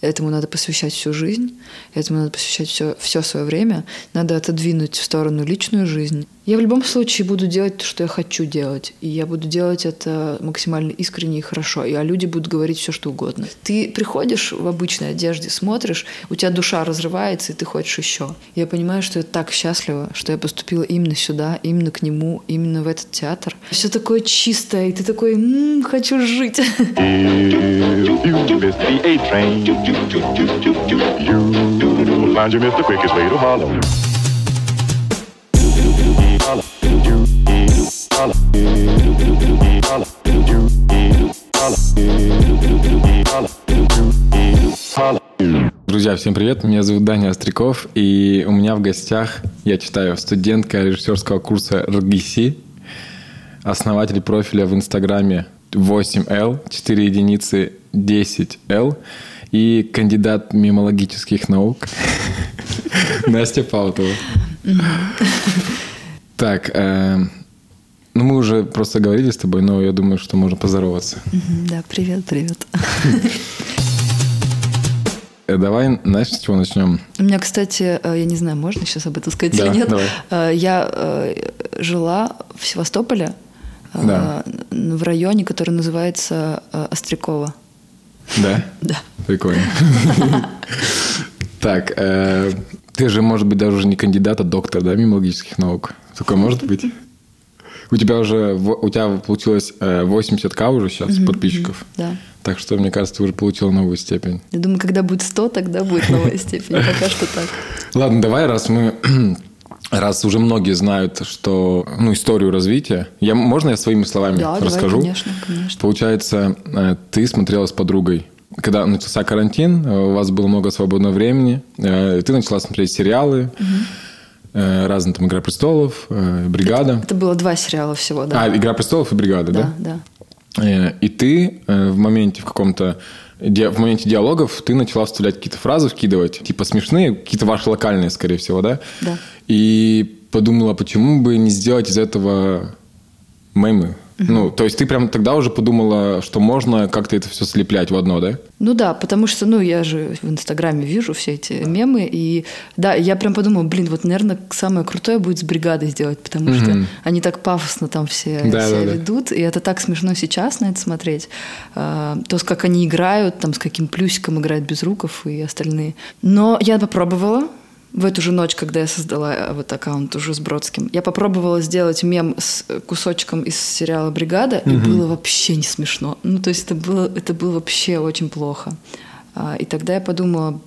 Этому надо посвящать всю жизнь, этому надо посвящать все, все свое время. Надо отодвинуть в сторону личную жизнь. Я в любом случае буду делать то, что я хочу делать. И я буду делать это максимально искренне и хорошо. И, а люди будут говорить все, что угодно. Ты приходишь в обычной одежде, смотришь, у тебя душа разрывается, и ты хочешь еще. Я понимаю, что я так счастлива, что я поступила именно сюда, именно к нему, именно в этот театр. Все такое чистое, и ты такой, м-м, хочу жить. Друзья, всем привет! Меня зовут Даня Остряков, и у меня в гостях, я читаю, студентка режиссерского курса РГСИ, основатель профиля в Инстаграме 8L, 4 единицы 10L, и кандидат мимологических наук Настя Паутова. Так, э, ну мы уже просто говорили с тобой, но я думаю, что можно поздороваться. Да, привет, привет. Э, давай, знаешь, с чего начнем? У меня, кстати, э, я не знаю, можно сейчас об этом сказать да, или нет. Давай. Я жила в Севастополе, да. в районе, который называется Острякова. Да? Да. Прикольно. Так, э, ты же, может быть, даже уже не кандидат, а доктор, да, мимологических наук? Такое может быть? У тебя уже, у тебя получилось 80к э, уже сейчас подписчиков. Да. Так что, мне кажется, ты уже получил новую степень. Я думаю, когда будет 100, тогда будет новая степень. Пока что так. Ладно, давай, раз мы раз уже многие знают, что ну, историю развития, я, можно я своими словами да, расскажу? Давай, конечно, конечно. Получается, э, ты смотрела с подругой. Когда начался карантин, э, у вас было много свободного времени, э, ты начала смотреть сериалы, угу. разные там «Игра престолов», «Бригада». Это, это было два сериала всего, да. А, «Игра престолов» и «Бригада», да? Да, да. И ты в моменте в каком-то в моменте диалогов ты начала вставлять какие-то фразы, вкидывать, типа смешные, какие-то ваши локальные, скорее всего, да? Да. И подумала, почему бы не сделать из этого мемы? Ну, то есть ты прям тогда уже подумала, что можно как-то это все слеплять в одно, да? Ну да, потому что, ну, я же в Инстаграме вижу все эти мемы, и да, я прям подумала, блин, вот, наверное, самое крутое будет с бригадой сделать, потому mm-hmm. что они так пафосно там все да, себя да, ведут, да. и это так смешно сейчас на это смотреть. А, то, как они играют, там, с каким плюсиком играют Безруков и остальные. Но я попробовала, в эту же ночь, когда я создала э, вот аккаунт уже с Бродским, я попробовала сделать мем с кусочком из сериала «Бригада», угу. и было вообще не смешно. Ну, то есть это было, это было вообще очень плохо. А, и тогда я подумала,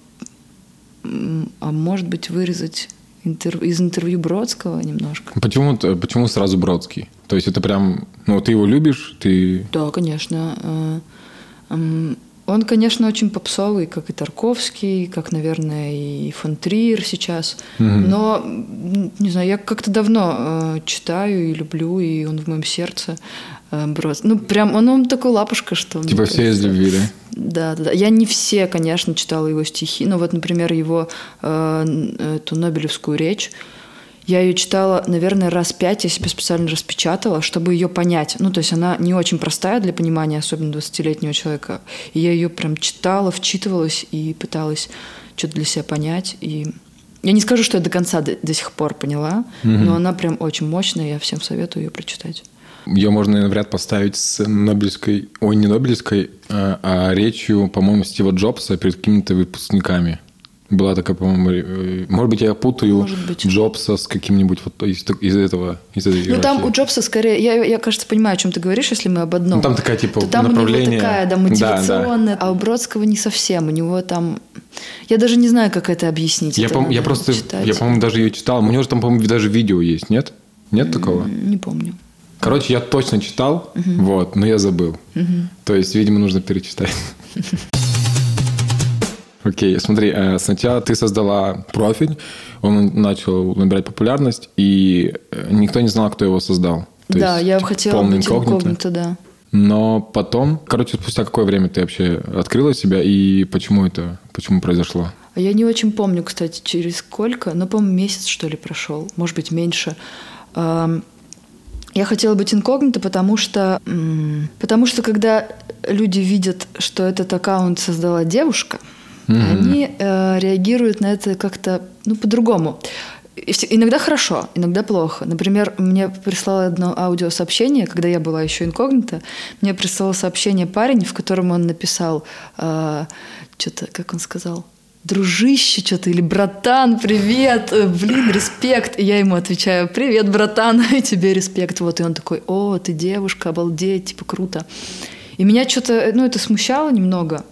а может быть вырезать интерв... из интервью Бродского немножко. Почему, почему сразу Бродский? То есть это прям, ну, ты его любишь, ты... Да, конечно. Он, конечно, очень попсовый, как и Тарковский, как, наверное, и фон Триер сейчас. Угу. Но, не знаю, я как-то давно э, читаю и люблю, и он в моем сердце. Э, брос. Ну, прям он, он такой лапушка, что... Типа все из любви, да? Да, да, да. Я не все, конечно, читала его стихи, но вот, например, его э, эту Нобелевскую речь я ее читала, наверное, раз пять, я себе специально распечатала, чтобы ее понять. Ну, то есть она не очень простая для понимания, особенно 20-летнего человека. И я ее прям читала, вчитывалась и пыталась что-то для себя понять. И я не скажу, что я до конца до, до сих пор поняла, угу. но она прям очень мощная, я всем советую ее прочитать. Ее можно, наверное, в ряд поставить с Нобелевской, ой, не Нобелевской, а, а речью, по-моему, Стива Джобса перед какими-то выпускниками. Была такая, по-моему, э, может быть, я путаю быть. Джобса с каким-нибудь вот из, из этого, из этой Ну, там у Джобса скорее, я, я, кажется, понимаю, о чем ты говоришь, если мы об одном. Ну, там такая, типа, то там направление. у него такая, да, мотивационная, да, да. а у Бродского не совсем. У него там... Я даже не знаю, как это объяснить. Я, это по, я просто, читать. я, по-моему, даже ее читал. У него же там, по-моему, даже видео есть, нет? Нет такого? Не помню. Короче, я точно читал, угу. вот, но я забыл. Угу. То есть, видимо, нужно перечитать. Окей, смотри, э, сначала ты создала профиль, он начал набирать популярность, и э, никто не знал, кто его создал. То да, есть, я хотела быть инкогнито. инкогнито, да. Но потом, короче, спустя какое время ты вообще открыла себя и почему это, почему произошло? А я не очень помню, кстати, через сколько, но, по-моему, месяц, что ли, прошел, может быть, меньше. Я хотела быть инкогнито, потому что, потому что когда люди видят, что этот аккаунт создала девушка – mm-hmm. они э, реагируют на это как-то ну, по-другому. Иногда хорошо, иногда плохо. Например, мне прислало одно аудиосообщение, когда я была еще инкогнито. Мне прислал сообщение парень, в котором он написал э, что-то, как он сказал, дружище что-то или братан, привет, э, блин, респект. И я ему отвечаю, привет, братан, и тебе респект. Вот, и он такой, о, ты девушка, обалдеть, типа круто. И меня что-то, ну, это смущало немного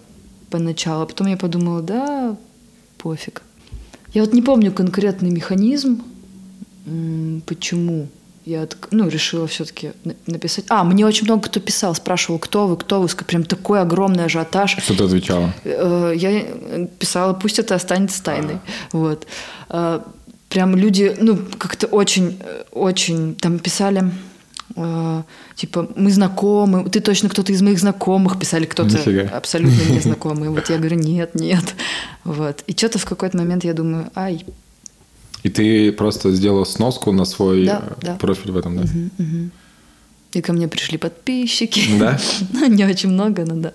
поначалу, а потом я подумала, да, пофиг. Я вот не помню конкретный механизм, почему я ну, решила все-таки написать. А, мне очень много кто писал, спрашивал, кто вы, кто вы, прям такой огромный ажиотаж. Что ты отвечала? Э, я писала, пусть это останется тайной. А. Вот. Э, прям люди, ну, как-то очень, очень там писали э, типа, мы знакомы, ты точно кто-то из моих знакомых, писали кто-то Нифига. абсолютно незнакомый. Вот я говорю, нет, нет. Вот. И что-то в какой-то момент я думаю, ай, и ты просто сделал сноску на свой да, э, да. профиль в этом, да? Угу, угу. И ко мне пришли подписчики. Да? ну, не очень много, но да.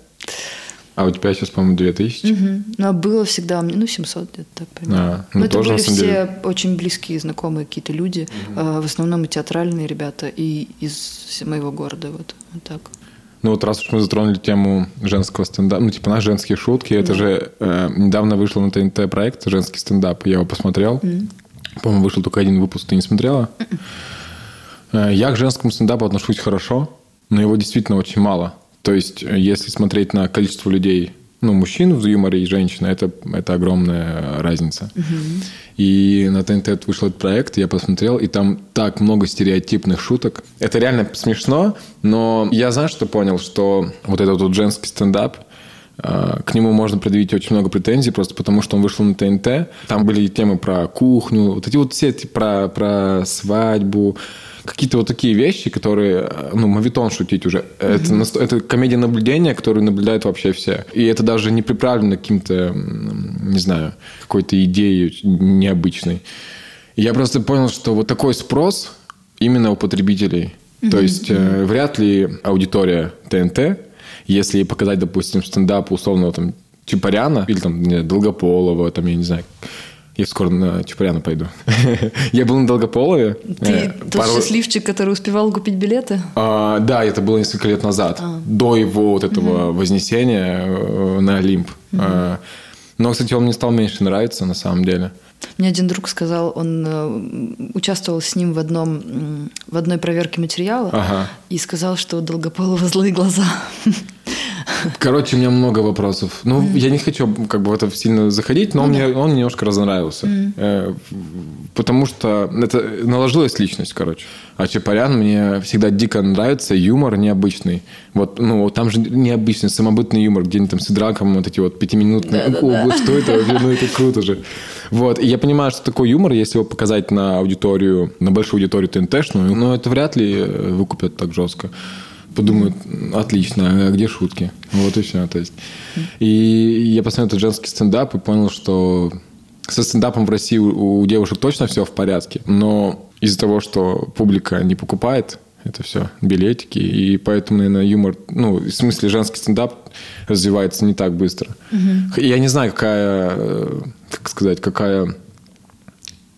А у тебя сейчас, по-моему, 2000? Угу. Ну, а было всегда меня, ну, 700 где-то так примерно. А, ну, но это были все деле... очень близкие, знакомые какие-то люди. Угу. Э, в основном и театральные ребята, и из моего города, вот, вот так. Ну вот раз уж мы затронули тему женского стендапа, ну типа наши женские шутки, да. это же э, недавно вышло на ТНТ проект «Женский стендап», я его посмотрел. Mm. По-моему, вышел только один выпуск, ты не смотрела? Э, я к женскому стендапу отношусь хорошо, но его действительно очень мало. То есть, э, если смотреть на количество людей, ну, мужчин в юморе и женщин, это, это огромная разница. Угу. И на ТНТ вышел этот проект, я посмотрел, и там так много стереотипных шуток. Это реально смешно, но я, знаешь, что понял, что вот этот вот женский стендап, а, к нему можно предъявить очень много претензий, просто потому что он вышел на ТНТ. Там были темы про кухню, вот эти вот все эти про, про свадьбу, какие-то вот такие вещи, которые, ну, мавитон шутить уже. Mm-hmm. Это, это комедия наблюдения, которую наблюдают вообще все. И это даже не приправлено каким-то, не знаю, какой-то идеей необычной. И я просто понял, что вот такой спрос именно у потребителей. Mm-hmm. То есть э, вряд ли аудитория ТНТ если показать, допустим, стендап условного там Чапаряна или там не, Долгополова, там, я не знаю, я скоро на Чапаряна пойду. я был на Долгополове. Ты э, тот пару... счастливчик, который успевал купить билеты? А, да, это было несколько лет назад, а. до его вот этого угу. вознесения э, на Олимп. Угу. А, но, кстати, он мне стал меньше нравиться на самом деле. Мне один друг сказал, он э, участвовал с ним в, одном, в одной проверке материала ага. и сказал, что у Долгополова злые глаза. Короче, у меня много вопросов. Ну, mm. я не хочу как бы в это сильно заходить, но mm. мне он немножко разонравился. Mm. Э, потому что это наложилась личность, короче. А Чапарян мне всегда дико нравится, юмор необычный. Вот, ну, там же необычный, самобытный юмор, где-нибудь там с драком вот эти вот пятиминутные. Да, да, да. Что это? Ну, это круто же. Вот. И я понимаю, что такой юмор, если его показать на аудиторию, на большую аудиторию ТНТшную, ну, это вряд ли э, выкупят так жестко подумают, отлично, а где шутки? Вот и все. То есть. И я посмотрел этот женский стендап и понял, что со стендапом в России у, у девушек точно все в порядке, но из-за того, что публика не покупает это все, билетики, и поэтому, наверное, юмор, ну, в смысле, женский стендап развивается не так быстро. Угу. Я не знаю, какая, э, как сказать, какая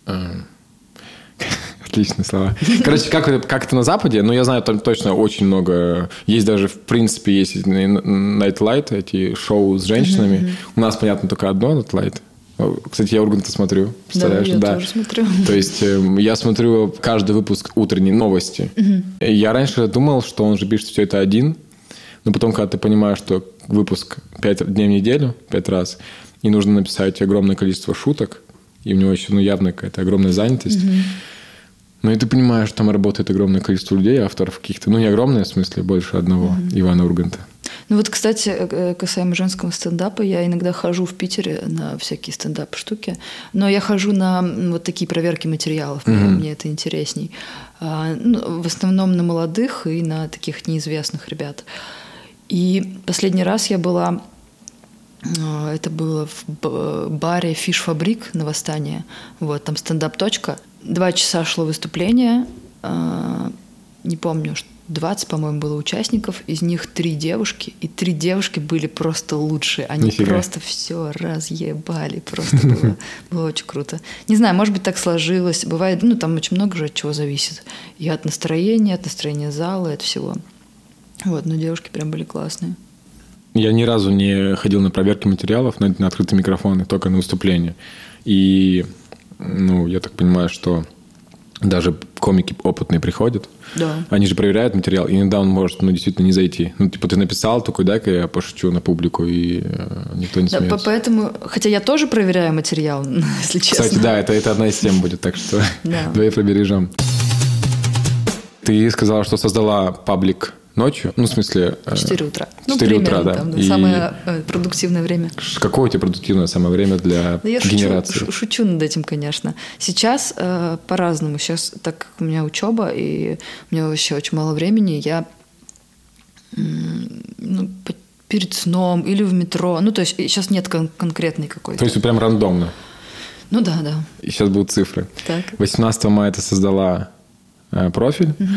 Отличные слова. Короче, как, это, как это на Западе, ну, я знаю, там точно очень много... Есть даже, в принципе, есть Night Light, эти шоу с женщинами. Mm-hmm. У нас, понятно, только одно Night Light. Кстати, я Урганта смотрю. Представляешь? Да, я да. тоже смотрю. То есть э, я смотрю каждый выпуск утренней новости. Угу. Я раньше думал, что он же пишет все это один, но потом, когда ты понимаешь, что выпуск 5 дней в неделю, 5 раз, и нужно написать огромное количество шуток, и у него еще ну, явно какая-то огромная занятость, угу ну и ты понимаешь, что там работает огромное количество людей, авторов каких-то, ну не огромное, в смысле, больше одного, mm-hmm. Ивана Урганта. Ну вот, кстати, э, касаемо женского стендапа, я иногда хожу в Питере на всякие стендап-штуки, но я хожу на вот такие проверки материалов, mm-hmm. мне это интересней. А, ну, в основном на молодых и на таких неизвестных ребят. И последний раз я была это было в баре «Фиш Фабрик» на Восстание. Вот, там стендап-точка. Два часа шло выступление. А, не помню, 20, по-моему, было участников, из них три девушки, и три девушки были просто лучшие. Они Нифига. просто все разъебали, просто было, было очень круто. Не знаю, может быть, так сложилось. Бывает, ну, там очень много же от чего зависит. И от настроения, от настроения зала, от всего. Вот, но девушки прям были классные. Я ни разу не ходил на проверки материалов на, на открытые микрофоны, только на выступления. И, ну, я так понимаю, что даже комики опытные приходят, да. они же проверяют материал, и иногда он может, ну, действительно не зайти. Ну, типа, ты написал, такой, дай-ка я пошучу на публику, и э, никто не смеется. Да, поэтому, хотя я тоже проверяю материал, если честно. Кстати, да, это, это одна из тем будет, так что давай пробережем. Ты сказала, что создала паблик Ночью? Ну, в смысле... 4 э, утра. 4 ну, утра, да. Там, да. И... Самое э, продуктивное время. Какое у тебя продуктивное самое время для да я генерации? Шучу, шучу над этим, конечно. Сейчас э, по-разному. Сейчас, так как у меня учеба, и у меня вообще очень мало времени, я ну, перед сном или в метро. Ну, то есть сейчас нет кон- конкретной какой-то. То есть прям рандомно? Ну да, да. И сейчас будут цифры. Так. 18 мая ты создала э, профиль. Угу.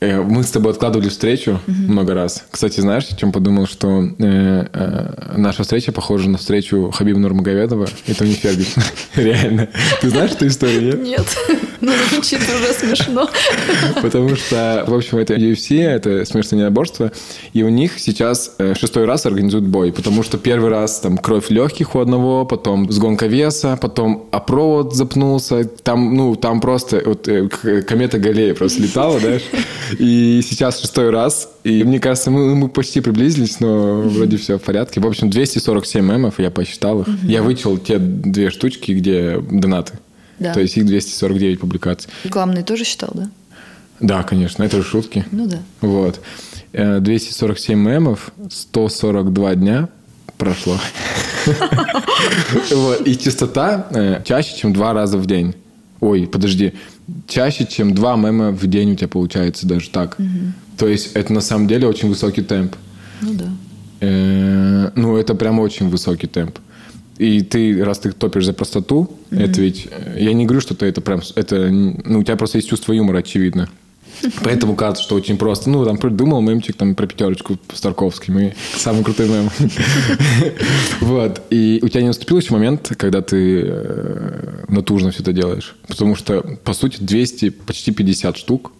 Э, мы с тобой откладывали встречу угу. много раз. Кстати, знаешь, о чем подумал, что э, э, наша встреча похожа на встречу Хабиба Нурмагомедова и Тони Фергюс. Реально. Ты знаешь эту историю, нет? Ну, звучит уже смешно. Потому что, в общем, это UFC, это смешное недоборство, и у них сейчас э, шестой раз организуют бой, потому что первый раз там кровь легких у одного, потом сгонка веса, потом опровод запнулся, там, ну, там просто вот э, комета Галея просто летала, знаешь, и сейчас шестой раз. И мне кажется, мы, мы почти приблизились, но вроде все в порядке. В общем, 247 мемов, я посчитал их. Я вычел те две штучки, где донаты. Да. То есть их 249 публикаций. Рекламные тоже считал, да? Да, конечно, это же шутки. Ну да. Вот. 247 э, мемов, 142 дня прошло. И частота э, чаще, чем два раза в день. Ой, подожди чаще, чем два мема в день у тебя получается даже так. Угу. То есть это на самом деле очень высокий темп. Ну да. Э-э- ну это прям очень высокий темп. И ты, раз ты топишь за простоту, mm это ведь... Э, я не говорю, что ты это прям... Это, ну, у тебя просто есть чувство юмора, очевидно. Поэтому кажется, что очень просто. Ну, там придумал мемчик там про пятерочку с Тарковским, и самый крутой мем. Вот. И у тебя не наступил еще момент, когда ты э, натужно все это делаешь? Потому что, по сути, 200, почти 50 штук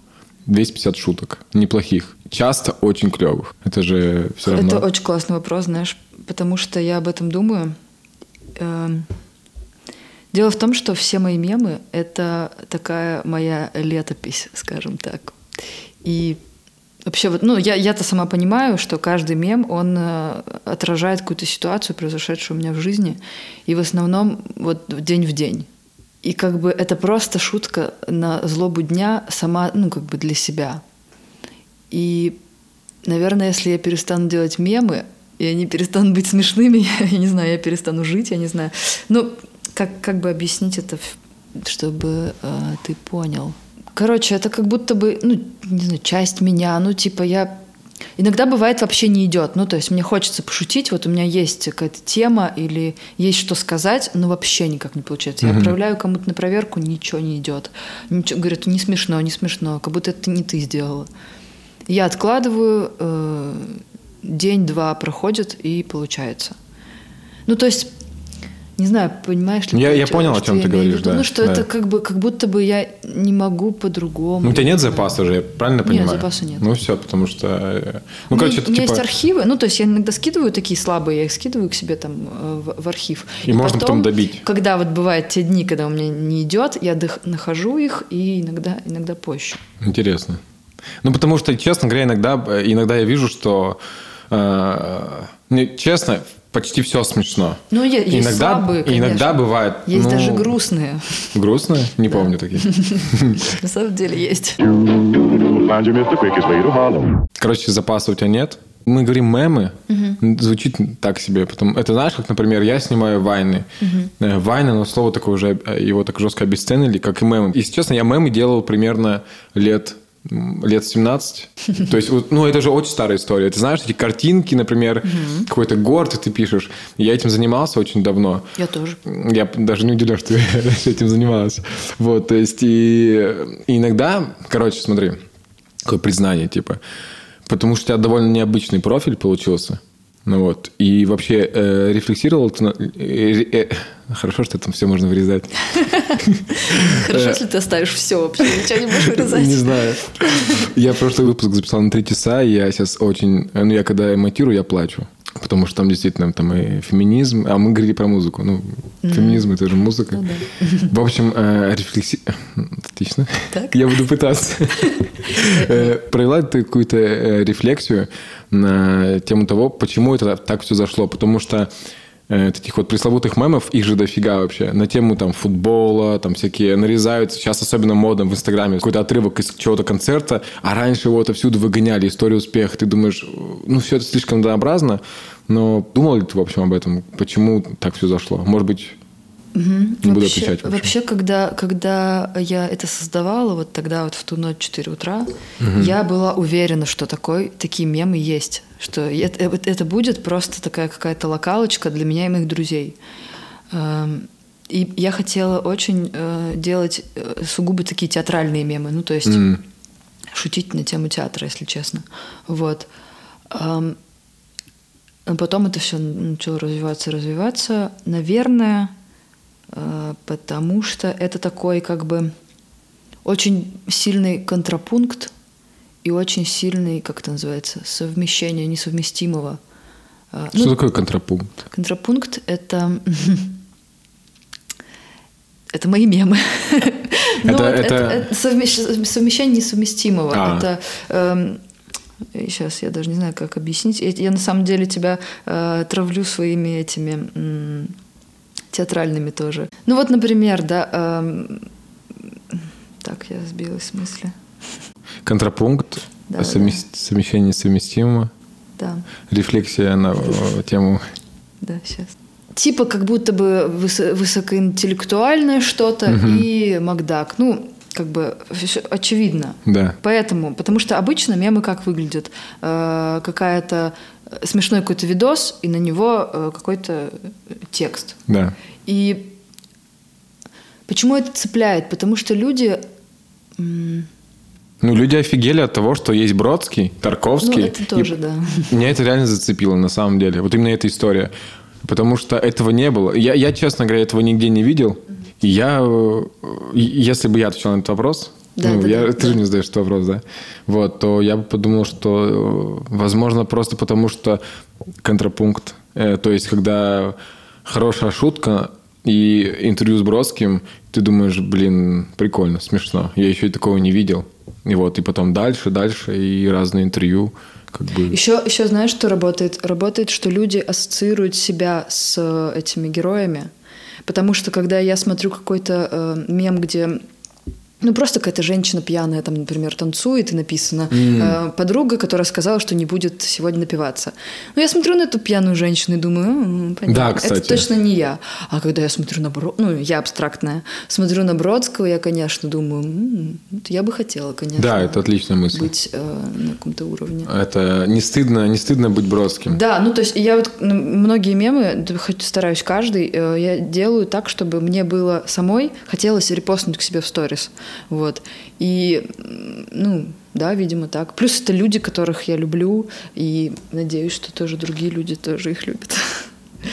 250 шуток. Неплохих. Часто очень клевых. Это же все равно... Это очень классный вопрос, знаешь, потому что я об этом думаю. Дело в том, что все мои мемы — это такая моя летопись, скажем так. И вообще, вот, ну, я, я-то сама понимаю, что каждый мем, он э, отражает какую-то ситуацию, произошедшую у меня в жизни, и в основном вот день в день. И как бы это просто шутка на злобу дня сама, ну, как бы для себя. И, наверное, если я перестану делать мемы, и они перестанут быть смешными, я, я не знаю, я перестану жить, я не знаю. Ну, как, как бы объяснить это, чтобы э, ты понял? Короче, это как будто бы, ну, не знаю, часть меня, ну, типа я... Иногда бывает вообще не идет. Ну, то есть мне хочется пошутить, вот у меня есть какая-то тема или есть что сказать, но вообще никак не получается. Я mm-hmm. отправляю кому-то на проверку, ничего не идет. Ничего, говорят, не смешно, не смешно, как будто это не ты сделала. Я откладываю, э, день-два проходит и получается. Ну, то есть не знаю, понимаешь ли я, ты, я понял, о чем ты говоришь, да. Ну, что да. это как бы, как будто бы я не могу по-другому. Ну, у тебя нет запаса уже, я правильно понимаю? Нет, запаса нет. Ну, все, потому что... Э, ну, короче, это, у меня типа... есть архивы, ну, то есть я иногда скидываю такие слабые, я их скидываю к себе там э, в, в архив. И, и можно потом, потом добить. Когда вот бывают те дни, когда у меня не идет, я дых, нахожу их и иногда, иногда позже. Интересно. Ну, потому что, честно говоря, иногда, э, иногда я вижу, что... Э, честно, почти все смешно. Ну, есть иногда, слабые, конечно. Иногда бывает... Есть ну, даже грустные. Грустные? Не помню такие. На самом деле есть. Короче, запаса у тебя нет. Мы говорим мемы, звучит так себе. Потом, это знаешь, как, например, я снимаю вайны. Э, вайны, но слово такое уже, э, его так жестко обесценили, как и мемы. Если честно, я мемы делал примерно лет лет 17. То есть, ну, это же очень старая история. Ты знаешь, эти картинки, например, какой-то город ты пишешь. Я этим занимался очень давно. Я тоже. Я даже не удивлен, что ты этим занималась. Вот, то есть, и, и иногда, короче, смотри, Такое признание, типа. Потому что у тебя довольно необычный профиль получился. Ну вот. И вообще э, рефлексировал ты... Э, э, хорошо, что это все можно вырезать. Хорошо, если ты оставишь все вообще, ничего не будешь вырезать. Не знаю. Я прошлый выпуск записал на три часа, и я сейчас очень... Ну, я когда монтирую, я плачу. Потому что там действительно там и феминизм, а мы говорили про музыку. Ну, mm-hmm. феминизм это же музыка. Ну, да. В общем, э, рефлекси... Отлично. Так? Я буду пытаться. Э, провела ты какую-то э, рефлексию на тему того, почему это так все зашло. Потому что э, таких вот пресловутых мемов, их же дофига вообще, на тему там футбола, там всякие нарезают, сейчас особенно модно в Инстаграме, какой-то отрывок из чего-то концерта, а раньше его отовсюду выгоняли, историю успеха, ты думаешь, ну все это слишком однообразно, но думал ли ты, в общем, об этом? Почему так все зашло? Может быть, Угу. Не буду вообще, отвечать. Вообще, вообще когда, когда я это создавала, вот тогда вот в ту ночь 4 утра, угу. я была уверена, что такой, такие мемы есть. Что это, это будет просто такая какая-то локалочка для меня и моих друзей. Эм, и я хотела очень э, делать э, сугубо такие театральные мемы. Ну, то есть mm. шутить на тему театра, если честно. Вот. Эм, а потом это все начало развиваться, развиваться. Наверное, э, потому что это такой как бы очень сильный контрапункт и очень сильный, как это называется, совмещение несовместимого. Э, что ну, такое контрапункт? Контрапункт — это... это мои мемы. это, это... это совмещение несовместимого. А. Это эм, сейчас я даже не знаю, как объяснить. Я, я на самом деле тебя э, травлю своими этими м, театральными тоже. Ну вот, например, да. Э, так, я сбилась с мысли. Контрапункт, да, совмест... да. совмещение совместимо. Да. Рефлексия на тему. Да, сейчас. Типа как будто бы высо- высокоинтеллектуальное что-то угу. и Макдак. Ну, как бы очевидно. Да. Поэтому, потому что обычно мемы как выглядят? Э, какая-то э, смешной какой-то видос, и на него э, какой-то текст. Да. И почему это цепляет? Потому что люди... Ну, люди офигели от того, что есть Бродский, Тарковский. Ну, это тоже, и да. Меня это реально зацепило, на самом деле. Вот именно эта история. Потому что этого не было. Я, я честно говоря, этого нигде не видел. И я, э, если бы я отвечал на этот вопрос, да, ну, да, я, да, ты да. же мне задаешь этот вопрос, да? Вот, то я бы подумал, что, э, возможно, просто потому что контрапункт. Э, то есть, когда хорошая шутка и интервью с Бродским, ты думаешь, блин, прикольно, смешно. Я еще и такого не видел. И вот, и потом дальше, дальше, и разные интервью. Как бы... еще, еще знаешь, что работает? Работает, что люди ассоциируют себя с этими героями. Потому что когда я смотрю какой-то э, мем, где ну, просто какая-то женщина пьяная, там, например, танцует, и написано mm. э, подруга, которая сказала, что не будет сегодня напиваться. Ну, я смотрю на эту пьяную женщину и думаю, понятно, да, кстати. это точно не я. А когда я смотрю на Брод... ну, я абстрактная, смотрю на Бродского, я, конечно, думаю, м-м, я бы хотела, конечно. Да, это отличная мысль. Быть э, на каком-то уровне. Это не стыдно, не стыдно быть Бродским. Да, ну, то есть я вот ну, многие мемы, хоть стараюсь каждый, э, я делаю так, чтобы мне было самой хотелось репостнуть к себе в сторис. Вот. И, ну, да, видимо, так. Плюс это люди, которых я люблю, и надеюсь, что тоже другие люди тоже их любят.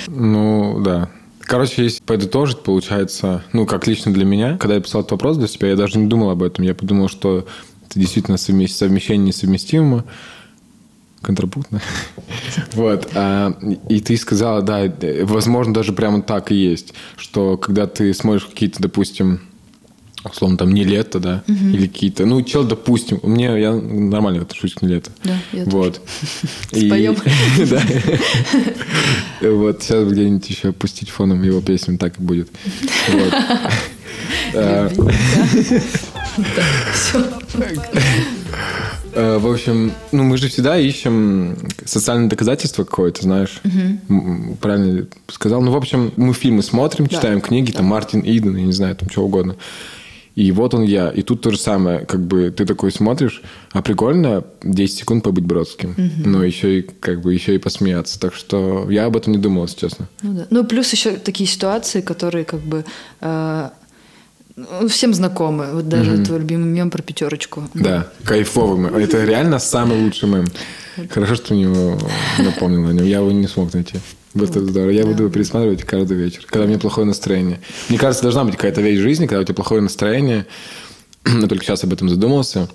Ну, да. Короче, если подытожить, получается, ну, как лично для меня, когда я писал этот вопрос для себя, я даже не думал об этом. Я подумал, что это действительно совмещение несовместимо, контрапунктно. Вот. А, и ты сказала, да, возможно, даже прямо так и есть, что когда ты смотришь какие-то, допустим, условно, там, не лето, да, угу. или какие-то, ну, чел, допустим, мне, я нормально отношусь к не лето. Да, я Вот. Споем. Да. Вот, сейчас где-нибудь еще опустить фоном его песню, так и будет. Вот. А. А, в общем, ну мы же всегда ищем социальное доказательство какое-то, знаешь. Угу. Правильно сказал. Ну, в общем, мы фильмы смотрим, читаем книги, там Мартин Иден, я не знаю, там что угодно. И вот он я. И тут то же самое. Как бы ты такой смотришь, а прикольно 10 секунд побыть Бродским. Угу. Но еще и как бы еще и посмеяться. Так что я об этом не думал, если честно. Ну да. Ну плюс еще такие ситуации, которые как бы... Э, всем знакомы. Вот даже mm-hmm. твой любимый мем про пятерочку. Да, кайфовый мем. Это реально самый лучший мем. Хорошо, что у него напомнил о нем. Я его не смог найти. Вот это здорово. Я буду его пересматривать каждый вечер, когда у меня плохое настроение. Мне кажется, должна быть какая-то вещь в жизни, когда у тебя плохое настроение. Я только сейчас об этом задумался.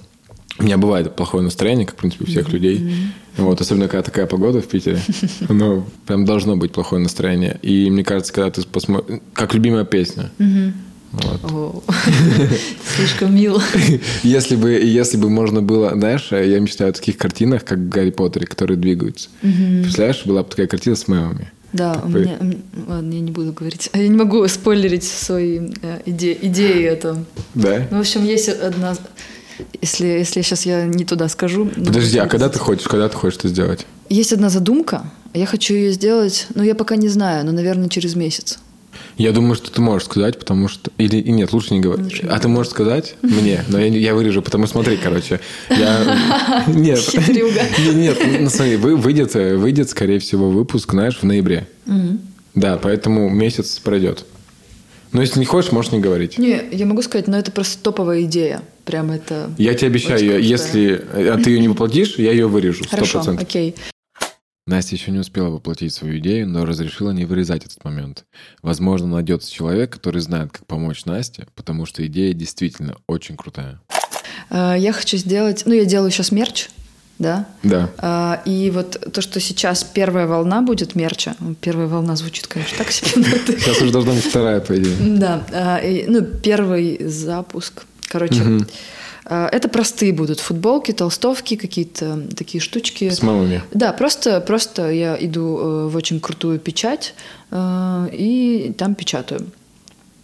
У меня бывает плохое настроение, как, в принципе, у всех людей. Вот, особенно, когда такая погода в Питере. Но прям должно быть плохое настроение. И мне кажется, когда ты посмотришь... Как любимая песня. Вот. Слишком мило. Если бы, если бы можно было, знаешь, я мечтаю о таких картинах, как в Гарри Поттере, которые двигаются. Представляешь, была бы такая картина с мемами. Да, у меня, ладно, я не буду говорить. Я не могу спойлерить свои э, идеи, идеи это. Да? Ну, в общем, есть одна... Если, если сейчас я не туда скажу... Подожди, а когда ты хочешь, когда ты хочешь это сделать? Есть одна задумка, я хочу ее сделать, но я пока не знаю, но, наверное, через месяц. Я думаю, что ты можешь сказать, потому что... Или нет, лучше не говорить. А ты можешь сказать мне, но я, я вырежу, потому что смотри, короче. Я... Нет. Нет, ну смотри, выйдет, выйдет, скорее всего, выпуск, знаешь, в ноябре. Да, поэтому месяц пройдет. Но если не хочешь, можешь не говорить. Не, я могу сказать, но это просто топовая идея. Прям это... Я тебе обещаю, если а ты ее не воплотишь, я ее вырежу. 100%. Хорошо, окей. Настя еще не успела воплотить свою идею, но разрешила не вырезать этот момент. Возможно, найдется человек, который знает, как помочь Насте, потому что идея действительно очень крутая. А, я хочу сделать... Ну, я делаю сейчас мерч, да? Да. А, и вот то, что сейчас первая волна будет мерча. Первая волна звучит, конечно, так себе. Сейчас уже должна быть вторая, по идее. Да. А, ну, первый запуск. Короче, это простые будут футболки, толстовки, какие-то такие штучки. С мамами. Да, просто, просто я иду э, в очень крутую печать э, и там печатаю.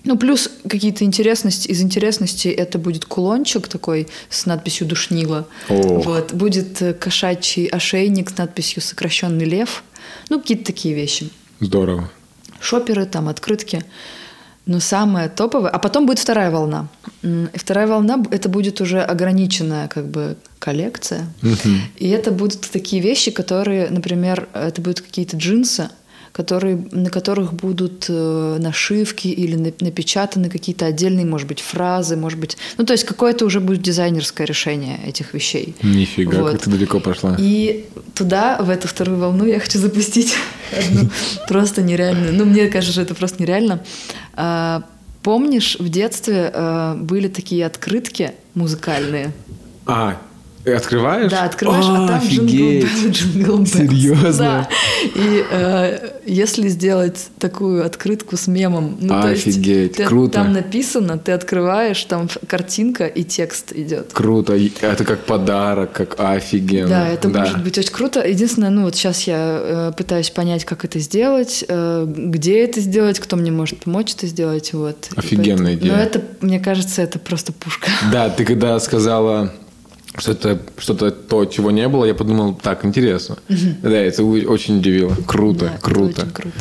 Ну, плюс какие-то интересности. Из интересностей это будет кулончик такой с надписью «Душнила». Вот. Будет э, кошачий ошейник с надписью «Сокращенный лев». Ну, какие-то такие вещи. Здорово. Шоперы, там, открытки. Но самое топовое... А потом будет вторая волна. И вторая волна — это будет уже ограниченная как бы коллекция. И это будут такие вещи, которые, например, это будут какие-то джинсы, которые, на которых будут э, нашивки или напечатаны какие-то отдельные, может быть, фразы, может быть... Ну, то есть какое-то уже будет дизайнерское решение этих вещей. Нифига, вот. как ты далеко пошла. И туда, в эту вторую волну, я хочу запустить одну просто нереальную... Ну, мне кажется, это просто нереально. А, помнишь, в детстве э, были такие открытки музыкальные? А, и открываешь? Да, открываешь, а, а там офигеть. джингл, джингл Серьезно? Да. И э, если сделать такую открытку с мемом, ну, офигеть, то есть, ты, круто. Там написано, ты открываешь, там картинка и текст идет. Круто. Это как подарок, как офигенно. Да, это да. может быть очень круто. Единственное, ну вот сейчас я э, пытаюсь понять, как это сделать, э, где это сделать, кто мне может помочь это сделать. Вот. Офигенная идея. Но это, мне кажется, это просто пушка. Да, ты когда сказала что-то что-то то, чего не было, я подумал, так, интересно. Угу. Да, это очень удивило. Круто, да, круто. очень круто.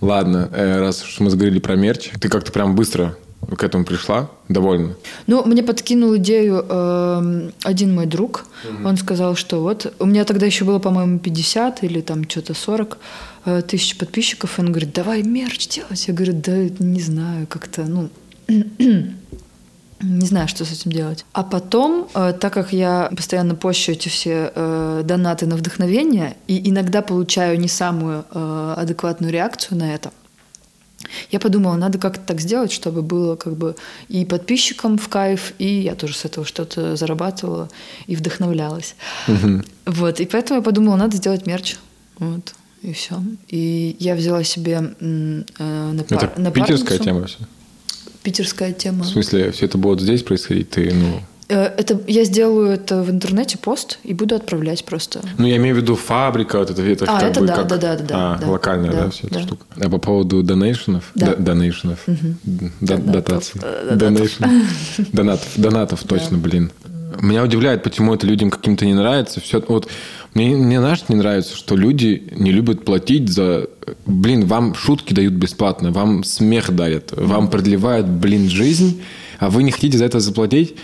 Ладно, э, раз уж мы заговорили про мерч, ты как-то прям быстро к этому пришла? Довольна? Ну, мне подкинул идею э, один мой друг. Угу. Он сказал, что вот... У меня тогда еще было, по-моему, 50 или там что-то 40 э, тысяч подписчиков. И он говорит, давай мерч делать. Я говорю, да не знаю, как-то, ну... Не знаю, что с этим делать. А потом, э, так как я постоянно пощу эти все э, донаты на вдохновение и иногда получаю не самую э, адекватную реакцию на это, я подумала, надо как-то так сделать, чтобы было как бы и подписчикам в кайф, и я тоже с этого что-то зарабатывала и вдохновлялась. Угу. Вот, и поэтому я подумала, надо сделать мерч. Вот, и все. И я взяла себе э, напар... Это питерская тема все? Питерская тема. В смысле, все это будет здесь происходить? Ты, ну... Э, это, я сделаю это в интернете пост и буду отправлять просто. Ну, я имею в виду фабрика, вот это, это а, как это бы да, как да, да, да, а, да, локальная, да, да вся да. эта штука. А по поводу донейшенов, да. донейшенов, угу. дотаций, донатов, донатов точно, блин. Меня удивляет, почему это людям каким-то не нравится. Все, вот мне, мне, знаешь, не нравится, что люди не любят платить за... Блин, вам шутки дают бесплатно, вам смех дарят, вам продлевают, блин, жизнь, а вы не хотите за это заплатить.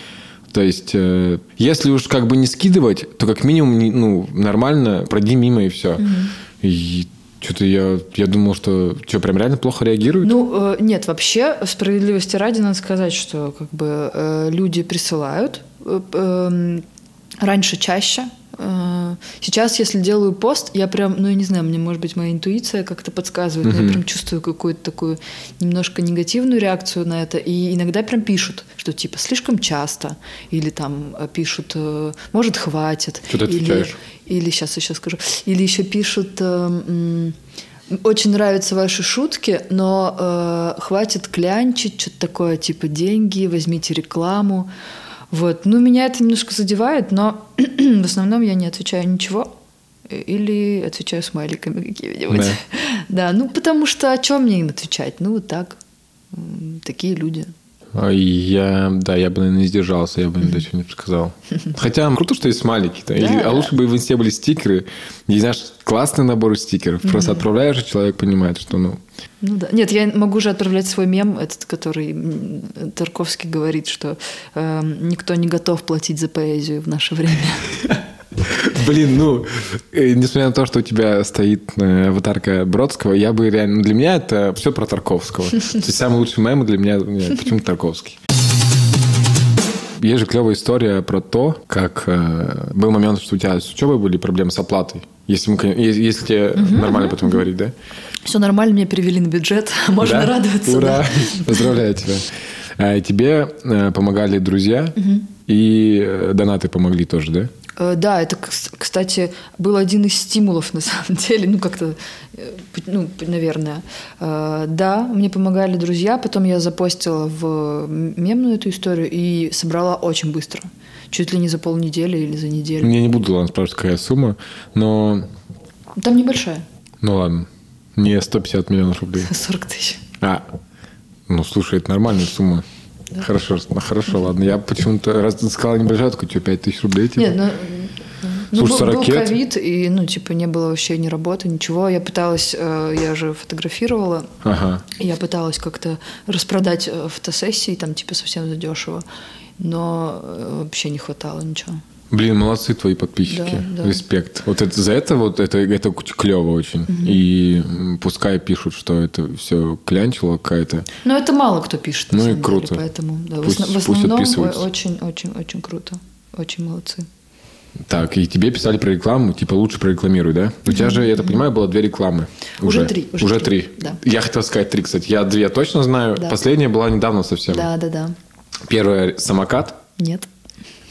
То есть, э, если уж как бы не скидывать, то как минимум, ну, нормально, пройди мимо и все. Угу. И Что-то я, я думал, что что, прям реально плохо реагируют? Ну, э, нет, вообще, справедливости ради надо сказать, что как бы э, люди присылают э, э, раньше чаще, сейчас, если делаю пост, я прям, ну, я не знаю, мне, может быть, моя интуиция как-то подсказывает, mm-hmm. но я прям чувствую какую-то такую немножко негативную реакцию на это. И иногда прям пишут, что типа слишком часто, или там э, пишут, э, может, хватит. Что ты или, или сейчас еще скажу, или еще пишут очень нравятся ваши шутки, но э, хватит клянчить, что-то такое, типа деньги, возьмите рекламу. Вот. Ну, меня это немножко задевает, но в основном я не отвечаю ничего. Или отвечаю смайликами какими-нибудь. Да. да, ну потому что о чем мне им отвечать? Ну вот так. Такие люди. А я, да, я бы, наверное, не сдержался, я бы им даже не сказал. Хотя круто, что есть смайлики. Да? Или, а лучше бы в инсте были стикеры. И знаешь, классный набор стикеров. Просто отправляешь, и человек понимает, что ну... Ну да. Нет, я могу же отправлять свой мем, этот, который Тарковский говорит, что э, никто не готов платить за поэзию в наше время. Блин, ну, э, несмотря на то, что у тебя стоит э, аватарка Бродского, я бы реально... Для меня это все про Тарковского. То есть самый лучший мем для меня почему-то Тарковский. Есть же клевая история про то, как э, был момент, что у тебя с учебой были проблемы с оплатой. Если, мы, если тебе угу, нормально потом говорить, да? Все нормально, меня перевели на бюджет, можно да? радоваться. Ура! Да. Поздравляю тебя. А, тебе э, помогали друзья, угу. и э, донаты помогли тоже, да? Э, да, это, кстати, был один из стимулов, на самом деле, ну, как-то, э, ну, наверное. Э, да, мне помогали друзья, потом я запостила в мемную эту историю и собрала очень быстро. Чуть ли не за полнедели или за неделю. Я не буду, ладно, спрашивать, какая сумма, но... Там небольшая. Ну, ладно. Не 150 миллионов рублей. 40 тысяч. А, ну, слушай, это нормальная сумма. Да. Хорошо, ну, хорошо, ладно. Я почему-то раз ты сказала небольшая, такой, что, 5 тысяч рублей? Типа? Нет, ну, ну, Слушай, был, был ковид, и, ну, типа, не было вообще ни работы, ничего. Я пыталась, э, я же фотографировала, ага. я пыталась как-то распродать э, фотосессии, там, типа, совсем задешево, но э, вообще не хватало ничего. Блин, молодцы твои подписчики. Да, да. Респект. Вот это, за это вот это, это клево очень. Угу. И пускай пишут, что это все клянчило какая-то. Но это мало кто пишет. Ну и круто. Деле, поэтому да, пусть, в, основном очень-очень-очень круто. Очень молодцы. Так, и тебе писали про рекламу, типа лучше прорекламируй, да? У тебя же, я так понимаю, было две рекламы. Уже, уже три. Уже, уже три. три. Да. Я хотел сказать три, кстати. Я две точно знаю. Да. Последняя была недавно совсем. Да, да, да. Первая самокат. Нет.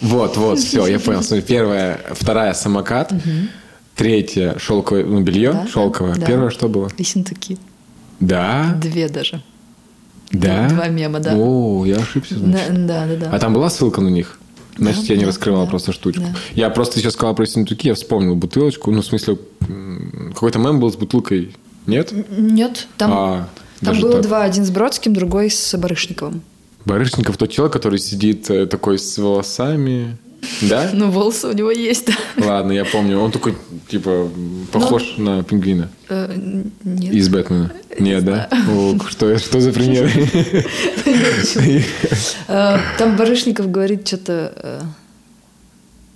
Вот, вот, все, я понял. Смотри, первая, вторая самокат, третья шелковое ну, белье, да, шелковое. Да. Первое что было? Ессентуки. Да? Две даже. Да? Два мема, да. О, я ошибся, значит. Да, да, да. А там была ссылка на них? Значит, да, я не да, раскрывал да, просто штучку. Да. Я просто сейчас сказал про ессентуки, я вспомнил бутылочку. Ну, в смысле, какой-то мем был с бутылкой. Нет? Нет, там, а, там было так. два. Один с Бродским, другой с Барышниковым. Барышников тот человек, который сидит э, такой с волосами. Да? Ну, волосы у него есть, да. Ладно, я помню. Он такой, типа, похож Но... на пингвина. Э, нет. Из Бэтмена. Нет, да? О, что, что за пример? Э, там Барышников говорит что-то... Э,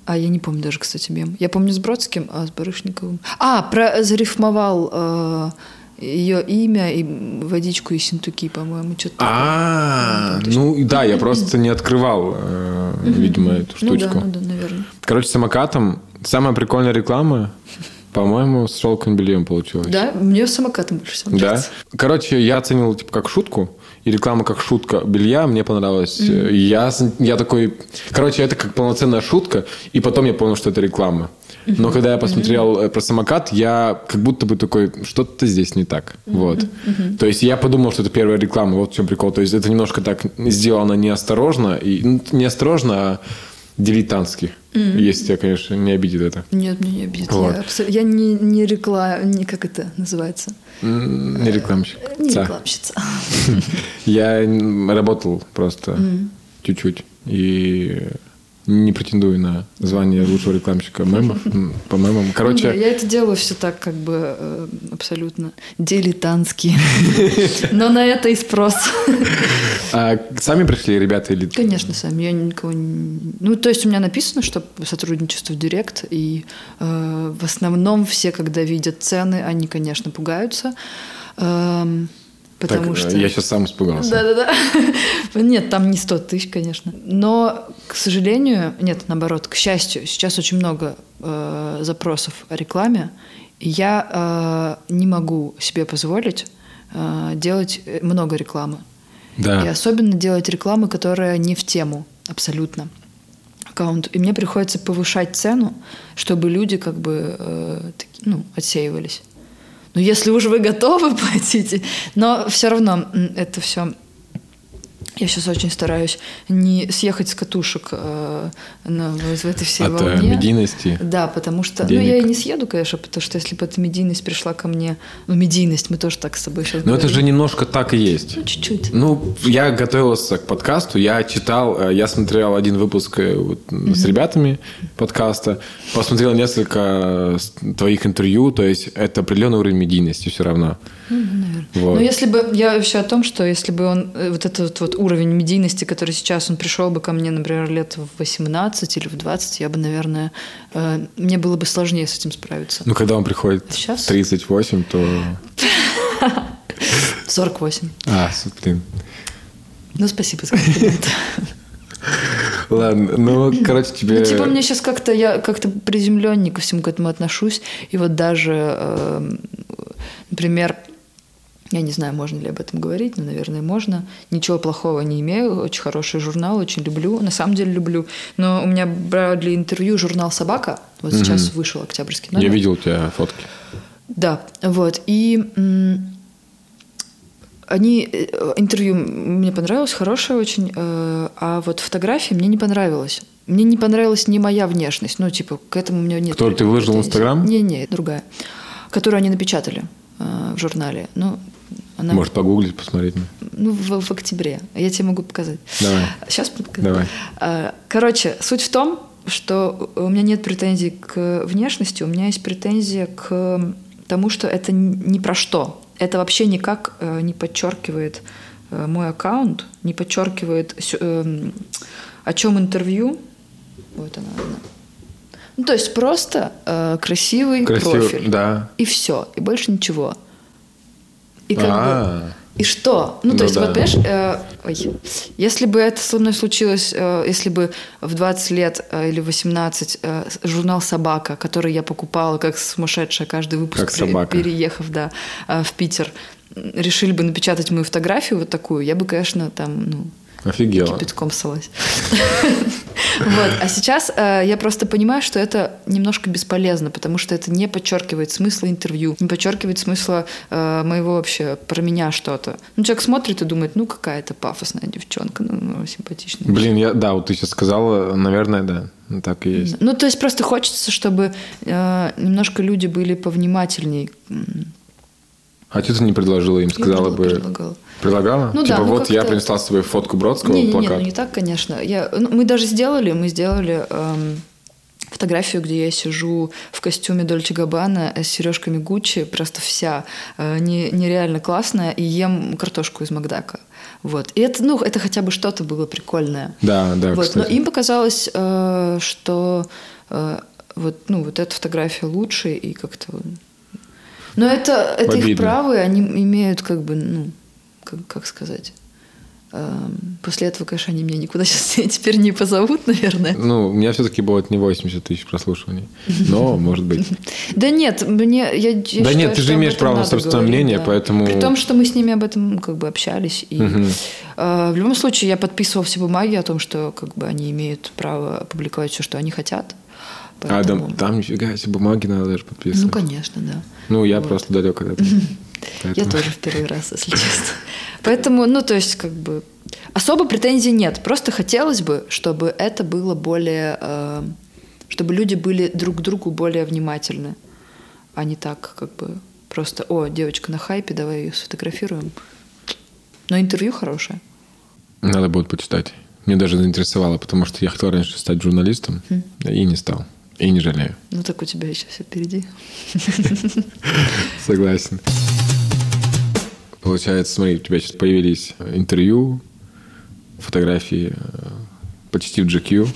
а, я не помню даже, кстати, мем. Я помню с Бродским, а с Барышниковым... А, про зарифмовал ее имя и водичку и синтуки, по-моему, что-то. А, ну да, я просто не открывал, э, видимо, эту штучку. Ну да, ну да, наверное. Короче, самокатом самая прикольная реклама. По-моему, с шелковым бельем получилось. Да, мне с самокатом больше всего нравится. Да. Короче, я оценил типа как шутку, и реклама как шутка белья мне понравилась. Mm-hmm. Я, я такой... Короче, это как полноценная шутка, и потом я понял, что это реклама. Но когда я посмотрел mm-hmm. про самокат, я как будто бы такой, что-то здесь не так. Вот. То есть я подумал, что это первая реклама. Вот в чем прикол. То есть это немножко так сделано неосторожно. И, ну, неосторожно, а дилетантски. Mm-hmm. Если тебя, конечно, не обидит это. Нет, меня не обидит. Вот. Я, абсол... я не, не реклам... Не, как это называется? Не рекламщик. Не рекламщица. Я работал просто чуть-чуть. И не претендую на звание лучшего рекламщика мемов, по мемам. Короче... Я это делаю все так, как бы э, абсолютно дилетантски. Но на это и спрос. А сами пришли ребята или... Конечно, сами. Я никого не... Ну, то есть у меня написано, что сотрудничество в Директ, и э, в основном все, когда видят цены, они, конечно, пугаются. Эм, Потому так, что... Я сейчас сам испугался. Да-да-да. Нет, там не 100 тысяч, конечно. Но, к сожалению, нет, наоборот, к счастью, сейчас очень много э, запросов о рекламе. И я э, не могу себе позволить э, делать много рекламы. Да. И особенно делать рекламы, которая не в тему абсолютно аккаунт. И мне приходится повышать цену, чтобы люди как бы э, ну, отсеивались. Ну, если уж вы готовы платить, но все равно это все я сейчас очень стараюсь не съехать с катушек э, на, в этой всей От э, волне. медийности. Да, потому что... Денег. Ну, я и не съеду, конечно, потому что если бы эта медийность пришла ко мне... Ну, медийность, мы тоже так с собой сейчас Но говорим. это же немножко так и есть. Ну, чуть-чуть. Ну, я готовился к подкасту, я читал, э, я смотрел один выпуск э, вот, mm-hmm. с ребятами подкаста, посмотрел несколько твоих интервью, то есть это определенный уровень медийности все равно. Наверное. Вот. Но если бы... Я вообще о том, что если бы он... Э, вот этот вот уровень медийности, который сейчас, он пришел бы ко мне, например, лет в 18 или в 20, я бы, наверное... Э, мне было бы сложнее с этим справиться. Ну, когда он приходит сейчас? в 38, то... 48. А, блин. Ну, спасибо за комплимент. Ладно, ну, короче, тебе... Ну, типа, мне сейчас как-то, я как-то приземленнее ко всему к этому отношусь. И вот даже, э, например, я не знаю, можно ли об этом говорить, но, наверное, можно. Ничего плохого не имею. Очень хороший журнал, очень люблю. На самом деле люблю. Но у меня брали интервью журнал «Собака». Вот mm-hmm. сейчас вышел октябрьский номер. Я видел у тебя фотки. Да, вот. И они э, интервью мне понравилось, хорошее очень, э, а вот фотографии мне не понравилось. Мне не понравилась не моя внешность, ну типа к этому у меня нет. Которую ты выложил в Инстаграм? Не, не, другая, которую они напечатали э, в журнале. Ну, она... Может, погуглить, посмотреть? Ну, в, в октябре. Я тебе могу показать. Давай. Сейчас покажу. Давай. А, короче, суть в том, что у меня нет претензий к внешности, у меня есть претензия к тому, что это не про что. Это вообще никак э, не подчеркивает э, мой аккаунт, не подчеркивает, э, о чем интервью. Вот она одна. Ну, то есть просто э, красивый, красивый профиль. Да. И все, и больше ничего. И как А-а-а. бы... И что? Ну, то ну, есть, да. вот, понимаешь, э, ой, если бы это со мной случилось, э, если бы в 20 лет э, или 18 э, журнал «Собака», который я покупала как сумасшедшая каждый выпуск, как собака. переехав да, э, в Питер, решили бы напечатать мою фотографию вот такую, я бы, конечно, там, ну, Офигела. Кипятком ссалась. Вот. А сейчас э, я просто понимаю, что это немножко бесполезно, потому что это не подчеркивает смысла интервью, не подчеркивает смысла э, моего вообще про меня что-то. Ну, человек смотрит и думает, ну, какая-то пафосная девчонка, ну, ну симпатичная. Блин, я, да, вот ты сейчас сказала, наверное, да. Так и есть. Ну, то есть просто хочется, чтобы э, немножко люди были повнимательней а что ты не предложила им? Сказала бы... Предлагала. Предлагала? Ну, типа да, ну, вот я принесла с собой фотку Бродского, не, не, плакат. Не, ну не так, конечно. Я, ну, мы даже сделали, мы сделали эм, фотографию, где я сижу в костюме Дольче Габбана с сережками Гуччи, просто вся э, не, нереально классная, и ем картошку из Макдака. Вот. И это, ну, это хотя бы что-то было прикольное. Да, да, вот. кстати. Но им показалось, э, что э, вот, ну, вот эта фотография лучше, и как-то но это, это их право, и они имеют как бы, ну, как, как сказать... Эм, после этого, конечно, они меня никуда сейчас теперь не позовут, наверное. Ну, у меня все-таки будет не 80 тысяч прослушиваний. Но, может быть. Да нет, мне... Я, да считаю, нет, ты же имеешь право на собственное говорить, мнение, да. поэтому... При том, что мы с ними об этом как бы общались. И, угу. э, в любом случае, я подписывал все бумаги о том, что как бы они имеют право публиковать все, что они хотят. Поэтому... А там, там нифига себе бумаги надо даже подписывать. Ну, конечно, да. Ну, я вот. просто далек от этого. Я тоже в первый раз, если честно. Поэтому, ну, то есть, как бы, особо претензий нет. Просто хотелось бы, чтобы это было более... Э, чтобы люди были друг к другу более внимательны, а не так, как бы, просто, о, девочка на хайпе, давай ее сфотографируем. Но интервью хорошее. Надо будет почитать. Меня даже заинтересовало, потому что я хотел раньше стать журналистом, mm. и не стал. И не жалею. Ну так у тебя еще все впереди. Согласен. Получается, смотри, у тебя сейчас появились интервью, фотографии э, почти в GQ.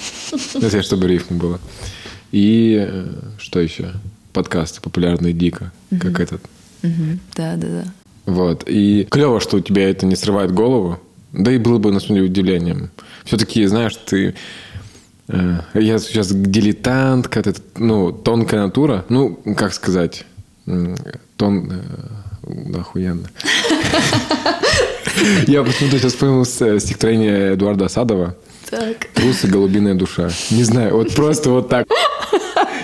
Это я, чтобы рифма было. И э, что еще? Подкасты популярные дико, как этот. Да, да, да. Вот. И клево, что у тебя это не срывает голову. Да и было бы, на самом деле, удивлением. Все-таки, знаешь, ты... Э, я сейчас дилетант, как-то, ну, тонкая натура. Ну, как сказать? Тон... Э, охуенно. Я почему-то сейчас вспомнил стихотворение Эдуарда Асадова. Так. Трус и голубиная душа. Не знаю, вот просто вот так.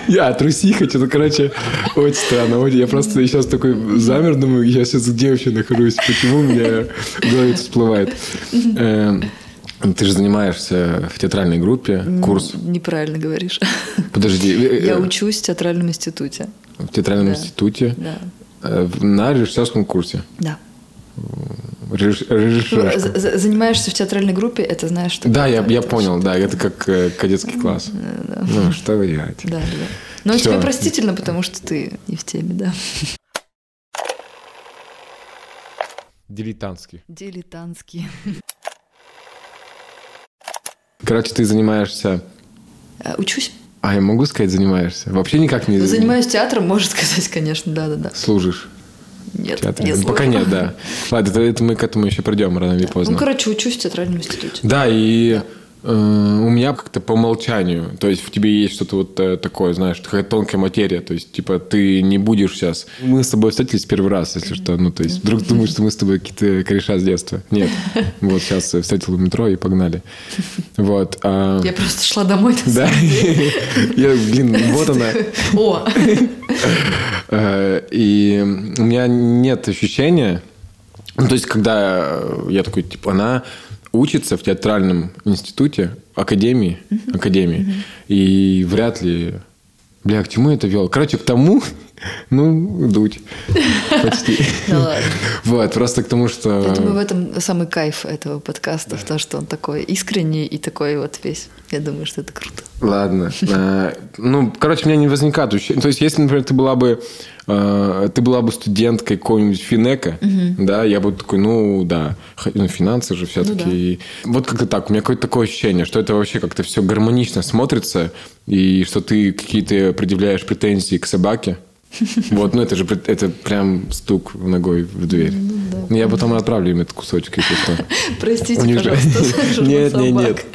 Я трусиха, что-то, короче, очень странно. Я просто сейчас такой замер, думаю, я сейчас где вообще нахожусь? Почему у меня в голове всплывает? Эм, ты же занимаешься в театральной группе, курс. Неправильно говоришь. Подожди. Э, я э, учусь в театральном институте. В театральном да. институте? Да. Э, на режиссерском курсе? Да. Режиссер. Ну, занимаешься в театральной группе, это знаешь, что... Да, я, я понял, да, это как кадетский класс. Да. Ну, что вы делаете? Да, да. Но Все. тебе простительно, потому что ты не в теме, да. Дилетантский. Дилетантский. Короче, ты занимаешься... Э, учусь. А, я могу сказать, занимаешься? Вообще никак не... Занимаюсь театром, можно сказать, конечно, да-да-да. Служишь? Нет, театре. не Пока нет, да. Ладно, это, это мы к этому еще придем рано или поздно. Ну, короче, учусь в театральном институте. Да, и да. Э, у меня как-то по умолчанию. То есть в тебе есть что-то вот э, такое, знаешь, такая тонкая материя. То есть, типа, ты не будешь сейчас... Мы с тобой встретились первый раз, если что. Ну, то есть, вдруг думаешь, что мы с тобой какие-то кореша с детства. Нет. Вот сейчас встретил в метро и погнали. Вот. А... Я просто шла домой. Да. Я, блин, вот она. О! Э, и у меня нет ощущения... Ну, то есть, когда я такой, типа, она учится в театральном институте, академии, академии, и вряд ли... Бля, к чему это вел? Короче, к тому, ну, дуть. Почти. Вот, просто к тому, что... Я думаю, в этом самый кайф этого подкаста, в том, что он такой искренний и такой вот весь. Я думаю, что это круто. Ладно. А, ну, короче, у меня не возникает. То есть, если, например, ты была бы а, ты была бы студенткой какого-нибудь финека, угу. да, я бы такой, ну да, ну, финансы же все-таки. Ну, да. Вот как-то так. У меня какое-то такое ощущение, что это вообще как-то все гармонично смотрится, и что ты какие-то предъявляешь претензии к собаке. Вот, ну это же это прям стук ногой в дверь. Ну, да. Ну, я потом отправлю им этот кусочек, если что. Простите, пожалуйста. Нет, нет, нет.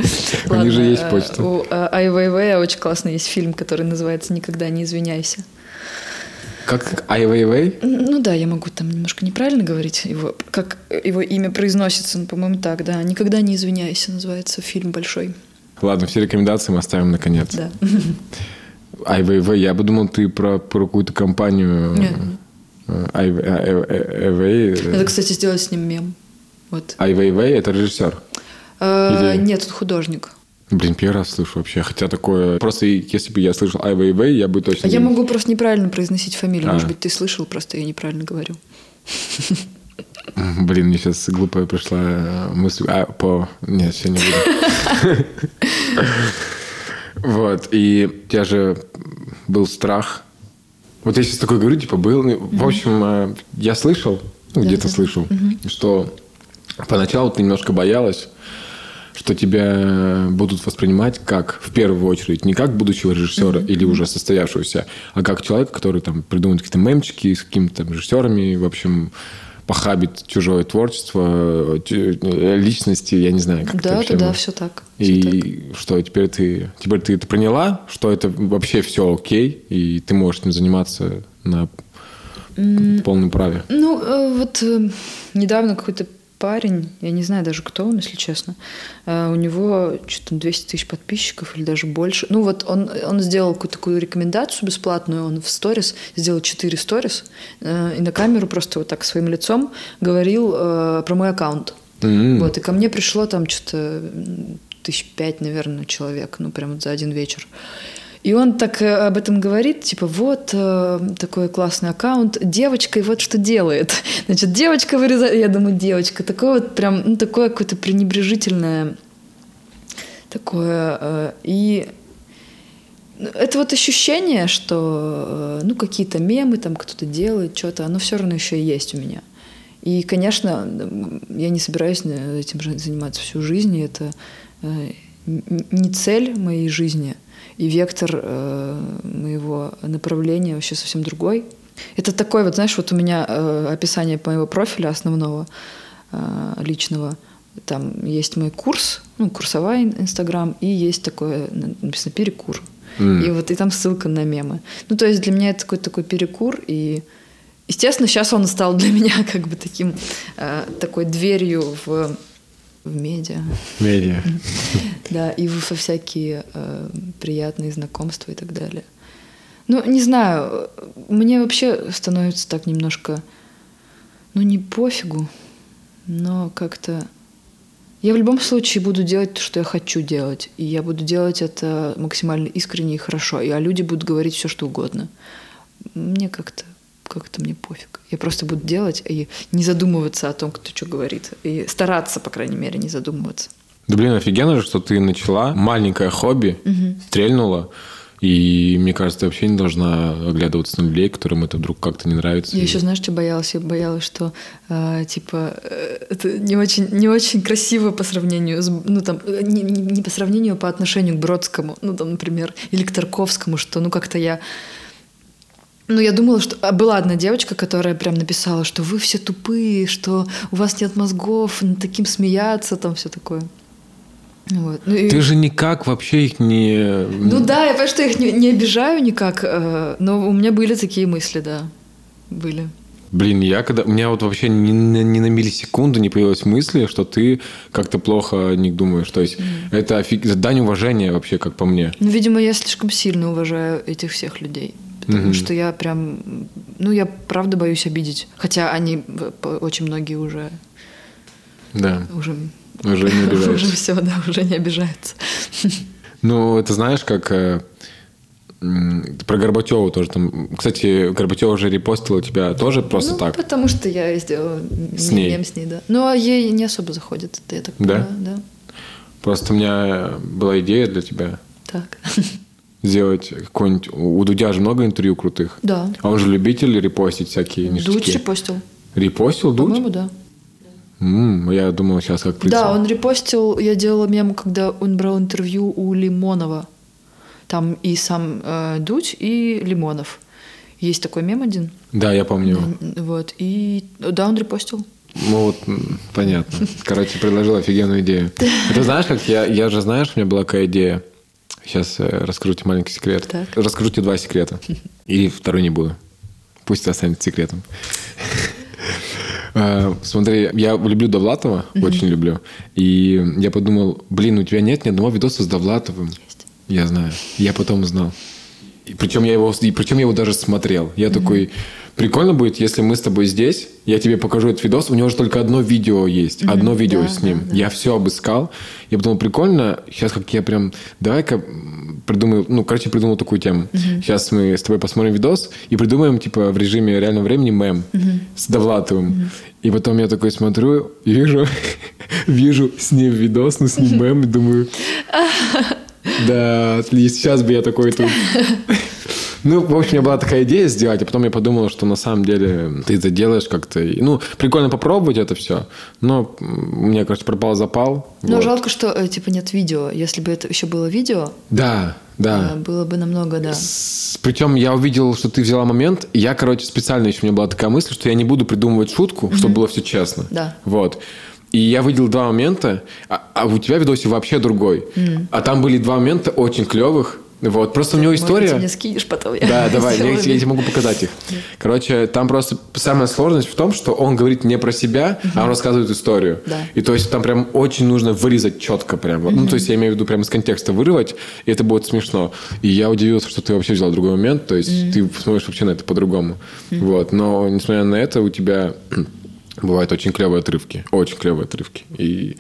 У них же есть почта. У Ай Вейвея очень классный есть фильм, который называется «Никогда не извиняйся». Как Ай Вейвей? Ну да, я могу там немножко неправильно говорить его, как его имя произносится, ну, по-моему, так, да. «Никогда не извиняйся» называется фильм большой. Ладно, все рекомендации мы оставим наконец. Да. IVV, я бы думал, ты про, про какую-то компанию... Нет. IVV. Это, кстати, сделать с ним мем. Вот. IVV – это режиссер? Или... Нет, он художник. Блин, первый раз слышу вообще. Хотя такое... Просто если бы я слышал IVV, я бы точно... Я могу просто неправильно произносить фамилию. А. Может быть, ты слышал, просто я неправильно говорю. Блин, мне сейчас глупая пришла мысль... А, по... Нет, все не буду. Вот, и у тебя же был страх. Вот я сейчас такой говорю, типа, был. Mm-hmm. В общем, э, я слышал, ну, где-то слышал, mm-hmm. что поначалу ты немножко боялась, что тебя будут воспринимать как, в первую очередь, не как будущего режиссера mm-hmm. или уже состоявшегося, а как человека, который там придумывает какие-то мемчики с какими-то режиссерами, в общем, похабит чужое творчество, личности, я не знаю, как да, это. Да, да, все так. И так. что теперь ты, теперь ты это поняла, что это вообще все окей, и ты можешь этим заниматься на mm. полном праве. Ну, э, вот э, недавно какой-то парень, я не знаю даже, кто он, если честно. Э, у него что-то 200 тысяч подписчиков или даже больше. Ну вот он, он сделал какую-то такую рекомендацию бесплатную, он в сторис сделал 4 сторис э, и на камеру просто вот так своим лицом говорил э, про мой аккаунт. Mm-hmm. Вот, и ко мне пришло там что-то тысяч пять, наверное, человек, ну, прям за один вечер. И он так э, об этом говорит, типа, вот э, такой классный аккаунт, девочка, и вот что делает. Значит, девочка вырезает, я думаю, девочка, такое вот прям, ну, такое какое-то пренебрежительное такое. Э, и это вот ощущение, что ну какие-то мемы там кто-то делает, что-то, оно все равно еще и есть у меня. И, конечно, я не собираюсь этим заниматься всю жизнь, и это не цель моей жизни, и вектор э, моего направления вообще совсем другой. Это такой вот, знаешь, вот у меня э, описание моего профиля основного э, личного. Там есть мой курс, ну, курсовая Инстаграм, и есть такое, написано, перекур. Mm. И вот и там ссылка на мемы. Ну, то есть для меня это такой такой перекур, и естественно, сейчас он стал для меня как бы таким, э, такой дверью в в медиа. Медиа. Да, и во всякие э, приятные знакомства и так далее. Ну, не знаю, мне вообще становится так немножко, ну, не пофигу, но как-то... Я в любом случае буду делать то, что я хочу делать. И я буду делать это максимально искренне и хорошо. И, а люди будут говорить все, что угодно. Мне как-то как-то мне пофиг. Я просто буду делать и не задумываться о том, кто что говорит. И стараться, по крайней мере, не задумываться. Да блин, офигенно же, что ты начала маленькое хобби, угу. стрельнула. И мне кажется, ты вообще не должна оглядываться на людей, которым это вдруг как-то не нравится. Я еще, знаешь, что боялась? Я боялась, что э, типа э, это не очень, не очень красиво по сравнению с, ну там, не, не по сравнению, а по отношению к Бродскому, ну там, например, или к Тарковскому, что ну как-то я ну, я думала, что... А была одна девочка, которая прям написала, что вы все тупые, что у вас нет мозгов, над таким смеяться, там все такое. Вот. Ну, и... Ты же никак вообще их не... Ну да, я понимаю, что я их не, не обижаю никак, э, но у меня были такие мысли, да, были. Блин, я когда... У меня вот вообще ни, ни на миллисекунду не появилась мысли, что ты как-то плохо о них думаешь. То есть mm. это, офиг... дань уважения вообще, как по мне. Ну, видимо, я слишком сильно уважаю этих всех людей. Потому mm-hmm. что я прям, ну, я правда боюсь обидеть. Хотя они очень многие уже... Да. Уже, уже не обижаются. Уже все, да, уже не обижаются. Ну, это знаешь, как э, про Горбачева тоже там. Кстати, Горбачева уже репостила тебя тоже просто ну, так. Потому что я сделала с ней. с ней, да. Ну, а ей не особо заходит, это я так да? да. Просто у меня была идея для тебя. Так сделать какой-нибудь... У Дудя же много интервью крутых. Да. А он же любитель репостить всякие ништяки. Дудь репостил. Репостил Дудь? По-моему, да. м я думал, сейчас как прицел. Да, он репостил, я делала мем, когда он брал интервью у Лимонова. Там и сам э, Дудь, и Лимонов. Есть такой мем один. Да, я помню. Вот. И да, он репостил. Ну вот, понятно. Короче, предложил офигенную идею. Ты знаешь, как я, я же знаешь, у меня была какая идея. Сейчас э, расскажу тебе маленький секрет. Так. Расскажу тебе два секрета. И второй не буду. Пусть останется секретом. Э, смотри, я люблю Довлатова, очень люблю. И я подумал, блин, у тебя нет ни одного видоса с Довлатовым. Есть. Я знаю. Я потом узнал. И причем я его, и причем я его даже смотрел. Я такой, Прикольно будет, если мы с тобой здесь, я тебе покажу этот видос, у него же только одно видео есть, mm-hmm. одно видео да, с ним. Да, да. Я все обыскал. Я подумал, прикольно, сейчас как я прям, давай-ка придумаю, ну, короче, придумал такую тему. Mm-hmm. Сейчас мы с тобой посмотрим видос и придумаем, типа, в режиме реального времени мем mm-hmm. с Довлатовым. Mm-hmm. И потом я такой смотрю вижу, вижу с ним видос, ну, с ним мем, и думаю, да, сейчас бы я такой тут... Ну, в общем, у меня была такая идея сделать, а потом я подумал, что на самом деле ты это делаешь как-то... Ну, прикольно попробовать это все, но у меня, короче, пропал запал. Ну, вот. жалко, что, э, типа, нет видео. Если бы это еще было видео... Да, да. Э, было бы намного, да. С... Причем я увидел, что ты взяла момент, я, короче, специально еще у меня была такая мысль, что я не буду придумывать шутку, mm-hmm. чтобы было все честно. Да. Вот. И я выделил два момента, а, а у тебя в видосе вообще другой. Mm. А там были два момента очень клевых, вот, просто у него история... Ты мне скинешь потом. Да, давай, я, я тебе могу показать их. Короче, там просто самая сложность в том, что он говорит не про себя, угу. а он рассказывает историю. Да. И то есть там прям очень нужно вырезать четко прям. Угу. Ну, то есть я имею в виду прямо из контекста вырывать, и это будет смешно. И я удивился, что ты вообще взял другой момент, то есть угу. ты смотришь вообще на это по-другому. Угу. Вот, но несмотря на это, у тебя бывают очень клевые отрывки, очень клевые отрывки. И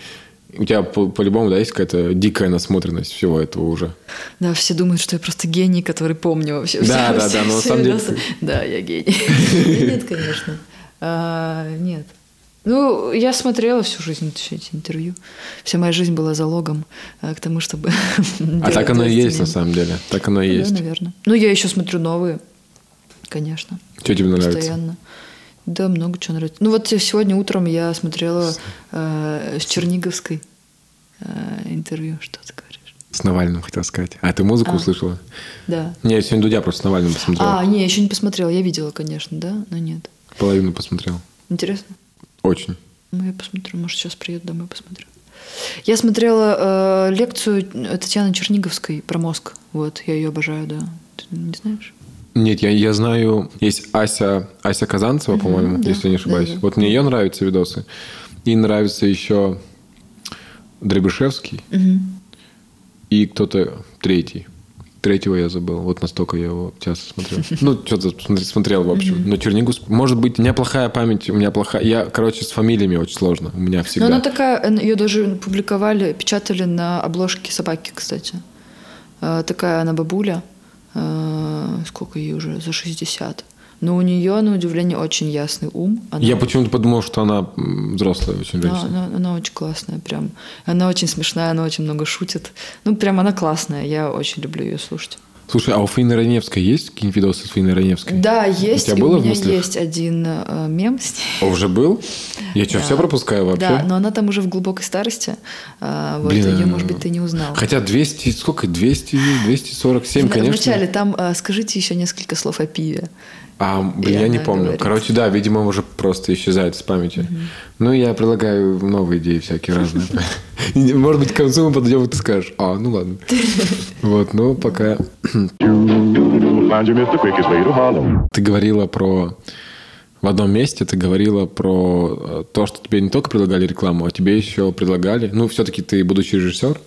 у тебя по-любому, да, есть какая-то дикая насмотренность всего этого уже. Да, все думают, что я просто гений, который помню вообще. Да, да, да, но на самом деле... Да, я гений. Нет, конечно. А, нет. Ну, я смотрела всю жизнь все эти интервью. Вся моя жизнь была залогом э, к тому, чтобы... А так оно и есть, на самом деле. Так оно и есть. Да, наверное. Ну, я еще смотрю новые, конечно. Что тебе нравится? Постоянно. Да, много чего нравится. Ну, вот сегодня утром я смотрела э, с Черниговской э, интервью. Что ты говоришь? С Навальным хотел сказать. А ты музыку а, услышала? Да. Не, я сегодня Дудя просто с Навальным посмотрел. А, не, я еще не посмотрела. Я видела, конечно, да, но нет. Половину посмотрел. Интересно? Очень. Ну, я посмотрю. Может, сейчас приеду домой, посмотрю. Я смотрела э, лекцию Татьяны Черниговской про мозг. Вот, я ее обожаю, да. Ты не знаешь? Нет, я, я знаю, есть Ася, Ася Казанцева, угу, по-моему, да, если я не ошибаюсь. Да, да. Вот мне ее нравятся видосы. И нравится еще Дребышевский. Угу и кто-то третий. Третьего я забыл. Вот настолько я его часто смотрел. Ну, что-то смотрел, в общем. Но Чернигус... Может быть, у меня плохая память, у меня плохая... Я, короче, с фамилиями очень сложно. У меня всегда... Но она такая... Ее даже публиковали, печатали на обложке собаки, кстати. Э, такая она бабуля. Э, сколько ей уже? За 60. Но у нее, на удивление, очень ясный ум. Она Я почему-то подумал, что она взрослая очень женщина. Она, она, она очень классная, прям. Она очень смешная, она очень много шутит. Ну, прям она классная. Я очень люблю ее слушать. Слушай, а у Фаины Раневской есть какие-нибудь видосы с Фаиной Раневской? Да, есть. У тебя было у меня есть один э, мем с ней. А уже был? Я что, да. все пропускаю вообще? Да, но она там уже в глубокой старости. А, вот, Блин, ее, может быть, ты не узнал. Хотя 200, сколько? 200, 247, конечно. Вначале там а, скажите еще несколько слов о пиве. А, блин, я не помню. Говорит. Короче, да, видимо, уже просто исчезает с памяти. Угу. Ну, я предлагаю новые идеи всякие разные. Может быть, к концу мы подойдем, и ты скажешь, а, ну ладно. Вот, ну, пока... Ты говорила про... В одном месте ты говорила про э, то, что тебе не только предлагали рекламу, а тебе еще предлагали... Ну, все-таки ты, будучи режиссер,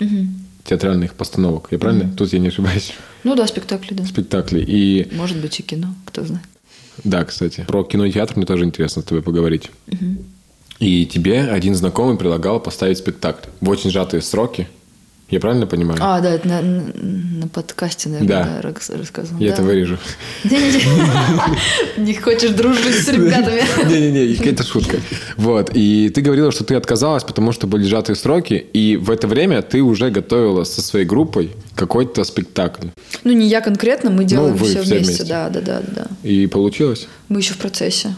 театральных постановок, я правильно? Тут я не ошибаюсь. Ну да, спектакли, да. Спектакли. И... Может быть, и кино, кто знает. Да, кстати. Про кино и театр мне тоже интересно с тобой поговорить. Угу. И тебе один знакомый предлагал поставить спектакль в очень сжатые сроки. Я правильно понимаю? А, да, это на, на, подкасте, наверное, да. да рассказывал. Я да. это вырежу. Не хочешь дружить с ребятами. Не-не-не, это шутка. Вот, и ты говорила, что ты отказалась, потому что были сжатые сроки, и в это время ты уже готовила со своей группой какой-то спектакль. Ну, не я конкретно, мы делаем все вместе. Да, да, да, да. И получилось? Мы еще в процессе.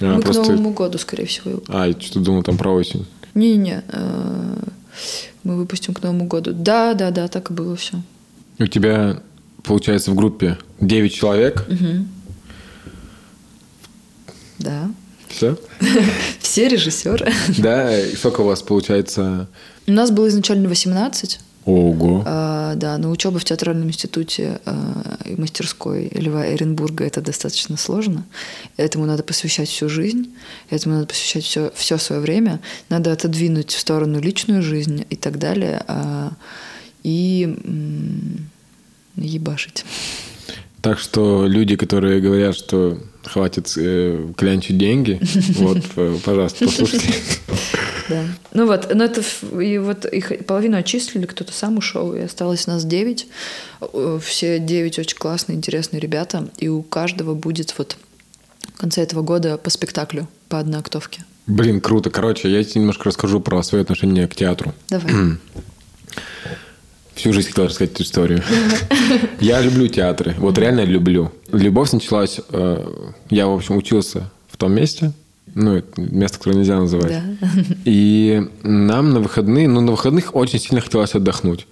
А, мы к Новому году, скорее всего. А, я что-то думал там про осень. Не-не-не э, мы выпустим к Новому году. Да, да, да, так и было все. У тебя, получается, в группе 9 человек? Угу. Да. Все? Все режиссеры. Да, и сколько у вас получается? У нас было изначально 18. Ого. А, да, но учеба в театральном институте а, и мастерской Льва Эренбурга это достаточно сложно. Этому надо посвящать всю жизнь, этому надо посвящать все, все свое время. Надо отодвинуть в сторону личную жизнь и так далее. А, и м- ебашить. Так что люди, которые говорят, что хватит э, клянчить деньги, вот, э, пожалуйста, послушайте. Да. Ну вот, но это и вот их половину отчислили, кто-то сам ушел, и осталось нас девять. Все девять очень классные, интересные ребята, и у каждого будет вот в конце этого года по спектаклю, по одной октовке. Блин, круто. Короче, я тебе немножко расскажу про свое отношение к театру. Давай. Всю жизнь хотел рассказать эту историю. Я люблю театры. Вот реально люблю. Любовь началась... Э, я, в общем, учился в том месте, ну, место, которое нельзя называть. Да. И нам на выходные, ну, на выходных очень сильно хотелось отдохнуть.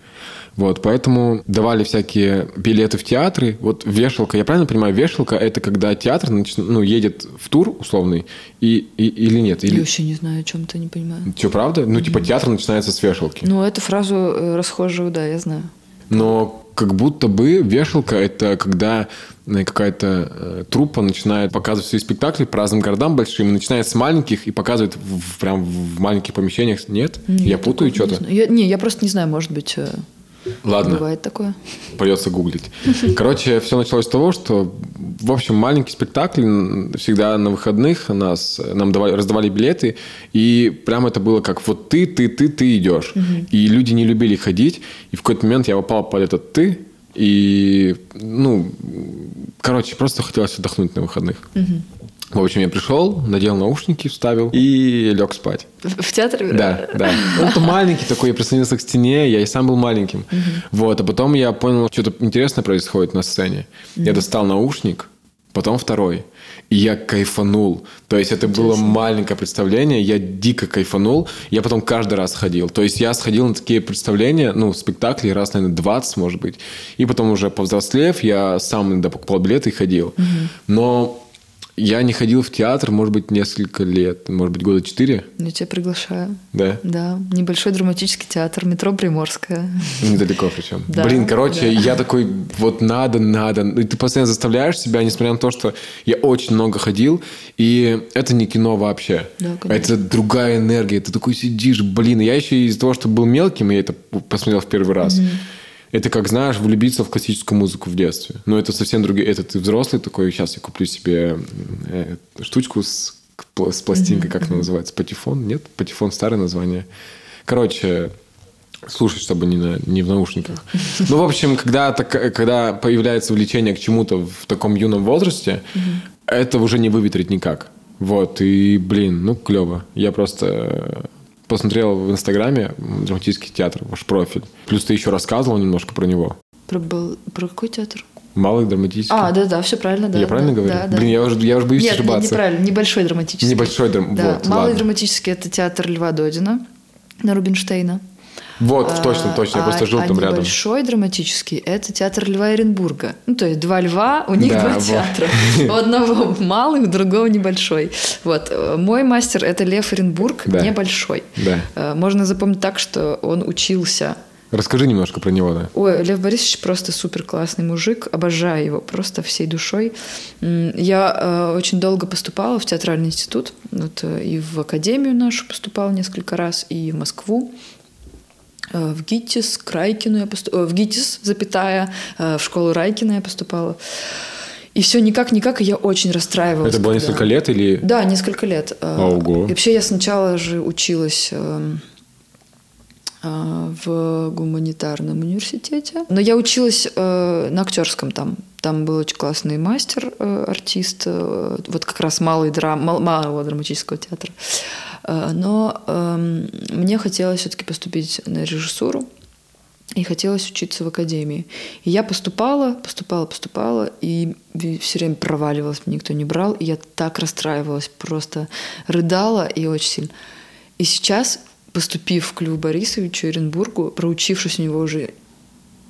Вот, поэтому давали всякие билеты в театры. Вот вешалка, я правильно понимаю, вешалка это когда театр ну, едет в тур условный и, и, или нет? Или... Я вообще не знаю, о чем ты не понимаю. Что, правда? Ну, типа театр начинается с вешалки. Ну, эту фразу э, расхожую, да, я знаю. Но как будто бы вешалка это когда э, какая-то э, труппа начинает показывать свои спектакли по разным городам большим, начинает с маленьких и показывает в, прям в маленьких помещениях. Нет? Нет я путаю что-то? Не, не, я просто не знаю, может быть... Ладно. Бывает такое. Придется гуглить. Короче, все началось с того, что, в общем, маленький спектакль всегда на выходных нас, нам давали, раздавали билеты, и прямо это было как вот ты, ты, ты, ты идешь. Угу. И люди не любили ходить, и в какой-то момент я попал под этот ты, и, ну, короче, просто хотелось отдохнуть на выходных. Угу. В общем, я пришел, надел наушники, вставил и лег спать. В театре? Да, да. Он-то маленький такой, я прислонился к стене, я и сам был маленьким. Вот, а потом я понял, что-то интересное происходит на сцене. Я достал наушник, потом второй. И я кайфанул. То есть это было маленькое представление, я дико кайфанул. Я потом каждый раз ходил. То есть я сходил на такие представления, ну, спектакли раз, наверное, 20, может быть. И потом уже повзрослев, я сам иногда покупал билеты и ходил. Но я не ходил в театр, может быть, несколько лет, может быть, года четыре. Я тебя приглашаю. Да? Да. Небольшой драматический театр, метро Приморская. Недалеко причем. Да, Блин, короче, да. я такой, вот надо, надо. И ты постоянно заставляешь себя, несмотря на то, что я очень много ходил, и это не кино вообще. Да, это другая энергия. Ты такой сидишь, блин. Я еще из-за того, что был мелким, я это посмотрел в первый раз. Угу это как, знаешь, влюбиться в классическую музыку в детстве. Но это совсем другие. Это ты взрослый такой, сейчас я куплю себе э, штучку с, с пластинкой, как она называется? Патефон? Нет? Патефон старое название. Короче, слушать, чтобы не, на, не в наушниках. Ну, в общем, когда, так, когда появляется влечение к чему-то в таком юном возрасте, это уже не выветрить никак. Вот, и, блин, ну, клево. Я просто посмотрел в Инстаграме драматический театр, ваш профиль. Плюс ты еще рассказывал немножко про него. Про, был, про какой театр? Малый драматический. А, да, да, все правильно, да. Я правильно да, говорю? Да, Блин, я уже, я уже боюсь Нет, ошибаться. Нет, неправильно, небольшой драматический. Небольшой драм... Да. Вот, Малый ладно. драматический это театр Льва Додина на Рубинштейна. Вот, а, точно, точно, я просто жил а там рядом. большой драматический – это театр Льва Оренбурга. Ну, то есть два льва, у них да, два вот. театра. У одного малый, у другого небольшой. Вот. Мой мастер – это Лев Оренбург, да. небольшой. Да. Э, можно запомнить так, что он учился Расскажи немножко про него, да. Ой, Лев Борисович просто супер классный мужик, обожаю его просто всей душой. Я э, очень долго поступала в театральный институт, вот, э, и в академию нашу поступала несколько раз, и в Москву. Э, в ГИТИС, к Райкину я поступала, в ГИТИС, запятая, э, в школу Райкина я поступала. И все никак-никак, и я очень расстраивалась. Это было когда... несколько лет или... Да, несколько лет. Э, Ого. И вообще я сначала же училась эм, в гуманитарном университете. Но я училась на актерском там. Там был очень классный мастер, артист, вот как раз малый драм, малого драматического театра. Э, но эм, мне хотелось все-таки поступить на режиссуру. И хотелось учиться в академии. И я поступала, поступала, поступала, и все время проваливалась, никто не брал. И я так расстраивалась, просто рыдала и очень сильно. И сейчас, поступив к Льву Борисовичу Оренбургу, проучившись у него уже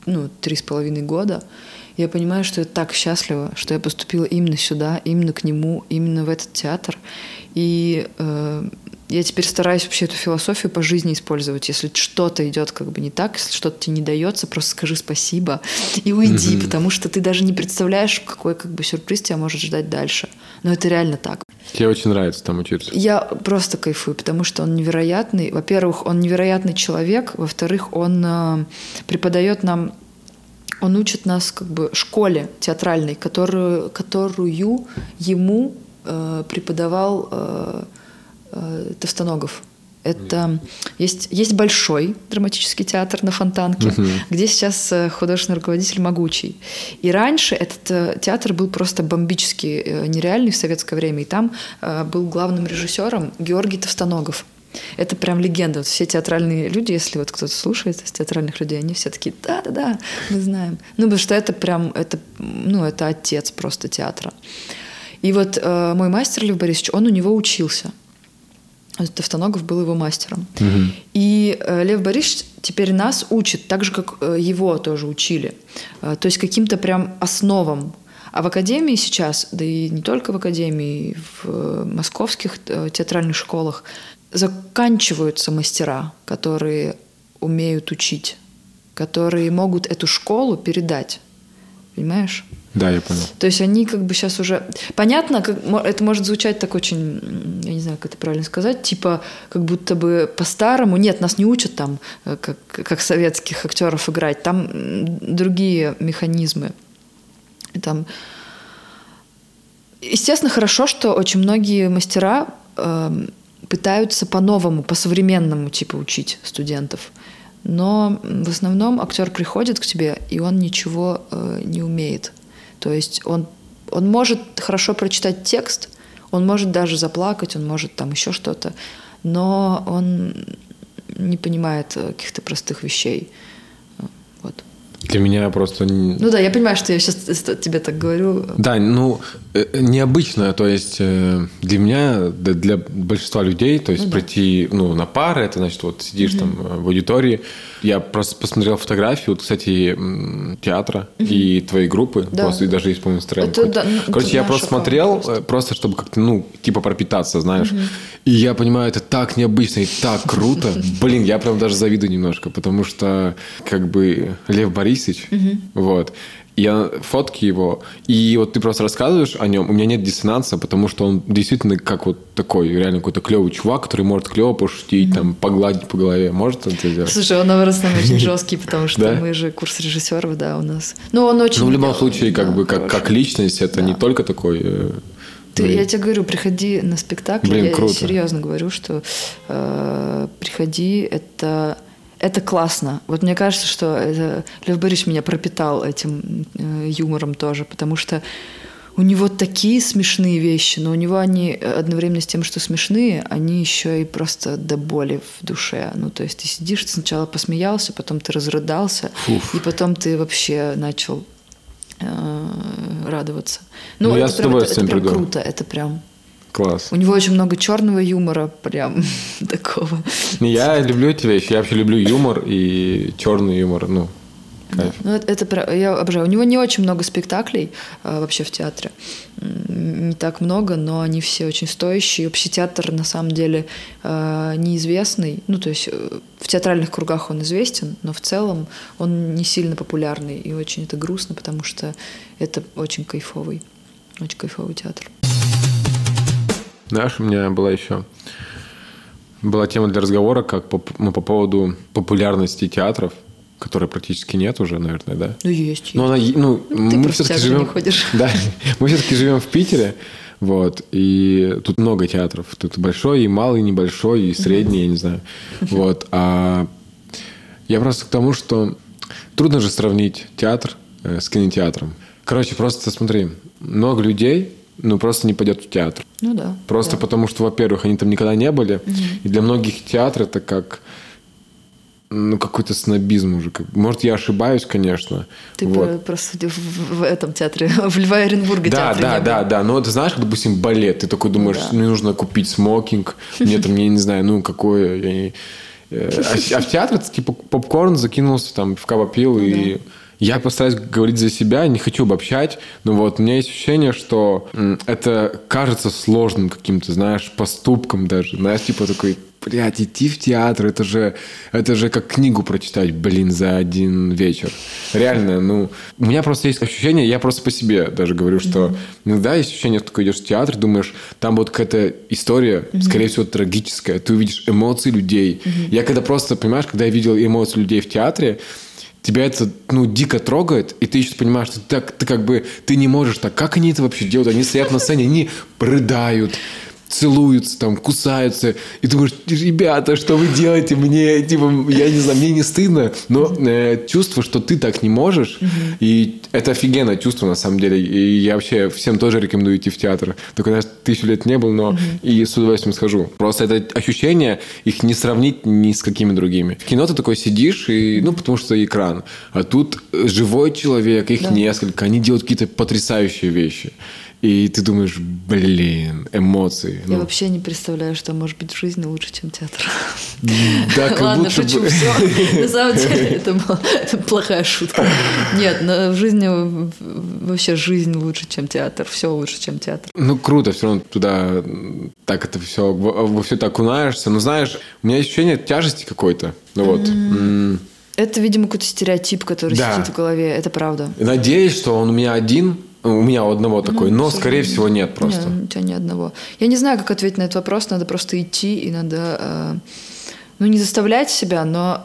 ну, три с половиной года, я понимаю, что я так счастлива, что я поступила именно сюда, именно к нему, именно в этот театр. И э, я теперь стараюсь вообще эту философию по жизни использовать. Если что-то идет как бы не так, если что-то тебе не дается, просто скажи спасибо и уйди, mm-hmm. потому что ты даже не представляешь, какой как бы сюрприз тебя может ждать дальше. Но это реально так. Тебе очень нравится там учиться? Я просто кайфую, потому что он невероятный. Во-первых, он невероятный человек. Во-вторых, он э, преподает нам он учит нас как бы школе театральной, которую, которую ему э, преподавал э, э, Товстоногов. Это есть, есть большой драматический театр на Фонтанке, uh-huh. где сейчас э, художественный руководитель Могучий. И раньше этот э, театр был просто бомбически э, нереальный в советское время. И там был главным режиссером Георгий Товстоногов. Это прям легенда. Вот все театральные люди, если вот кто-то слушает из театральных людей, они все такие, да-да-да, мы знаем. Ну, потому что это прям, это, ну, это отец просто театра. И вот э, мой мастер Лев Борисович, он у него учился. Товстоногов был его мастером. Угу. И э, Лев Борисович теперь нас учит, так же, как э, его тоже учили. Э, то есть каким-то прям основам. А в академии сейчас, да и не только в академии, в московских театральных школах заканчиваются мастера, которые умеют учить, которые могут эту школу передать. Понимаешь? Да, я понял. То есть они как бы сейчас уже... Понятно, как... это может звучать так очень, я не знаю, как это правильно сказать, типа как будто бы по-старому. Нет, нас не учат там, э, как, как советских актеров играть. Там другие механизмы. Там... Естественно, хорошо, что очень многие мастера э, пытаются по-новому, по-современному типа учить студентов. Но в основном актер приходит к тебе, и он ничего э, не умеет. То есть он, он может хорошо прочитать текст, Он может даже заплакать, он может там еще что-то, но он не понимает каких-то простых вещей. Вот. Для меня просто... Ну да, я понимаю, что я сейчас тебе так говорю. Да, ну, э, необычно. То есть э, для меня, для большинства людей, то есть ну, прийти да. ну, на пары, это значит, вот сидишь угу. там в аудитории. Я просто посмотрел фотографию, вот, кстати, театра угу. и твоей группы. Да. Просто и даже есть, по-моему, Инстаграм. Да, Короче, я просто смотрел, просто. просто чтобы как-то, ну, типа пропитаться, знаешь. Угу. И я понимаю, это так необычно и так круто. Блин, я прям даже завидую немножко, потому что как бы Лев Борисович, вот, я фотки его, и вот ты просто рассказываешь о нем, у меня нет диссонанса, потому что он действительно как вот такой реально какой-то клевый чувак, который может клево пошутить, mm-hmm. там, погладить по голове. Может он это сделать? Слушай, он, наверное, очень жесткий, потому что мы же курс режиссеров, да, у нас. Ну, он очень... Ну, в любом случае, как бы, как, личность, это не только такой э, ты, я тебе говорю, приходи на спектакль. Блин, я круто. серьезно говорю, что э, приходи, это это классно. Вот мне кажется, что это, Лев Борисович меня пропитал этим э, юмором тоже, потому что у него такие смешные вещи, но у него они одновременно с тем, что смешные, они еще и просто до боли в душе. Ну, то есть ты сидишь, ты сначала посмеялся, потом ты разрыдался, Фуф. и потом ты вообще начал Э, радоваться. Ну, ну это я прям, с это, это прям круто, это прям Класс. У него очень много черного юмора, прям такого. Я люблю эти вещи. Я вообще люблю юмор и черный юмор. Ну, Кайф. Ну, это, это я обожаю. У него не очень много спектаклей а, вообще в театре. Не так много, но они все очень стоящие. Вообще театр на самом деле а, неизвестный. Ну, то есть э, в театральных кругах он известен, но в целом он не сильно популярный. И очень это грустно, потому что это очень кайфовый, очень кайфовый театр. Знаешь, у меня была еще была тема для разговора, как по, ну, по поводу популярности театров – которой практически нет уже, наверное, да? Ну, есть. Но есть. она, ну, ну мы все-таки живем... Не ходишь. Да, мы все-таки живем в Питере, вот, и тут много театров. Тут большой, и малый, и небольшой, и средний, я не знаю. Вот, а я просто к тому, что трудно же сравнить театр э, с кинотеатром. Короче, просто смотри, много людей, ну, просто не пойдет в театр. Ну да. Просто да. потому, что, во-первых, они там никогда не были. Угу. И для многих театр это как ну, какой-то снобизм уже. Может, я ошибаюсь, конечно. Ты вот. просто в, в этом театре, в Льва Оренбурга Да, да, да, да. Но ты знаешь, допустим, балет, ты такой думаешь, да. мне нужно купить смокинг, мне там, я не знаю, ну, какое... Я не... Э, а, а в театре ты, типа, попкорн закинулся, там, в попил, ну, и... Да. Я постараюсь говорить за себя, не хочу обобщать, но вот у меня есть ощущение, что это кажется сложным каким-то, знаешь, поступком даже. Знаешь, типа такой, блядь, идти в театр, это же, это же как книгу прочитать, блин, за один вечер. Реально, ну, у меня просто есть ощущение, я просто по себе даже говорю, что mm-hmm. иногда есть ощущение, что ты идешь в театр, думаешь, там вот какая-то история, mm-hmm. скорее всего, трагическая, ты увидишь эмоции людей. Mm-hmm. Я когда просто, понимаешь, когда я видел эмоции людей в театре, тебя это, ну, дико трогает, и ты еще понимаешь, что ты, так, ты как бы, ты не можешь так, как они это вообще делают? Они стоят на сцене, они рыдают, целуются, там, кусаются, и думаешь, ребята, что вы делаете мне, типа, я не знаю, мне не стыдно, но э, чувство, что ты так не можешь, mm-hmm. и это офигенное чувство, на самом деле, и я вообще всем тоже рекомендую идти в театр, только, знаешь, тысячу лет не был, но mm-hmm. и с удовольствием схожу. Просто это ощущение, их не сравнить ни с какими другими. В кино ты такой сидишь, и, ну, потому что экран, а тут живой человек, их да. несколько, они делают какие-то потрясающие вещи. И ты думаешь, блин, эмоции. Я ну. вообще не представляю, что может быть в жизни лучше, чем театр. Да, как Ладно, будто шучу, бы... все. На самом деле, это была плохая шутка. Нет, но в жизни вообще жизнь лучше, чем театр. Все лучше, чем театр. Ну, круто, все равно туда так это все, во все так окунаешься. Но знаешь, у меня ощущение тяжести какой-то. Ну вот. Это, видимо, какой-то стереотип, который да. сидит в голове. Это правда. Надеюсь, что он у меня один, у меня у одного такой, ну, но, скорее всего, нет просто. Нет, у тебя ни одного. Я не знаю, как ответить на этот вопрос. Надо просто идти и надо, э, ну, не заставлять себя, но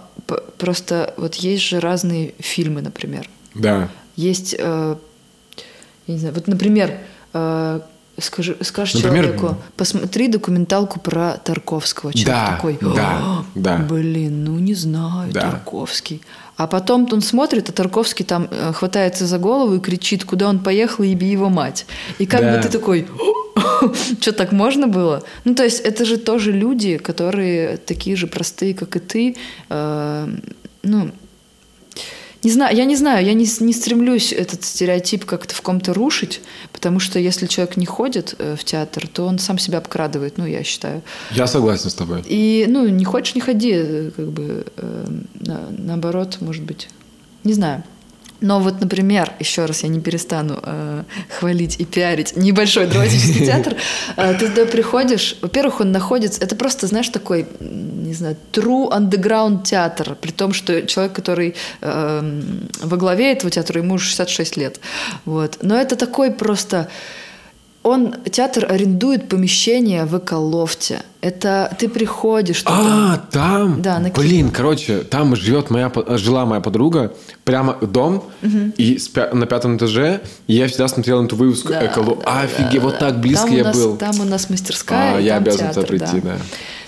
просто вот есть же разные фильмы, например. Да. Есть, э, я не знаю, вот, например, э, скажи, скажешь Например, человеку, посмотри документалку про Тарковского. Человек да, такой, да, да. блин, ну не знаю, да. Тарковский. А потом он смотрит, а Тарковский там э, хватается за голову и кричит, куда он поехал, еби его мать. И как да. бы ты такой, что так можно было? Ну, то есть это же тоже люди, которые такие же простые, как и ты. Э, ну, не знаю, я не знаю, я не, не стремлюсь этот стереотип как-то в ком-то рушить, потому что если человек не ходит э, в театр, то он сам себя обкрадывает, ну, я считаю. Я согласен с тобой. И, ну, не хочешь, не ходи, э, как бы, э, на, наоборот, может быть. Не знаю. Но вот, например, еще раз я не перестану э, хвалить и пиарить небольшой драматический театр. Э, ты туда приходишь, во-первых, он находится, это просто, знаешь, такой, не знаю, true underground театр, при том, что человек, который э, во главе этого театра, ему уже 66 лет. Вот. Но это такой просто он, театр арендует помещение в эколофте. Это ты приходишь туда. А, там? Да, на Блин, короче, там живет моя, жила моя подруга, прямо дом, угу. и на пятом этаже, я всегда смотрел на эту вывеску да, эколо. Да, Офигеть, да, вот так близко там я нас, был. Там у нас мастерская, а, я обязан театр, туда прийти, да. да.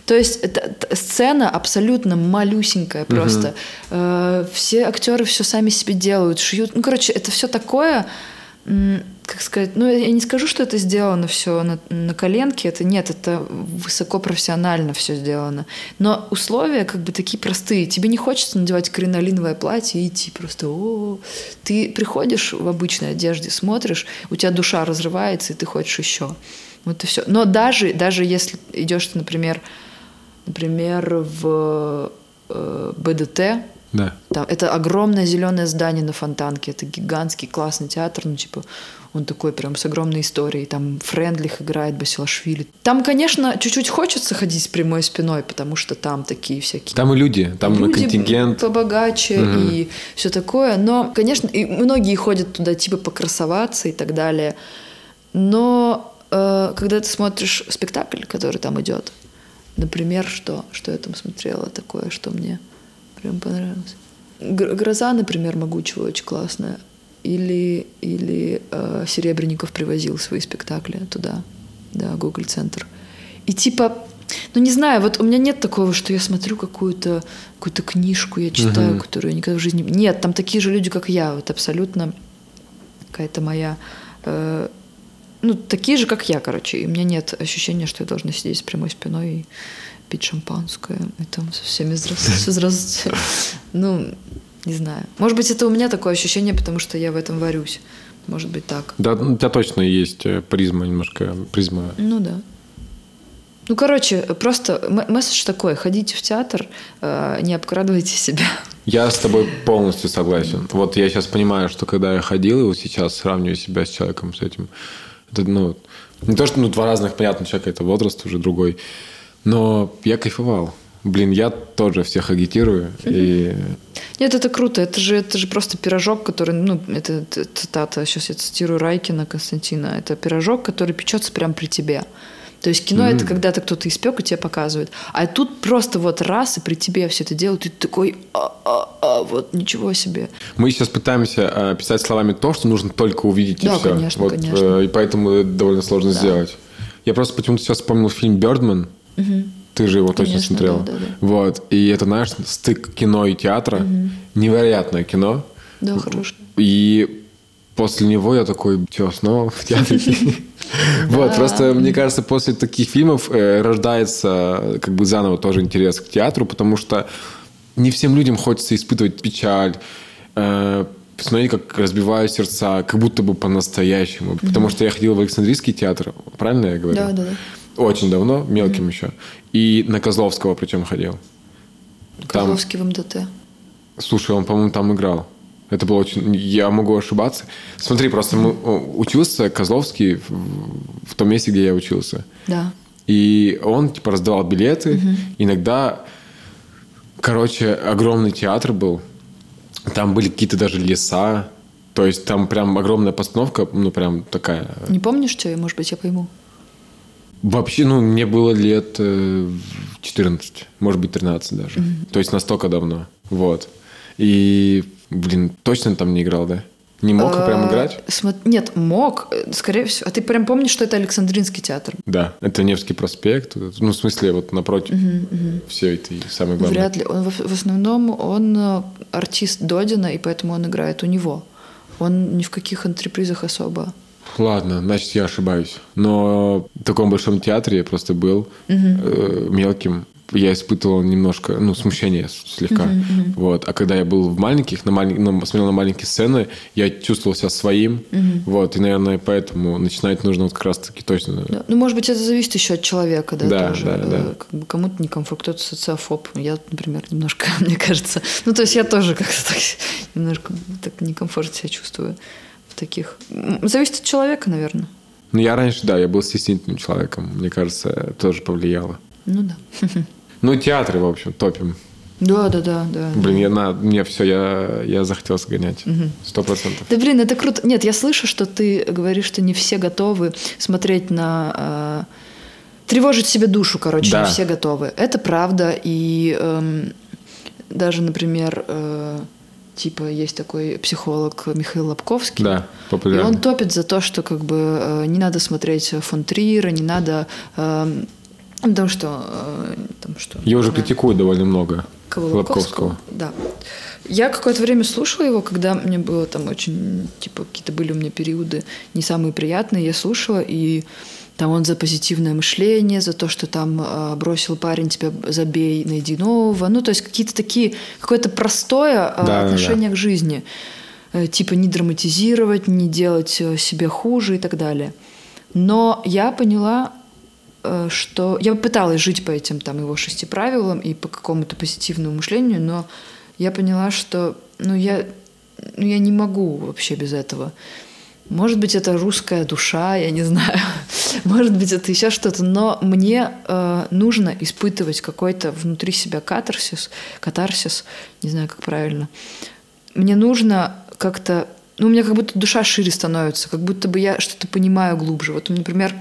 То есть это, сцена абсолютно малюсенькая просто. Угу. все актеры все сами себе делают, шьют. Ну, короче, это все такое как сказать, ну я не скажу, что это сделано все на, на коленке, это нет, это высоко профессионально все сделано. Но условия как бы такие простые. Тебе не хочется надевать кринолиновое платье и идти просто. О, ты приходишь в обычной одежде, смотришь, у тебя душа разрывается и ты хочешь еще. Вот и все. Но даже даже если идешь, например, например в э, БДТ, да. Там, это огромное зеленое здание на Фонтанке, это гигантский классный театр, ну типа он такой прям с огромной историей. Там Френдлих играет, Басилашвили. Там, конечно, чуть-чуть хочется ходить с прямой спиной, потому что там такие всякие... Там и люди, там люди контингент. побогаче угу. и все такое. Но, конечно, и многие ходят туда типа покрасоваться и так далее. Но э, когда ты смотришь спектакль, который там идет, например, что, что я там смотрела такое, что мне прям понравилось. Гроза, например, могучего очень классная или, или э, Серебренников привозил свои спектакли туда, да, Google центр И типа, ну не знаю, вот у меня нет такого, что я смотрю какую-то какую книжку, я читаю, угу. которую я никогда в жизни... Нет, там такие же люди, как я, вот абсолютно какая-то моя... Э, ну, такие же, как я, короче. И у меня нет ощущения, что я должна сидеть с прямой спиной и пить шампанское, и там со всеми здравствуйте. Ну, не знаю. Может быть, это у меня такое ощущение, потому что я в этом варюсь. Может быть, так. Да, у тебя точно есть э, призма немножко, призма. Ну да. Ну, короче, просто месседж такой. Ходите в театр, э, не обкрадывайте себя. Я с тобой полностью согласен. Вот я сейчас понимаю, что когда я ходил, и вот сейчас сравниваю себя с человеком с этим, это, ну, не то, что ну, два разных, понятно, человека, это возраст уже другой, но я кайфовал. Блин, я тоже всех агитирую. И... Нет, это круто. Это же, это же просто пирожок, который, ну, это цитата, сейчас я цитирую Райкина Константина, это пирожок, который печется прямо при тебе. То есть кино mm-hmm. это когда-то кто-то испек и тебе показывает. А тут просто вот раз и при тебе все это делают, и ты такой, а, а, а, вот ничего себе. Мы сейчас пытаемся э, писать словами то, что нужно только увидеть да, и все. конечно, вот, конечно. Э, и поэтому довольно сложно да. сделать. Я просто почему-то сейчас вспомнил фильм «Бёрдман». Угу. Ты же его Конечно, точно смотрела. Да, да, да. Вот. И это, знаешь, стык кино и театра. Угу. Невероятное кино. Да, хорошее. И после него я такой, что, снова в театре? Вот, просто мне кажется, после таких фильмов э, рождается как бы заново тоже интерес к театру, потому что не всем людям хочется испытывать печаль, э, посмотреть, как разбивают сердца, как будто бы по-настоящему. Потому что я ходил в Александрийский театр, правильно я говорю? Да, да, да. Очень давно, мелким mm-hmm. еще. И на Козловского причем ходил. Козловский там... в МДТ. Слушай, он, по-моему, там играл. Это было очень... Я могу ошибаться. Смотри, просто мы учился Козловский в, в том месте, где я учился. Да. И он, типа, раздавал билеты. Угу. Иногда... Короче, огромный театр был. Там были какие-то даже леса. То есть там прям огромная постановка, ну, прям такая... Не помнишь, что? Может быть, я пойму. Вообще, ну, мне было лет 14, э, может быть, 13 даже. Mm-hmm. То есть настолько давно. Вот. И, блин, точно там не играл, да? Не мог прям играть? Нет, мог, скорее всего. А ты прям помнишь, что это Александринский театр? Да, это Невский проспект. Ну, в смысле, вот напротив угу, угу. все этой самой главной. Вряд ли. Он, в, в основном он э, артист Додина, и поэтому он играет у него. Он ни в каких антрепризах особо Ладно, значит, я ошибаюсь. Но в таком большом театре я просто был угу. э, мелким я испытывал немножко, ну, смущение слегка. Uh-huh, uh-huh. Вот. А когда я был в маленьких, на малень... ну, смотрел на маленькие сцены, я чувствовал себя своим. Uh-huh. Вот. И, наверное, поэтому начинать нужно вот как раз-таки точно. Да. Ну, может быть, это зависит еще от человека, да, да тоже. Да, да. Э, как бы кому-то некомфорт, кто-то социофоб. Я, например, немножко, мне кажется. Ну, то есть я тоже как-то так немножко так некомфортно себя чувствую таких. Зависит от человека, наверное. Ну, я раньше, да, я был стеснительным человеком. Мне кажется, тоже повлияло. Ну да. Ну, театры, в общем, топим. Да, да, да, да. Блин, я на, мне все, я, я захотел сгонять. Сто процентов. Да, блин, это круто. Нет, я слышу, что ты говоришь, что не все готовы смотреть на... Э, тревожить себе душу, короче, да. не все готовы. Это правда. И э, даже, например, э, типа есть такой психолог Михаил Лобковский. Да, популярный. И он топит за то, что как бы э, не надо смотреть фон Триера, не надо... Э, Потому что... Э, там, что Его уже критикуют довольно много. Кого? Лобковского? Да. Я какое-то время слушала его, когда мне было там очень, типа, какие-то были у меня периоды не самые приятные, я слушала, и там он за позитивное мышление, за то, что там э, бросил парень, тебя забей, найди нового. Ну, то есть какие-то такие, какое-то простое э, да, отношение да, к жизни. Э, типа не драматизировать, не делать э, себе хуже и так далее. Но я поняла, Э, что я пыталась жить по этим там его шести правилам и по какому-то позитивному мышлению, но я поняла, что ну я, ну, я не могу вообще без этого. Может быть, это русская душа, я не знаю. Может быть, это еще что-то. Но мне э, нужно испытывать какой-то внутри себя катарсис, катарсис, не знаю, как правильно. Мне нужно как-то... Ну, у меня как будто душа шире становится, как будто бы я что-то понимаю глубже. Вот, например,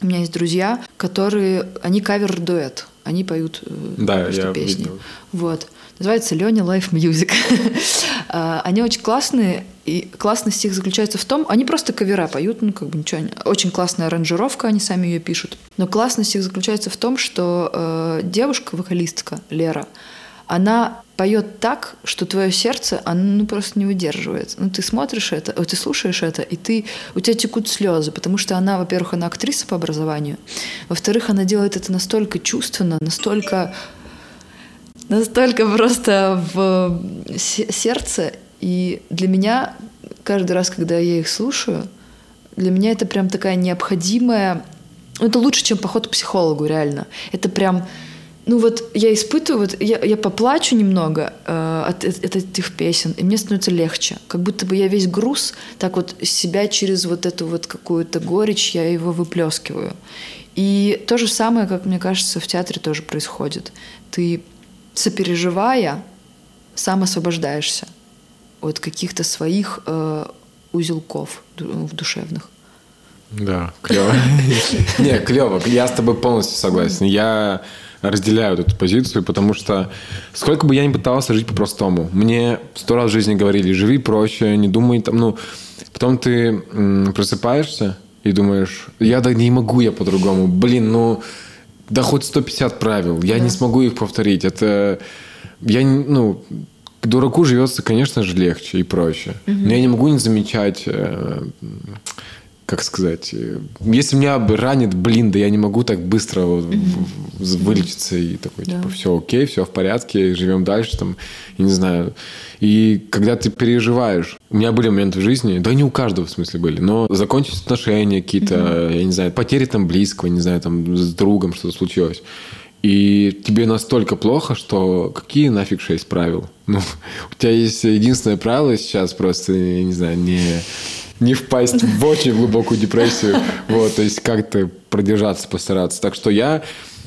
у меня есть друзья, которые, они кавер-дуэт, они поют э, да, я песни. Видел. Вот. Называется Леня Life Music. А, они очень классные, и классность их заключается в том, они просто кавера поют, ну как бы ничего, очень классная аранжировка, они сами ее пишут. Но классность их заключается в том, что э, девушка, вокалистка Лера, она поет так, что твое сердце, оно ну, просто не выдерживает. Ну, ты смотришь это, ты слушаешь это, и ты, у тебя текут слезы, потому что она, во-первых, она актриса по образованию, во-вторых, она делает это настолько чувственно, настолько, настолько просто в сердце, и для меня каждый раз, когда я их слушаю, для меня это прям такая необходимая, ну, это лучше, чем поход к психологу, реально. Это прям ну вот я испытываю, вот я, я поплачу немного э, от, от, от этих песен, и мне становится легче. Как будто бы я весь груз, так вот себя через вот эту вот какую-то горечь, я его выплескиваю. И то же самое, как мне кажется, в театре тоже происходит. Ты, сопереживая, сам освобождаешься от каких-то своих э, узелков в душевных. Да, клево. Не, клево. Я с тобой полностью согласен. Я разделяю эту позицию, потому что сколько бы я ни пытался жить по-простому, мне сто раз в жизни говорили, живи проще, не думай там, ну, потом ты м, просыпаешься и думаешь, я да не могу я по-другому, блин, ну, да хоть 150 правил, я да. не смогу их повторить, это, я, ну, дураку живется, конечно же, легче и проще. Угу. Но я не могу не замечать э, как сказать, э, если меня ранит, блин, да я не могу так быстро mm-hmm. вылечиться и такой, да. типа, все окей, все в порядке, живем дальше, там, я не знаю. И когда ты переживаешь, у меня были моменты в жизни, да не у каждого в смысле были, но закончились отношения какие-то, mm-hmm. я не знаю, потери там близкого, не знаю, там с другом что-то случилось. И тебе настолько плохо, что какие нафиг шесть правил? Ну, у тебя есть единственное правило сейчас просто, я не знаю, не не впасть в очень глубокую депрессию. Вот, то есть как-то продержаться, постараться. Так что я,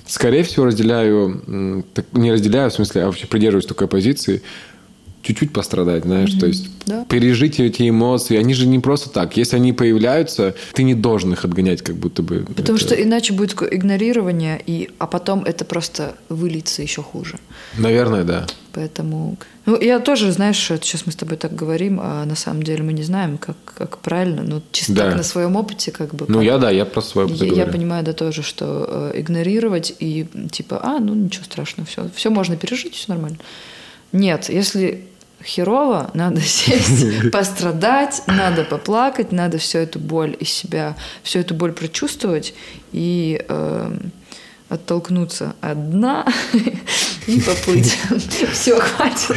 скорее всего, разделяю, не разделяю, в смысле, а вообще придерживаюсь такой позиции, чуть-чуть пострадать, знаешь, mm-hmm. то есть да. пережить эти эмоции, они же не просто так. Если они появляются, ты не должен их отгонять, как будто бы. Потому это... что иначе будет игнорирование, и, а потом это просто выльется еще хуже. Наверное, да. Поэтому... Ну, я тоже, знаешь, сейчас мы с тобой так говорим, а на самом деле мы не знаем, как, как правильно, ну, чисто да. так на своем опыте как бы. Ну, как... я, да, я про свой опыт я, говорю. Я понимаю, да, тоже, что э, игнорировать и типа, а, ну, ничего страшного, все, все можно пережить, все нормально. Нет, если херово, надо сесть, пострадать, надо поплакать, надо всю эту боль из себя, всю эту боль прочувствовать и э, оттолкнуться от дна и поплыть. Все, хватит.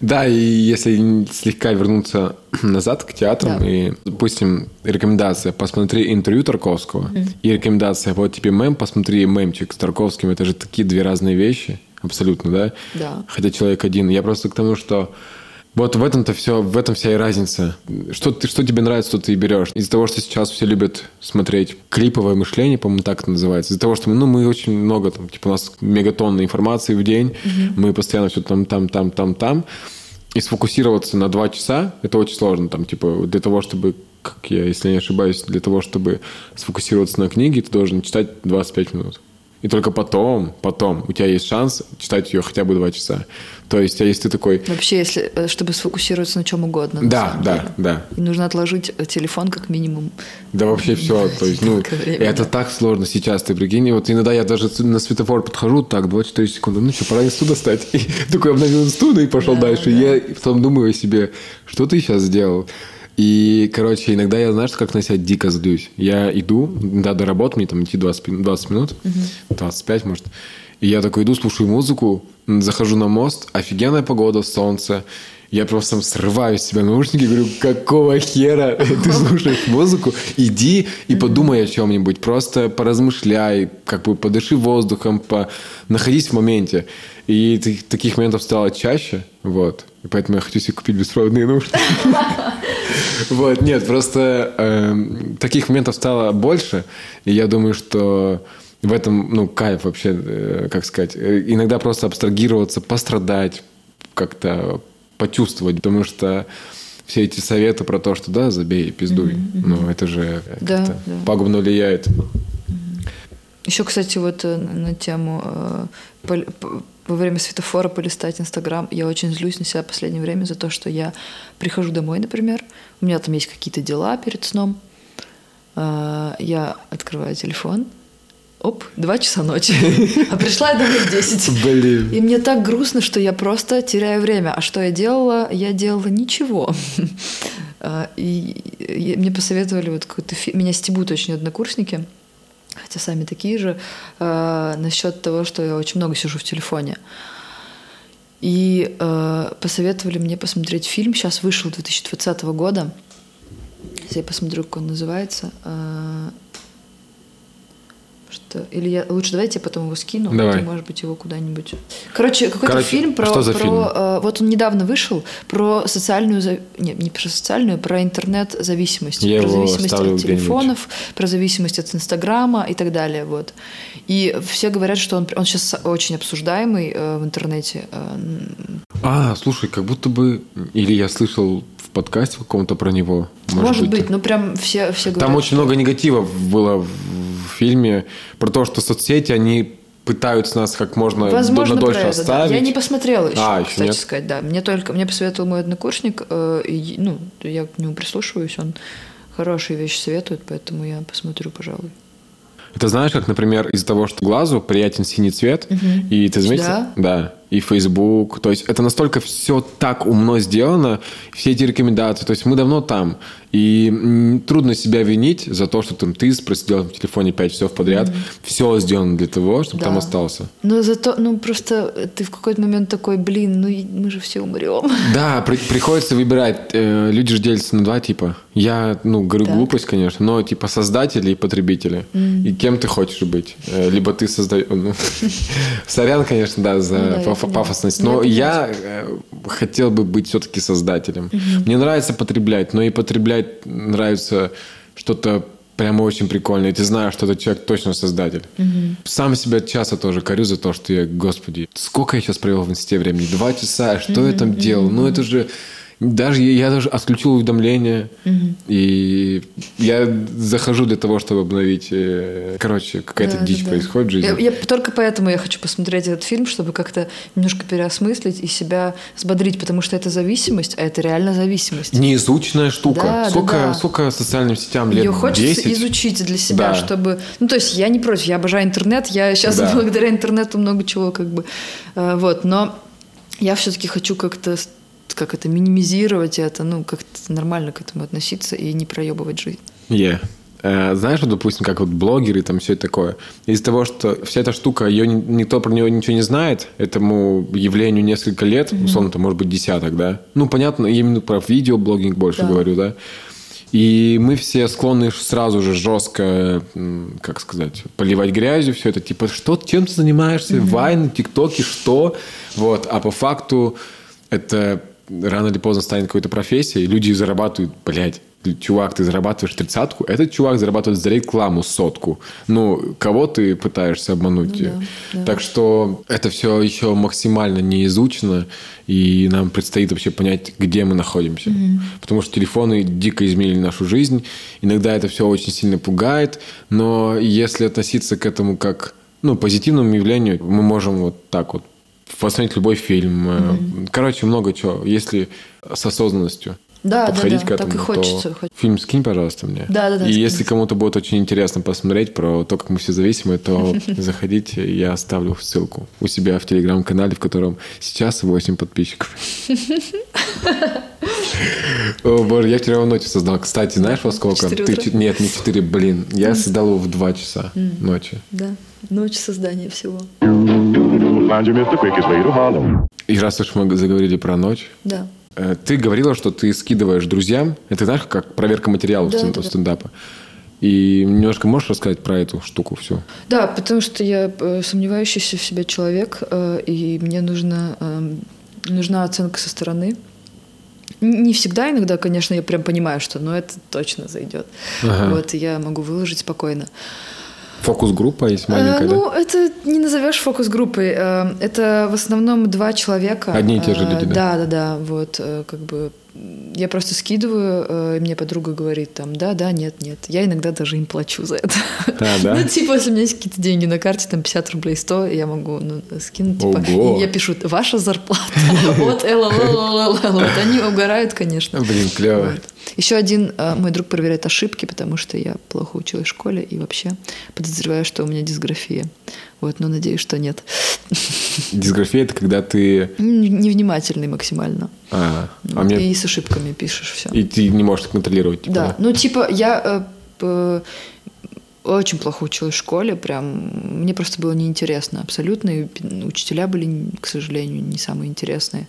Да, и если слегка вернуться назад к театрам, да. и, допустим, рекомендация «посмотри интервью Тарковского» mm. и рекомендация «вот тебе мем, посмотри мемчик с Тарковским», это же такие две разные вещи, абсолютно, да? Да. Хотя человек один. Я просто к тому, что вот в этом-то все, в этом вся и разница. Что, ты, что тебе нравится, что ты и берешь. Из-за того, что сейчас все любят смотреть клиповое мышление, по-моему, так это называется. Из-за того, что ну, мы очень много, там, типа, у нас мегатонны информации в день, угу. мы постоянно все там, там, там, там, там. И сфокусироваться на два часа, это очень сложно. Там, типа, для того, чтобы как я, если не ошибаюсь, для того, чтобы сфокусироваться на книге, ты должен читать 25 минут. И только потом, потом у тебя есть шанс читать ее хотя бы два часа. То есть, а если ты такой... Вообще, если, э, чтобы сфокусироваться на чем угодно. Да, да, деле. да. И нужно отложить э, телефон как минимум. Да вообще все. То есть, ну, это так сложно сейчас, ты прикинь. Вот иногда я даже на светофор подхожу, так, 24 секунды, ну что, пора инсту достать. И такой обновил инсту, и пошел дальше. Я потом думаю о себе, что ты сейчас сделал? И, короче, иногда я, знаешь, как на себя дико злюсь. Я иду, да, до работы, мне там идти 20, 20 минут, угу. 25, может. И я такой иду, слушаю музыку, захожу на мост, офигенная погода, солнце. Я просто срываю с себя наушники говорю, какого хера ты слушаешь музыку? Иди и подумай о чем-нибудь. Просто поразмышляй, как бы подыши воздухом, по... находись в моменте. И таких моментов стало чаще. Вот. И поэтому я хочу себе купить беспроводные наушники. Вот, нет, просто эм, таких моментов стало больше. И я думаю, что в этом, ну, кайф вообще, э, как сказать. Э, иногда просто абстрагироваться, пострадать, как-то почувствовать, потому что все эти советы про то, что да, забей, пиздуй, mm-hmm. ну, это же да, да. пагубно влияет. Еще, кстати, вот э, на тему во время светофора полистать Инстаграм. Я очень злюсь на себя в последнее время за то, что я прихожу домой, например, у меня там есть какие-то дела перед сном, я открываю телефон, оп, два часа ночи. А пришла я домой в 10. Блин. И мне так грустно, что я просто теряю время. А что я делала? Я делала ничего. А, и мне посоветовали вот какой-то фильм. Меня стебут очень однокурсники, хотя сами такие же, а, насчет того, что я очень много сижу в телефоне. И э, посоветовали мне посмотреть фильм. Сейчас вышел 2020 года. Сейчас я посмотрю, как он называется. Что... Или я лучше давайте я потом его скину, Давай. ты, может быть, его куда-нибудь. Короче, какой-то Короче, фильм про. Что за про фильм? Э, вот он недавно вышел про социальную не, не про социальную, про интернет-зависимость. Я про зависимость от телефонов, про зависимость от Инстаграма и так далее. Вот. И все говорят, что он, он сейчас очень обсуждаемый э, в интернете. Э, а, слушай, как будто бы. Или я слышал в подкасте каком-то про него. Может, может быть, быть, ну прям все, все говорят. Там очень много негатива было в фильме про то, что соцсети, они пытаются нас как можно Возможно, дольше это, оставить. Да. Я не посмотрела еще, а, еще кстати нет? сказать, да. Мне только мне посоветовал мой однокурсник, э, и, ну, я к нему прислушиваюсь, он хорошие вещи советует, поэтому я посмотрю, пожалуй. Это знаешь, как, например, из-за того, что глазу приятен синий цвет, угу. и ты заметил? Да. да и Facebook. То есть это настолько все так умно сделано, все эти рекомендации. То есть мы давно там. И трудно себя винить за то, что там ты просидел в телефоне 5 часов подряд. Mm-hmm. Все сделано для того, чтобы да. там остался. Но зато, ну просто ты в какой-то момент такой, блин, ну мы же все умрем. Да, при, приходится выбирать. Э, люди же делятся на два типа. Я, ну, говорю так. глупость, конечно, но типа создатели и потребители. Mm-hmm. И кем ты хочешь быть? Э, либо ты создаешь... Ну, сорян, конечно, да, за ну пафосность. Но я э, хотел бы быть все-таки создателем. Мне нравится потреблять, но и потреблять нравится что-то прямо очень прикольное. И ты знаешь, что этот человек точно создатель. Угу. Сам себя часто тоже корю за то, что я, господи, сколько я сейчас провел в инсте времени? Два часа, что угу, я там делал? Угу. Ну это же даже я даже отключил уведомления, угу. и я захожу для того, чтобы обновить. Э, короче, какая-то да, дичь да, происходит в жизни. Я, я, только поэтому я хочу посмотреть этот фильм, чтобы как-то немножко переосмыслить и себя взбодрить, потому что это зависимость, а это реально зависимость. Неизученная штука. Да, сколько, да, да. сколько социальным сетям лет? Ее хочется 10? изучить для себя, да. чтобы... Ну, то есть я не против, я обожаю интернет, я сейчас да. благодаря интернету много чего как бы... Э, вот, но я все-таки хочу как-то как это минимизировать это, ну, как-то нормально к этому относиться и не проебывать жизнь. Yeah. Знаешь, вот, допустим, как вот блогеры, там все такое. Из-за того, что вся эта штука, ее никто про нее ничего не знает, этому явлению несколько лет, mm-hmm. условно, это может быть десяток, да. Ну, понятно, именно про видеоблогинг больше да. говорю, да. И мы все склонны сразу же жестко, как сказать, поливать грязью все это. Типа, что, чем ты занимаешься? Mm-hmm. Вайны, тиктоки, что? Вот. А по факту это рано или поздно станет какой-то профессией. Люди зарабатывают, блядь, чувак, ты зарабатываешь тридцатку, этот чувак зарабатывает за рекламу сотку. Ну, кого ты пытаешься обмануть? Ну, да, да. Так что это все еще максимально не изучено, и нам предстоит вообще понять, где мы находимся. Mm-hmm. Потому что телефоны дико изменили нашу жизнь. Иногда это все очень сильно пугает, но если относиться к этому как ну, позитивному явлению, мы можем вот так вот посмотреть любой фильм. Mm-hmm. Короче, много чего, если с осознанностью да, подходить да, да, к этому, так и хочется. То фильм скинь, пожалуйста, мне. Да, да, да. И скинь. если кому-то будет очень интересно посмотреть про то, как мы все зависимы, то заходите, я оставлю ссылку у себя в телеграм-канале, в котором сейчас 8 подписчиков. О, боже, я вчера в ночи создал. Кстати, знаешь, во сколько? Ты, нет, не 4, блин. Я создал его в 2 часа ночи. Да, ночь создания всего. И раз уж мы заговорили про ночь, да. Э, ты говорила, что ты скидываешь друзьям. Это знаешь, как проверка материалов да, да, стендапа. И немножко можешь рассказать про эту штуку всю? Да, потому что я э, сомневающийся в себе человек, э, и мне нужна, эм, нужна оценка со стороны. Не всегда, иногда, конечно, я прям понимаю, что ну это точно зайдет. Ага. Вот, я могу выложить спокойно. Фокус-группа есть маленькая, а, Ну, это не назовешь фокус-группой. Это в основном два человека. Одни и те же люди, да? Да, да, да. Вот, как бы я просто скидываю, э, и мне подруга говорит там, да, да, нет, нет. Я иногда даже им плачу за это. А, да? ну, типа, если у меня есть какие-то деньги на карте, там 50 рублей 100, я могу ну, скинуть, типа, Ого. и я пишу, ваша зарплата, вот, вот они угорают, конечно. Блин, клево. Еще один э, мой друг проверяет ошибки, потому что я плохо училась в школе и вообще подозреваю, что у меня дисграфия. Вот, но надеюсь, что нет. Дисграфия – это когда ты… Невнимательный максимально. А, а мне... И с ошибками пишешь все. И ты не можешь контролировать. Типа, да. да, ну типа я э, очень плохо училась в школе, прям мне просто было неинтересно абсолютно. И учителя были, к сожалению, не самые интересные.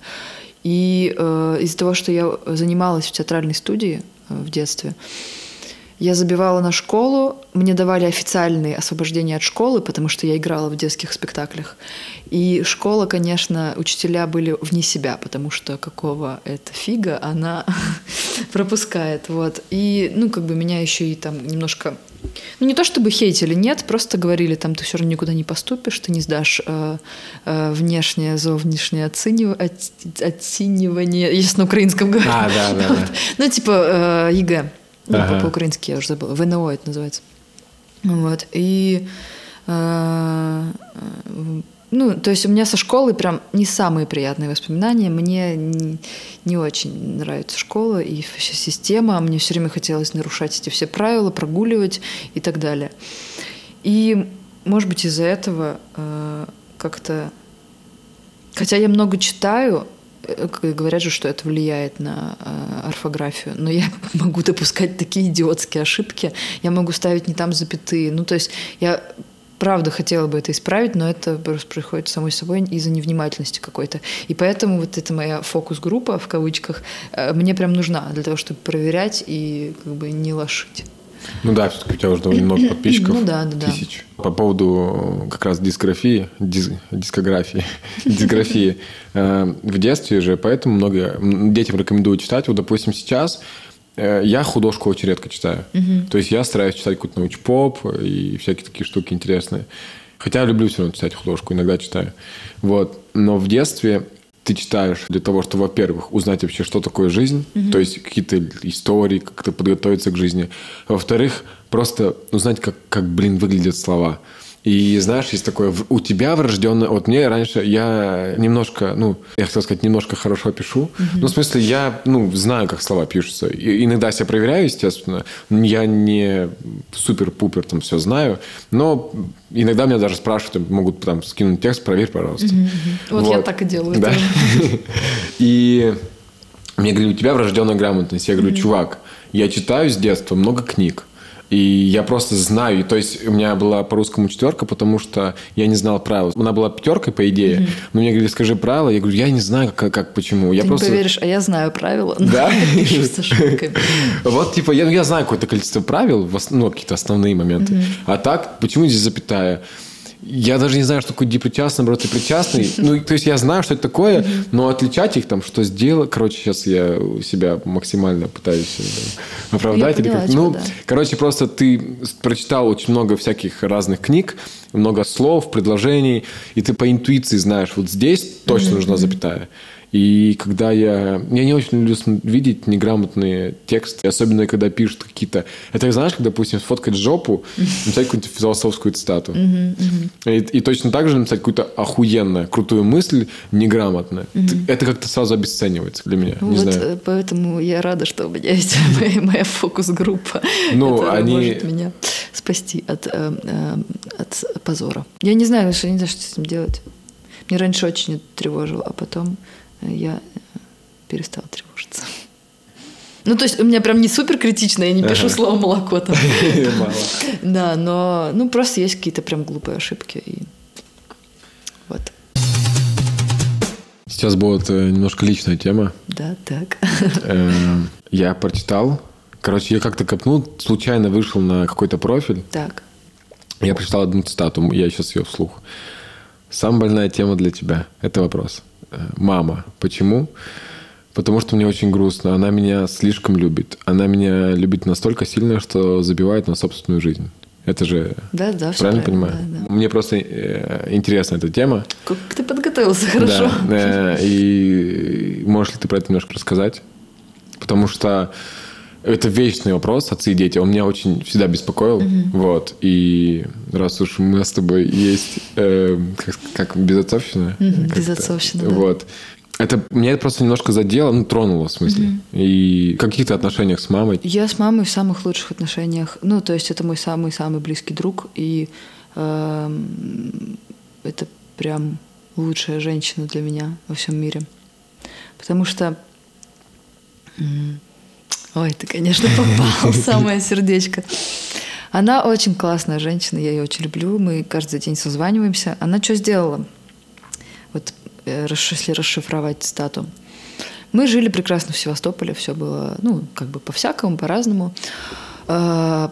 И э, из-за того, что я занималась в театральной студии э, в детстве, я забивала на школу, мне давали официальные освобождения от школы, потому что я играла в детских спектаклях. И школа, конечно, учителя были вне себя, потому что какого это фига она пропускает. Вот. И, ну, как бы меня еще и там немножко ну, не то чтобы хейтили, нет, просто говорили, там, ты все равно никуда не поступишь, ты не сдашь э, э, внешнее, зовнішнє оцінюв... оцінювання, если на украинском говорю. А, да, да, да. Ну, типа э, ЕГЭ. Ну, ага. по-украински я уже забыла. ВНО это называется. Вот. И э, ну, то есть у меня со школы прям не самые приятные воспоминания. Мне не, не очень нравится школа и вся система. Мне все время хотелось нарушать эти все правила, прогуливать и так далее. И, может быть, из-за этого э, как-то... Хотя я много читаю, Э, говорят же, что это влияет на э, орфографию, но я могу допускать такие идиотские ошибки, я могу ставить не там запятые. Ну, то есть я правда хотела бы это исправить, но это просто происходит самой собой из-за невнимательности какой-то. И поэтому вот эта моя фокус-группа, в кавычках, э, мне прям нужна для того, чтобы проверять и как бы не лошить. Ну да, все-таки у тебя уже довольно много подписчиков. Ну да, да, тысяч. Да. По поводу как раз дискографии, дис, дискографии, дисграфии. Э, в детстве же, поэтому много детям рекомендую читать. Вот, допустим, сейчас э, я художку очень редко читаю. То есть я стараюсь читать какой-то научпоп и всякие такие штуки интересные. Хотя люблю все равно читать художку, иногда читаю. Вот. Но в детстве ты читаешь для того, чтобы, во-первых, узнать вообще, что такое жизнь, mm-hmm. то есть какие-то истории, как-то подготовиться к жизни. Во-вторых, просто узнать, как, как, блин, выглядят слова. И знаешь, есть такое, у тебя врожденное... Вот мне раньше, я немножко, ну, я хотел сказать, немножко хорошо пишу. Угу. Ну, в смысле, я, ну, знаю, как слова пишутся. И иногда себя проверяю, естественно. Я не супер-пупер там все знаю. Но иногда меня даже спрашивают, могут там скинуть текст, проверь, пожалуйста. Угу. Вот, вот я так и делаю. Да. И мне говорили, у тебя врожденная грамотность. Я говорю, чувак, я читаю с детства много книг. И я просто знаю, то есть у меня была по русскому четверка, потому что я не знал правил. Она была пятеркой, по идее, mm-hmm. но мне говорили, скажи правила. Я говорю, я не знаю, как, как почему. Я Ты просто... не поверишь, а я знаю правила. Да? Вот, типа, я знаю какое-то количество правил, ну, какие-то основные моменты. А так, почему здесь запятая? Я даже не знаю, что такое депричастный, наоборот, причастный. Ну, то есть я знаю, что это такое, но отличать их там, что сделать... Короче, сейчас я себя максимально пытаюсь да, оправдать. Я поняла, или как... Ну, да. короче, просто ты прочитал очень много всяких разных книг, много слов, предложений, и ты по интуиции знаешь, вот здесь точно нужна запятая. И когда я... Я не очень люблю видеть неграмотные тексты, особенно когда пишут какие-то... Это знаешь, когда, допустим, сфоткать жопу, написать какую-то философскую цитату. И, и точно так же написать какую-то охуенную, крутую мысль неграмотно. Это как-то сразу обесценивается для меня. Ну, не вот знаю. поэтому я рада, что у меня есть моя, моя фокус-группа. Ну, они... может меня спасти от, э, э, от позора. Я не знаю, что не знаю, что с этим делать. Мне раньше очень это тревожило, а потом я э, перестала тревожиться. Ну, то есть у меня прям не супер критично, я не пишу ага. слово молоко там. Да, но ну просто есть какие-то прям глупые ошибки. И вот. Сейчас будет э, немножко личная тема. Да, так. Э, я прочитал. Короче, я как-то копнул, случайно вышел на какой-то профиль. Так. Я прочитал одну цитату, я сейчас ее вслух. Самая больная тема для тебя – это вопрос. Мама. Почему? Потому что мне очень грустно. Она меня слишком любит. Она меня любит настолько сильно, что забивает на собственную жизнь. Это же да, да, правильно, правильно понимаю? Да, да. Мне просто э, интересна эта тема. Как ты подготовился хорошо. Да, э, и можешь ли ты про это немножко рассказать? Потому что это вечный вопрос, отцы и дети. Он меня очень всегда беспокоил. Угу. Вот. И раз уж у нас с тобой есть э, как, как безотцовщина. Угу, безотцовщина, да. Вот. Это меня это просто немножко задело, ну, тронуло, в смысле. Угу. И в каких-то отношениях с мамой? Я с мамой в самых лучших отношениях. Ну, то есть это мой самый-самый близкий друг. И э, это прям лучшая женщина для меня во всем мире. Потому что... Ой, ты, конечно, попал самое сердечко. Она очень классная женщина, я ее очень люблю. Мы каждый день созваниваемся. Она что сделала? Вот э, если расшифровать цитату. Мы жили прекрасно в Севастополе, все было, ну, как бы по-всякому, по-разному. А,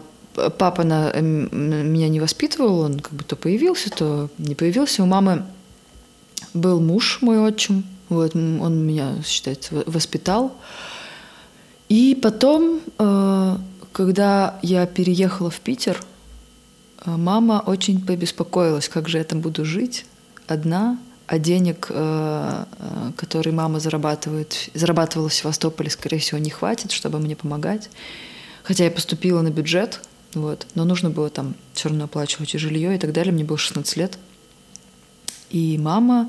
папа на, меня не воспитывал, он как бы то появился, то не появился. У мамы был муж, мой отчим, вот, он меня, считается, воспитал. И потом, э, когда я переехала в Питер, э, мама очень побеспокоилась, как же я там буду жить одна, а денег, э, которые мама зарабатывает, зарабатывала в Севастополе, скорее всего, не хватит, чтобы мне помогать. Хотя я поступила на бюджет, вот, но нужно было там все равно оплачивать и жилье и так далее. Мне было 16 лет. И мама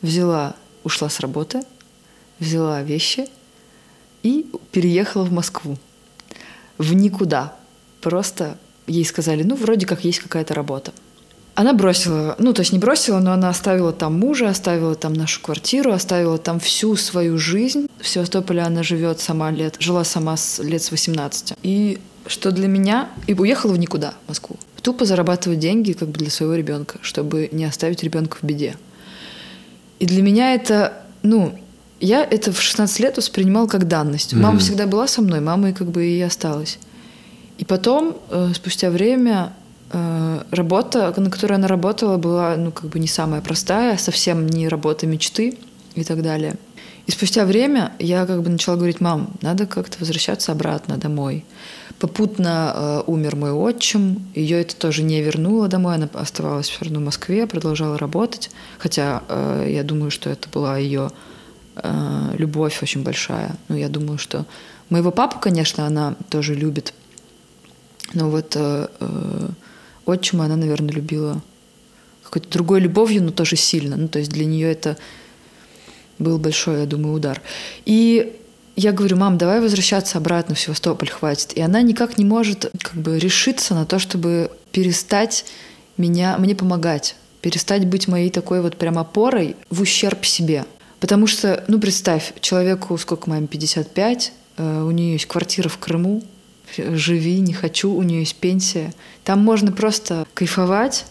взяла, ушла с работы, взяла вещи – и переехала в Москву. В никуда. Просто ей сказали, ну, вроде как есть какая-то работа. Она бросила, ну, то есть не бросила, но она оставила там мужа, оставила там нашу квартиру, оставила там всю свою жизнь. В Севастополе она живет сама лет, жила сама с лет с 18. И что для меня... И уехала в никуда, в Москву. Тупо зарабатывать деньги как бы для своего ребенка, чтобы не оставить ребенка в беде. И для меня это, ну, я это в 16 лет воспринимала как данность. Мама mm-hmm. всегда была со мной, мама и как бы и осталась. И потом, э, спустя время, э, работа, на которой она работала, была, ну, как бы не самая простая, совсем не работа мечты и так далее. И спустя время я как бы начала говорить, мам, надо как-то возвращаться обратно домой. Попутно э, умер мой отчим, ее это тоже не вернуло домой, она оставалась все равно в Москве, продолжала работать, хотя э, я думаю, что это была ее э, любовь очень большая. Ну, я думаю, что моего папу, конечно, она тоже любит. Но вот э, э, отчима она, наверное, любила какой-то другой любовью, но тоже сильно. Ну, то есть для нее это был большой, я думаю, удар. И я говорю, мам, давай возвращаться обратно в Севастополь, хватит. И она никак не может как бы решиться на то, чтобы перестать меня, мне помогать, перестать быть моей такой вот прям опорой в ущерб себе. Потому что, ну, представь, человеку, сколько маме, 55, э, у нее есть квартира в Крыму, живи, не хочу, у нее есть пенсия. Там можно просто кайфовать,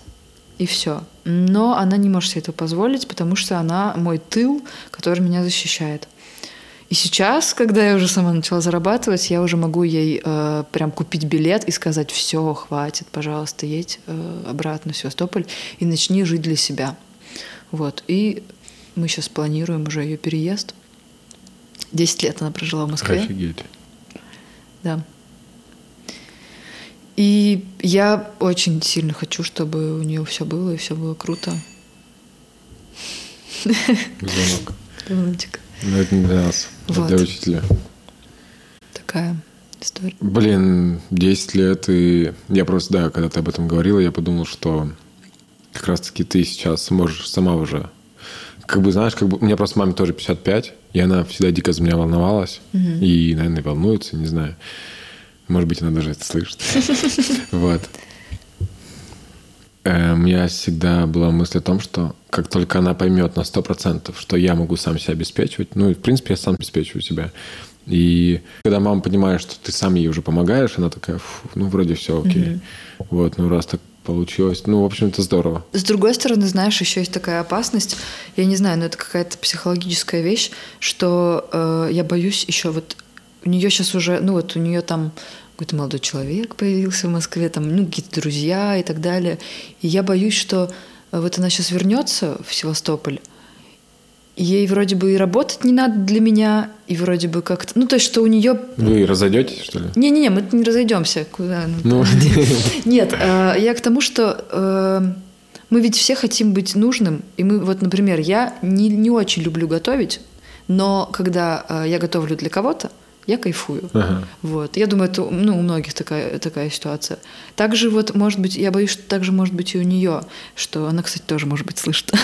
и все. Но она не может себе это позволить, потому что она мой тыл, который меня защищает. И сейчас, когда я уже сама начала зарабатывать, я уже могу ей э, прям купить билет и сказать, все, хватит, пожалуйста, едь э, обратно в Севастополь и начни жить для себя. Вот. И мы сейчас планируем уже ее переезд. Десять лет она прожила в Москве. Офигеть. Да. И я очень сильно хочу, чтобы у нее все было и все было круто. Звонок. Звоночек. Но это не для нас, вот. для учителя. Такая история. Блин, 10 лет, и я просто, да, когда ты об этом говорила, я подумал, что как раз-таки ты сейчас можешь сама уже как бы, знаешь, как бы у меня просто маме тоже 55, и она всегда дико за меня волновалась, угу. и, наверное, волнуется, не знаю. Может быть, она даже это слышит. Вот. Э, у меня всегда была мысль о том, что как только она поймет на сто процентов, что я могу сам себя обеспечивать, ну, и, в принципе, я сам обеспечиваю себя. И когда мама понимает, что ты сам ей уже помогаешь, она такая, ну, вроде все окей. Mm-hmm. Вот, ну, раз так получилось. Ну, в общем, это здорово. С другой стороны, знаешь, еще есть такая опасность. Я не знаю, но это какая-то психологическая вещь, что э, я боюсь еще вот у нее сейчас уже, ну вот у нее там какой-то молодой человек появился в Москве, там, ну, какие-то друзья и так далее. И я боюсь, что э, вот она сейчас вернется в Севастополь, ей вроде бы и работать не надо для меня, и вроде бы как-то... Ну, то есть, что у нее... Вы разойдетесь, что ли? Не-не-не, мы не разойдемся. Куда? Ну. Нет, э, я к тому, что э, мы ведь все хотим быть нужным, и мы, вот, например, я не, не очень люблю готовить, но когда я готовлю для кого-то, я кайфую. Ага. Вот. Я думаю, это ну, у многих такая, такая ситуация. Также вот, может быть, я боюсь, что также может быть и у нее, что она, кстати, тоже, может быть, слышит.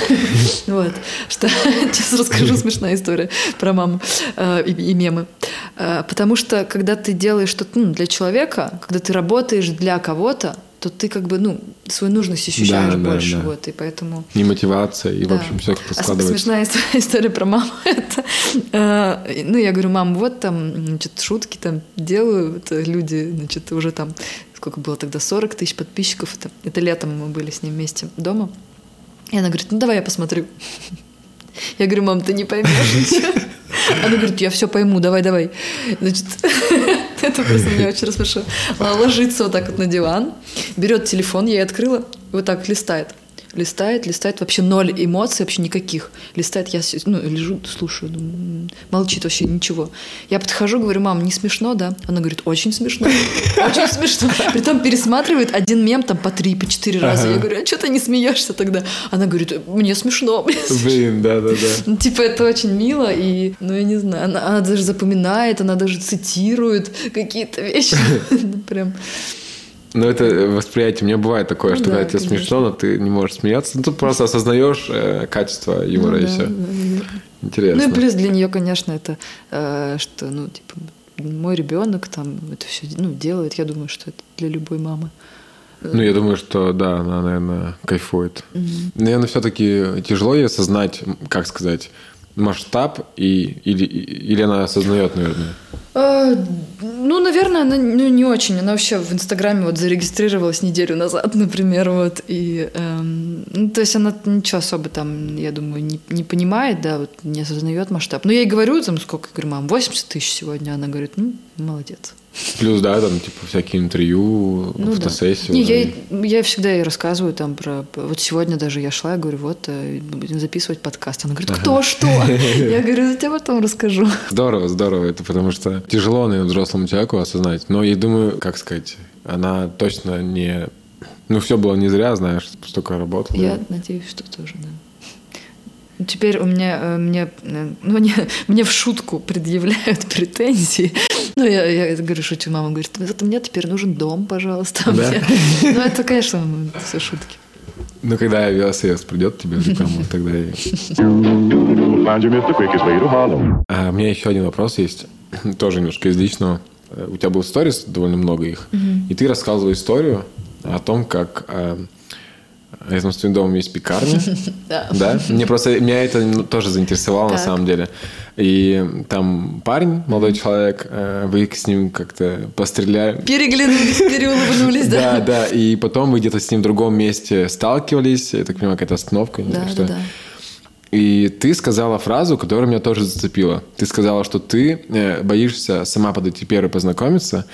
Вот. Что сейчас расскажу смешная история про маму э, и мемы. Э, потому что, когда ты делаешь что-то ну, для человека, когда ты работаешь для кого-то, то ты как бы, ну, свою нужность ощущаешь да, больше, да, да. вот, и поэтому... Не мотивация, и, да. в общем, все а складывается. смешная история про маму, это, э, ну, я говорю, мам, вот там, значит, шутки там делаю, это люди, значит, уже там, сколько было тогда, 40 тысяч подписчиков, это, это летом мы были с ним вместе дома, и она говорит, ну, давай я посмотрю. Я говорю, мам, ты не поймешь ничего. Она говорит, я все пойму, давай, давай. Значит, это просто меня очень рассмешило. Она ложится вот так вот на диван, берет телефон, я ей открыла, вот так листает листает, листает, вообще ноль эмоций, вообще никаких. Листает, я ну, лежу, слушаю, думаю, молчит вообще ничего. Я подхожу, говорю, мам, не смешно, да? Она говорит, очень смешно, очень смешно. Притом пересматривает один мем там по три, по четыре раза. Я говорю, а что ты не смеешься тогда? Она говорит, мне смешно. Блин, да-да-да. Ну, типа, это очень мило, и, ну, я не знаю, она даже запоминает, она даже цитирует какие-то вещи. Прям ну, это восприятие. У меня бывает такое, ну, что да, когда тебе смешно, но ты не можешь смеяться. Ну, тут просто осознаешь э, качество юмора ну, и да, все. Да, да. Интересно. Ну и плюс для нее, конечно, это э, что, ну, типа, мой ребенок там это все ну, делает. Я думаю, что это для любой мамы. Ну, я думаю, что да, она, наверное, кайфует. Угу. Наверное, все-таки тяжело ей осознать, как сказать, масштаб и, или, или она осознает, наверное? А, ну, наверное, она ну, не очень. Она вообще в Инстаграме вот зарегистрировалась неделю назад, например, вот. И, эм, ну, то есть она ничего особо там, я думаю, не, не понимает, да, вот не осознает масштаб. Но я ей говорю, там, сколько, я говорю, мам, 80 тысяч сегодня. Она говорит, ну, молодец. Плюс, да, там, типа, всякие интервью, ну, фотосессии. Да. Не, я, я всегда ей рассказываю там про... Вот сегодня даже я шла, я говорю, вот, э, будем записывать подкаст. Она говорит, кто, что? Я говорю, я тебе потом расскажу. Здорово, здорово. Это потому что тяжело, наверное, взрослому человеку осознать. Но я думаю, как сказать, она точно не... Ну, все было не зря, знаешь, столько работала. Я надеюсь, что тоже, да. Теперь у меня, э, мне, э, ну, не, мне в шутку предъявляют претензии. Ну, я, я говорю, шучу, мама говорит, это мне теперь нужен дом, пожалуйста. Да? Мне. Ну, это, конечно, все шутки. Ну, когда велосипед придет тебе в рекламу, тогда и... А, у меня еще один вопрос есть, тоже немножко из личного. Э, у тебя был сторис, довольно много их, и ты рассказывал историю о том, как Рядом с твоим домом есть пекарня. Да. Да? Мне просто, меня это тоже заинтересовало на самом деле. И там парень, молодой человек, э, вы с ним как-то постреляли. Переглянулись, переулыбнулись, да. Да, да. И потом вы где-то с ним в другом месте сталкивались. Я так понимаю, какая-то остановка. Да, да, да. И ты сказала фразу, которая меня тоже зацепила. Ты сказала, что ты э, боишься сама подойти первой познакомиться,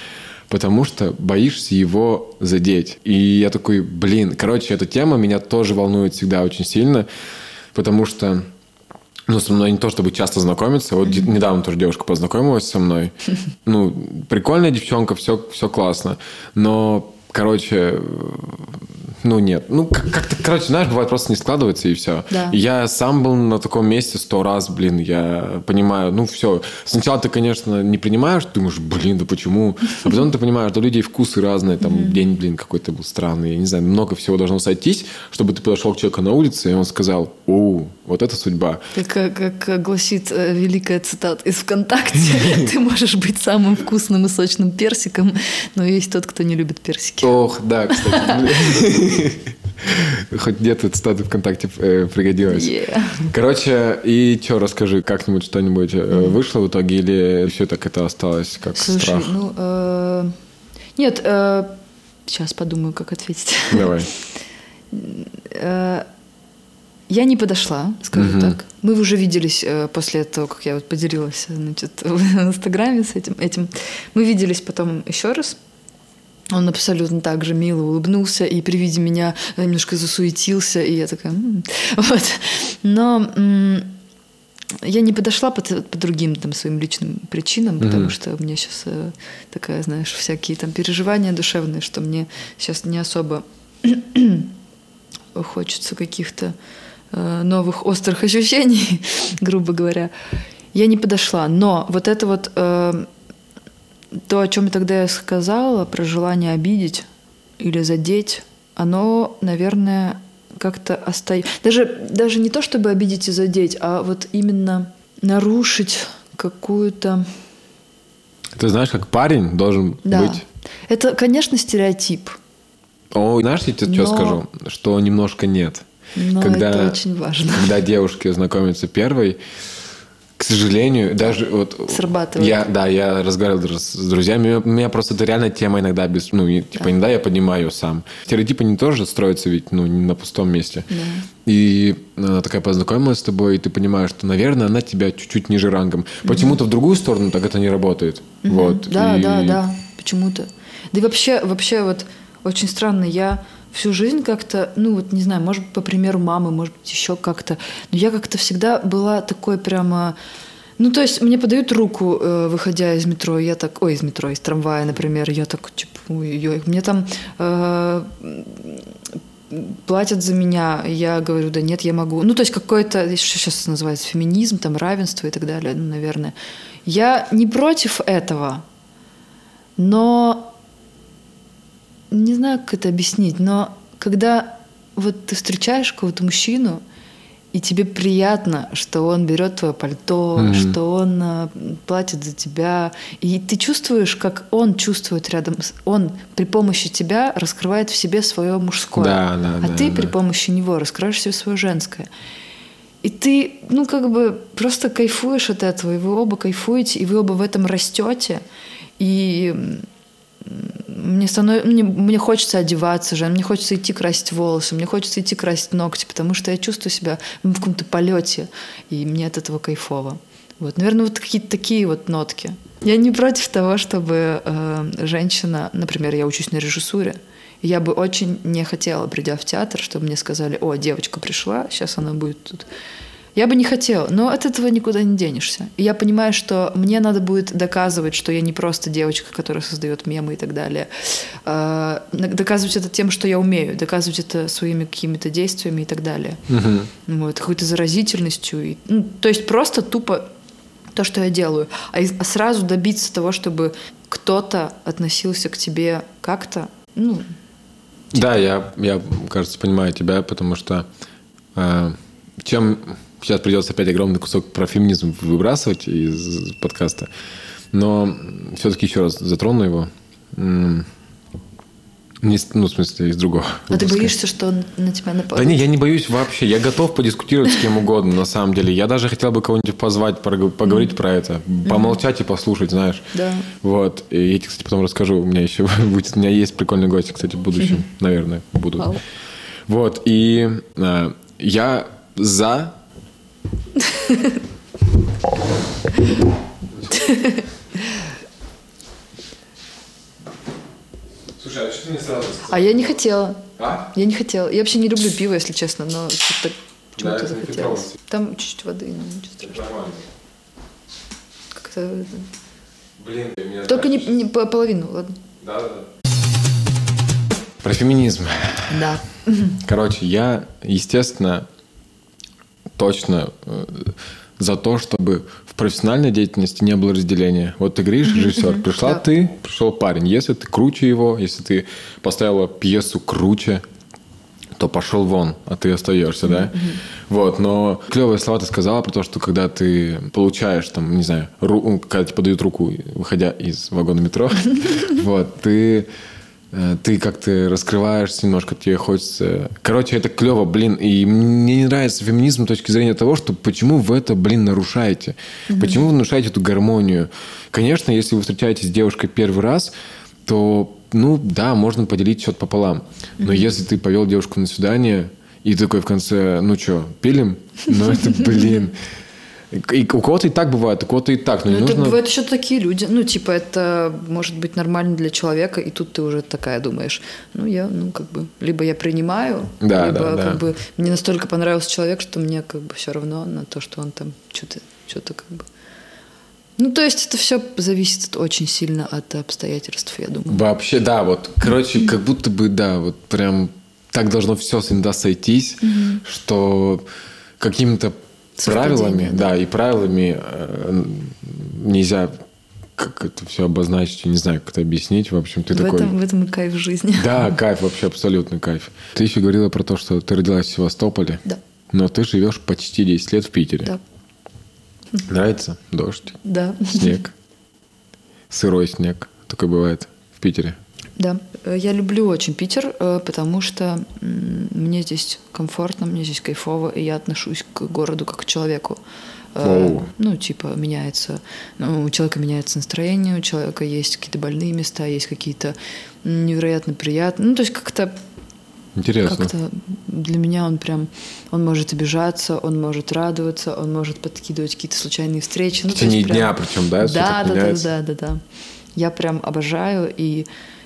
потому что боишься его задеть. И я такой, блин, короче, эта тема меня тоже волнует всегда очень сильно, потому что ну, со мной не то чтобы часто знакомиться. Вот mm-hmm. недавно тоже девушка познакомилась со мной. Ну, прикольная девчонка, все, все классно. Но, короче, ну, нет. Ну, как-то, короче, знаешь, бывает просто не складывается и все. Да. Я сам был на таком месте сто раз, блин, я понимаю, ну, все. Сначала ты, конечно, не принимаешь, думаешь, блин, да почему? А потом ты понимаешь, что у людей вкусы разные, там, mm-hmm. день, блин, какой-то был странный, я не знаю, много всего должно сойтись, чтобы ты подошел к человеку на улице, и он сказал, о, вот это судьба. Как, как гласит э, великая цитата из ВКонтакте, ты можешь быть самым вкусным и сочным персиком, но есть тот, кто не любит персики. Ох, да, кстати. Хоть где-то цитата ВКонтакте э, пригодилась. Yeah. Короче, и что, расскажи, как-нибудь что-нибудь mm. вышло в итоге, или все так это осталось как Слушай, страх? ну, э, нет, э, сейчас подумаю, как ответить. Давай. Э, я не подошла, скажу угу. так. Мы уже виделись э, после того, как я вот поделилась значит, в Инстаграме с этим, этим. Мы виделись потом еще раз. Он абсолютно так же мило улыбнулся и при виде меня немножко засуетился, и я такая... М-м". Вот. Но м- я не подошла по, по другим там своим личным причинам, mm-hmm. потому что у меня сейчас э, такая, знаешь, всякие там переживания душевные, что мне сейчас не особо хочется каких-то э, новых острых ощущений, грубо говоря. Я не подошла, но вот это вот э, то, о чем я тогда сказала, про желание обидеть или задеть, оно, наверное, как-то остается. Даже, даже не то, чтобы обидеть и задеть, а вот именно нарушить какую-то... Ты знаешь, как парень должен да. быть... Это, конечно, стереотип. О, знаешь, я тебе Но... что скажу? Что немножко нет. Но когда, это очень важно. Когда девушки знакомятся первой, к сожалению, даже вот... Срабатывает. Я, да, я разговаривал с друзьями, у меня просто это реально тема иногда без... Ну, типа, да. иногда я поднимаю сам. Стереотипы не тоже строятся ведь, ну, не на пустом месте. Да. И она такая познакомилась с тобой, и ты понимаешь, что, наверное, она тебя чуть-чуть ниже рангом. Почему-то в другую сторону так это не работает. Угу. Вот. Да, и... да, да, почему-то. Да и вообще, вообще вот очень странно, я всю жизнь как-то, ну вот не знаю, может быть, по примеру мамы, может быть, еще как-то, но я как-то всегда была такой прямо... Ну, то есть мне подают руку, э, выходя из метро, я так, ой, из метро, из трамвая, например, я так, типа, ой-ой, мне там э, платят за меня, я говорю, да нет, я могу. Ну, то есть какой-то, что сейчас называется, феминизм, там, равенство и так далее, ну, наверное. Я не против этого, но не знаю, как это объяснить, но когда вот ты встречаешь кого-то мужчину, и тебе приятно, что он берет твое пальто, mm-hmm. что он э, платит за тебя, и ты чувствуешь, как он чувствует рядом, с, он при помощи тебя раскрывает в себе свое мужское, да, да, а да, ты да. при помощи него раскрываешь себе свое женское. И ты, ну, как бы просто кайфуешь от этого, и вы оба кайфуете, и вы оба в этом растете. И мне, станов... мне, мне хочется одеваться же, мне хочется идти красить волосы, мне хочется идти красить ногти, потому что я чувствую себя в каком-то полете, и мне от этого кайфово. Вот, наверное, вот какие-то такие вот нотки. Я не против того, чтобы э, женщина, например, я учусь на режиссуре, я бы очень не хотела, придя в театр, чтобы мне сказали, о, девочка пришла, сейчас она будет тут я бы не хотела, но от этого никуда не денешься. И я понимаю, что мне надо будет доказывать, что я не просто девочка, которая создает мемы и так далее. А, доказывать это тем, что я умею, доказывать это своими какими-то действиями и так далее. Угу. Вот, какой-то заразительностью. Ну, то есть просто тупо то, что я делаю. А, а сразу добиться того, чтобы кто-то относился к тебе как-то, ну, Да, я, я, кажется, понимаю тебя, потому что э, чем сейчас придется опять огромный кусок про феминизм выбрасывать из подкаста, но все-таки еще раз затрону его. Не, ну, в смысле, из другого. А выпуска. ты боишься, что он на тебя нападет? Да не, я не боюсь вообще. Я готов подискутировать с кем угодно, на самом деле. Я даже хотел бы кого-нибудь позвать, поговорить mm-hmm. про это. Помолчать mm-hmm. и послушать, знаешь. Да. Вот. И я тебе, кстати, потом расскажу. У меня еще будет... У меня есть прикольный гость, кстати, в будущем. Наверное, будут. Wow. Вот. И э, я за... Слушай, а что ты мне сразу сказал? А я не хотела. А? Я не хотела. Я вообще не люблю пиво, если честно, но что-то почему-то да, захотелось. Там чуть-чуть воды, но ничего страшного. Как-то... Блин, ты меня... Только не, не половину, ладно? Да, да, да. Про феминизм. Да. Короче, я, естественно, точно э, за то, чтобы в профессиональной деятельности не было разделения. Вот ты говоришь, режиссер, пришла ты, пришел парень. Если ты круче его, если ты поставила пьесу круче, то пошел вон, а ты остаешься, да? Вот, но клевые слова ты сказала про то, что когда ты получаешь, там, не знаю, ру, когда тебе подают руку, выходя из вагона метро, вот, ты ты как-то раскрываешься немножко, тебе хочется... Короче, это клево, блин. И мне не нравится феминизм с точки зрения того, что почему вы это, блин, нарушаете? Mm-hmm. Почему вы нарушаете эту гармонию? Конечно, если вы встречаетесь с девушкой первый раз, то, ну, да, можно поделить счет пополам. Но mm-hmm. если ты повел девушку на свидание, и такой в конце, ну что, пилим? Ну, это, блин... И у кого-то и так бывает, у кого-то и так. Но ну, нужно... бывают еще такие люди. Ну, типа, это может быть нормально для человека, и тут ты уже такая думаешь, ну, я, ну, как бы, либо я принимаю, да, либо, да, да. как бы, мне настолько понравился человек, что мне, как бы, все равно на то, что он там что-то, что-то, как бы... Ну, то есть это все зависит очень сильно от обстоятельств, я думаю. Вообще, да, вот, короче, как будто бы, да, вот прям так должно все всегда сойтись, что каким-то правилами, да. и правилами э, нельзя как это все обозначить, я не знаю, как это объяснить. В общем, ты в такой... Этом, в этом и кайф жизни. Да, кайф, вообще абсолютный кайф. Ты еще говорила про то, что ты родилась в Севастополе. Да. Но ты живешь почти 10 лет в Питере. Да. Нравится? Дождь? Да. Снег? Сырой снег. Такой бывает в Питере. Да, я люблю очень Питер, э, потому что мне здесь комфортно, мне здесь кайфово, и я отношусь к городу как к человеку. Оу. Э, ну, типа, меняется, ну, у человека меняется настроение, у человека есть какие-то больные места, есть какие-то невероятно приятные. Ну, то есть как-то Интересно. Как-то для меня он прям, он может обижаться, он может радоваться, он может подкидывать какие-то случайные встречи. Ну, в течение прям... дня причем, да? Да, да, да, да, да, да. Я прям обожаю и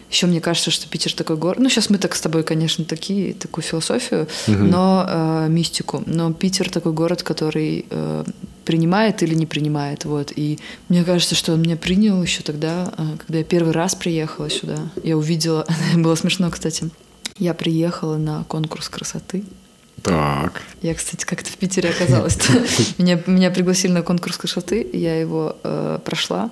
еще мне кажется, что Питер такой город. Ну, сейчас мы так с тобой, конечно, такие, такую философию, угу. но э, мистику. Но Питер такой город, который э, принимает или не принимает. Вот. И мне кажется, что он меня принял еще тогда, э, когда я первый раз приехала сюда. Я увидела, было смешно, кстати. Я приехала на конкурс красоты. Так. Я, кстати, как-то в Питере оказалась. меня, меня пригласили на конкурс красоты, я его э, прошла.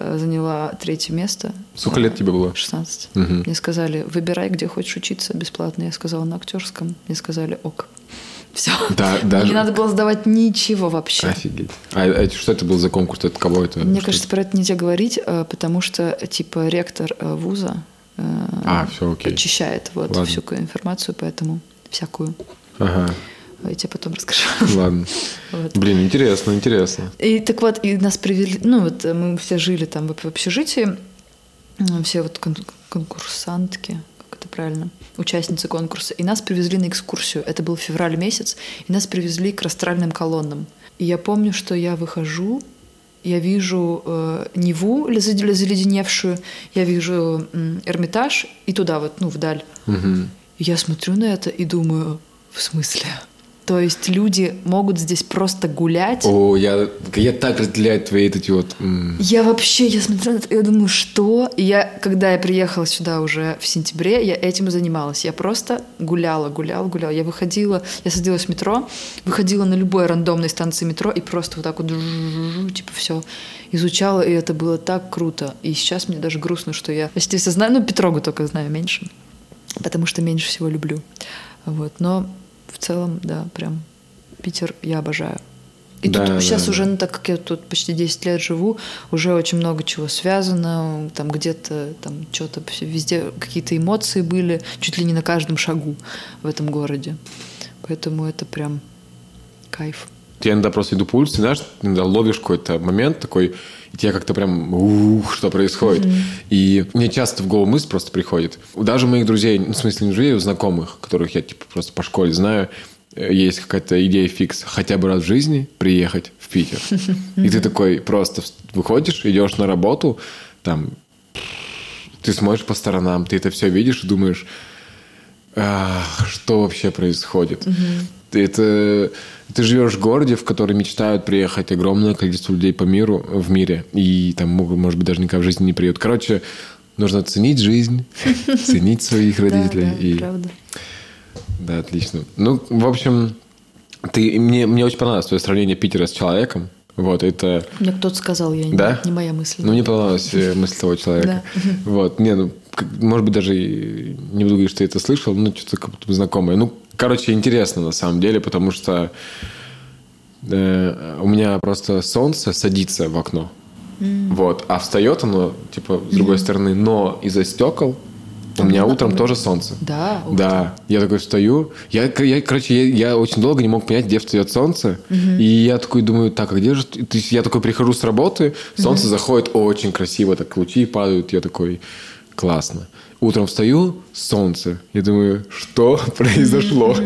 Э, заняла третье место. Сколько лет тебе было? 16. Угу. Мне сказали, выбирай, где хочешь учиться бесплатно. Я сказала, на актерском. Мне сказали, ок. Все. Да, даже... Не надо было сдавать ничего вообще. Офигеть. А, а что это был за конкурс? Это кого это? Мне кажется, это? про это нельзя говорить, э, потому что, типа, ректор вуза а, все, окей. очищает вот Ладно. всякую информацию, поэтому всякую. Ага. Я тебе потом расскажу. Ладно. Вот. Блин, интересно, интересно. И так вот, и нас привели, ну вот мы все жили там в общежитии, все вот кон- конкурсантки, как это правильно, участницы конкурса, и нас привезли на экскурсию. Это был февраль месяц, и нас привезли к растральным колоннам. И я помню, что я выхожу, я вижу э, Неву заледеневшую, я вижу э, Эрмитаж и туда вот, ну, вдаль. Угу. И я смотрю на это и думаю, в смысле? То есть люди могут здесь просто гулять. О, я, я так разделяю твои эти вот... Я вообще, я это, я думаю, что? Я, когда я приехала сюда уже в сентябре, я этим занималась. Я просто гуляла, гуляла, гуляла. Я выходила, я садилась в метро, выходила на любой рандомной станции метро и просто вот так вот, типа, все изучала, и это было так круто. И сейчас мне даже грустно, что я почти все знаю, ну, Петрогу только знаю меньше. потому что меньше всего люблю. Вот. Но в целом, да, прям Питер я обожаю. И да, тут да, сейчас да. уже, ну так как я тут почти 10 лет живу, уже очень много чего связано, там где-то там что-то везде какие-то эмоции были, чуть ли не на каждом шагу в этом городе. Поэтому это прям кайф. Я иногда просто иду по улице, знаешь, иногда ловишь какой-то момент такой, и тебе как-то прям, ух, что происходит. Mm-hmm. И мне часто в голову мысль просто приходит. Даже моих друзей, ну, в смысле не друзей, а знакомых, которых я типа просто по школе знаю, Э, есть какая-то идея фикс, хотя бы раз в жизни приехать в Питер. И ты такой просто выходишь, идешь на работу, там, ты смотришь по сторонам, ты это все видишь и думаешь, что вообще происходит? Ты, это, ты живешь в городе, в который мечтают приехать огромное количество людей по миру, в мире, и там, может быть, даже никогда в жизни не приедут. Короче, нужно ценить жизнь, ценить своих родителей. и... правда. Да, отлично. Ну, в общем, ты, мне, мне очень понравилось твое сравнение Питера с человеком. Вот, это... Мне кто-то сказал, я да? не, не моя мысль. Ну, мне понравилась э, мысль того человека. Да. Вот, не, ну, может быть, даже не буду говорить, что я это слышал, но что-то как будто знакомое. Ну, короче, интересно на самом деле, потому что э, у меня просто солнце садится в окно. Mm. Вот, а встает оно, типа, с другой mm. стороны, но из-за стекол у меня утром тоже солнце. Да? Да. Я такой встаю. Я, я короче, я, я очень долго не мог понять, где встает солнце. Угу. И я такой думаю, так, а где же... То есть я такой прихожу с работы, солнце угу. заходит очень красиво, так лучи падают. Я такой, классно. Утром встаю, солнце. Я думаю, что произошло?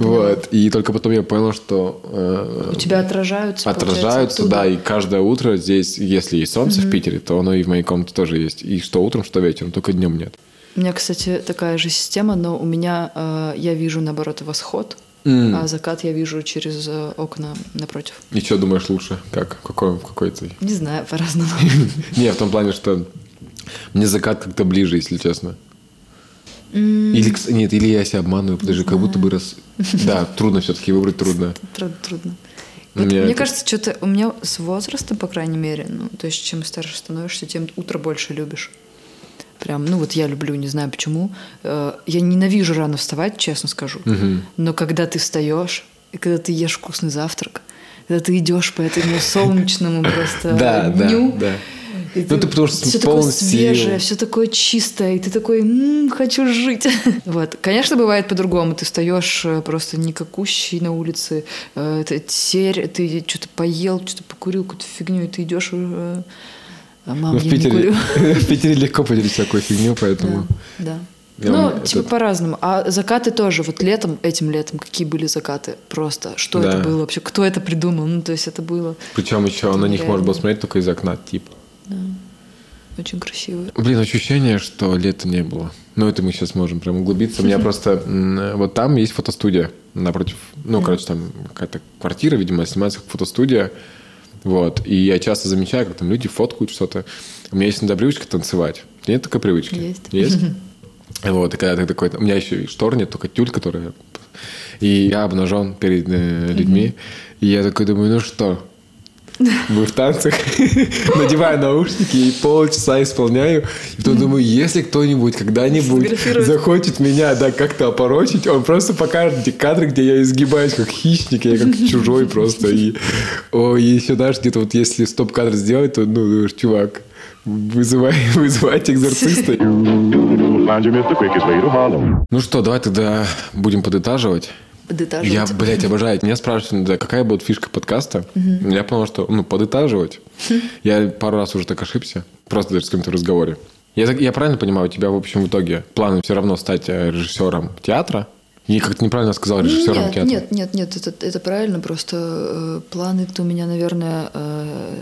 Вот. И только потом я понял, что... Э, У тебя отражаются, Отражаются, да. И каждое утро здесь, если есть солнце в Питере, то оно и в моей комнате тоже есть. И что утром, что вечером, только днем нет. У меня, кстати, такая же система, но у меня э, я вижу, наоборот, восход, mm. а закат я вижу через э, окна напротив. И что думаешь лучше? Как? Какой, какой ты? Не знаю, по-разному. Не, в том плане, что мне закат как-то ближе, если честно. Или, нет, или я себя обманываю, подожди, как будто бы раз... Да, трудно все-таки выбрать, трудно. Трудно, трудно. Вот мне это... кажется, что-то у меня с возрастом, по крайней мере, ну, то есть чем старше становишься, тем утро больше любишь. Прям, ну вот я люблю, не знаю почему. Э, я ненавижу рано вставать, честно скажу. Угу. Но когда ты встаешь, и когда ты ешь вкусный завтрак, когда ты идешь по этому солнечному просто дню. И ну, ты, потому что все такое свежее, все такое чистое, и ты такой, м-м, хочу жить. вот. Конечно, бывает по-другому. Ты встаешь э, просто никакущий на улице, э, серь, ты что-то поел, что-то покурил, какую-то фигню, и ты идешь уже а мам, ну, в, Питере, в Питере легко поделить всякую фигню, поэтому... Да, да. ну, это... типа по-разному. А закаты тоже. Вот летом, этим летом, какие были закаты? Просто. Что да. это было вообще? Кто это придумал? Ну, то есть это было... Причем еще на них можно было смотреть только из окна, типа. Да. Очень красивые. Блин, ощущение, что лета не было. Ну, это мы сейчас можем прям углубиться. У меня просто... Вот там есть фотостудия напротив. Ну, короче, там какая-то квартира, видимо, снимается как фотостудия. Вот. И я часто замечаю, как там люди фоткают что-то. У меня есть иногда привычка танцевать. Нет такой привычки? Есть. Есть? Вот, и когда ты такой... У меня еще и штор нет, только тюль, которая... И я обнажен перед э, людьми. И я такой думаю, ну что, мы в танцах, надеваю наушники и полчаса исполняю. И потом думаю, если кто-нибудь когда-нибудь захочет меня да, как-то опорочить, он просто покажет эти кадры, где я изгибаюсь как хищник, я как чужой просто. И, о, и еще знаешь, где-то вот если стоп-кадр сделать, то, ну, думаешь, чувак, вызывай, вызывайте экзорциста. Ну что, давай тогда будем подытаживать подытаживать. Я, блядь, обожаю. Меня спрашивают, да, какая будет фишка подкаста. Угу. Я понял, что, ну, подытаживать. Я пару раз уже так ошибся. Просто даже с кем-то в разговоре. Я, я правильно понимаю, у тебя, в общем, в итоге планы все равно стать э, режиссером театра? Я как-то неправильно сказал режиссером нет, театра. Нет, нет, нет, это, это правильно. Просто э, планы-то у меня, наверное, э,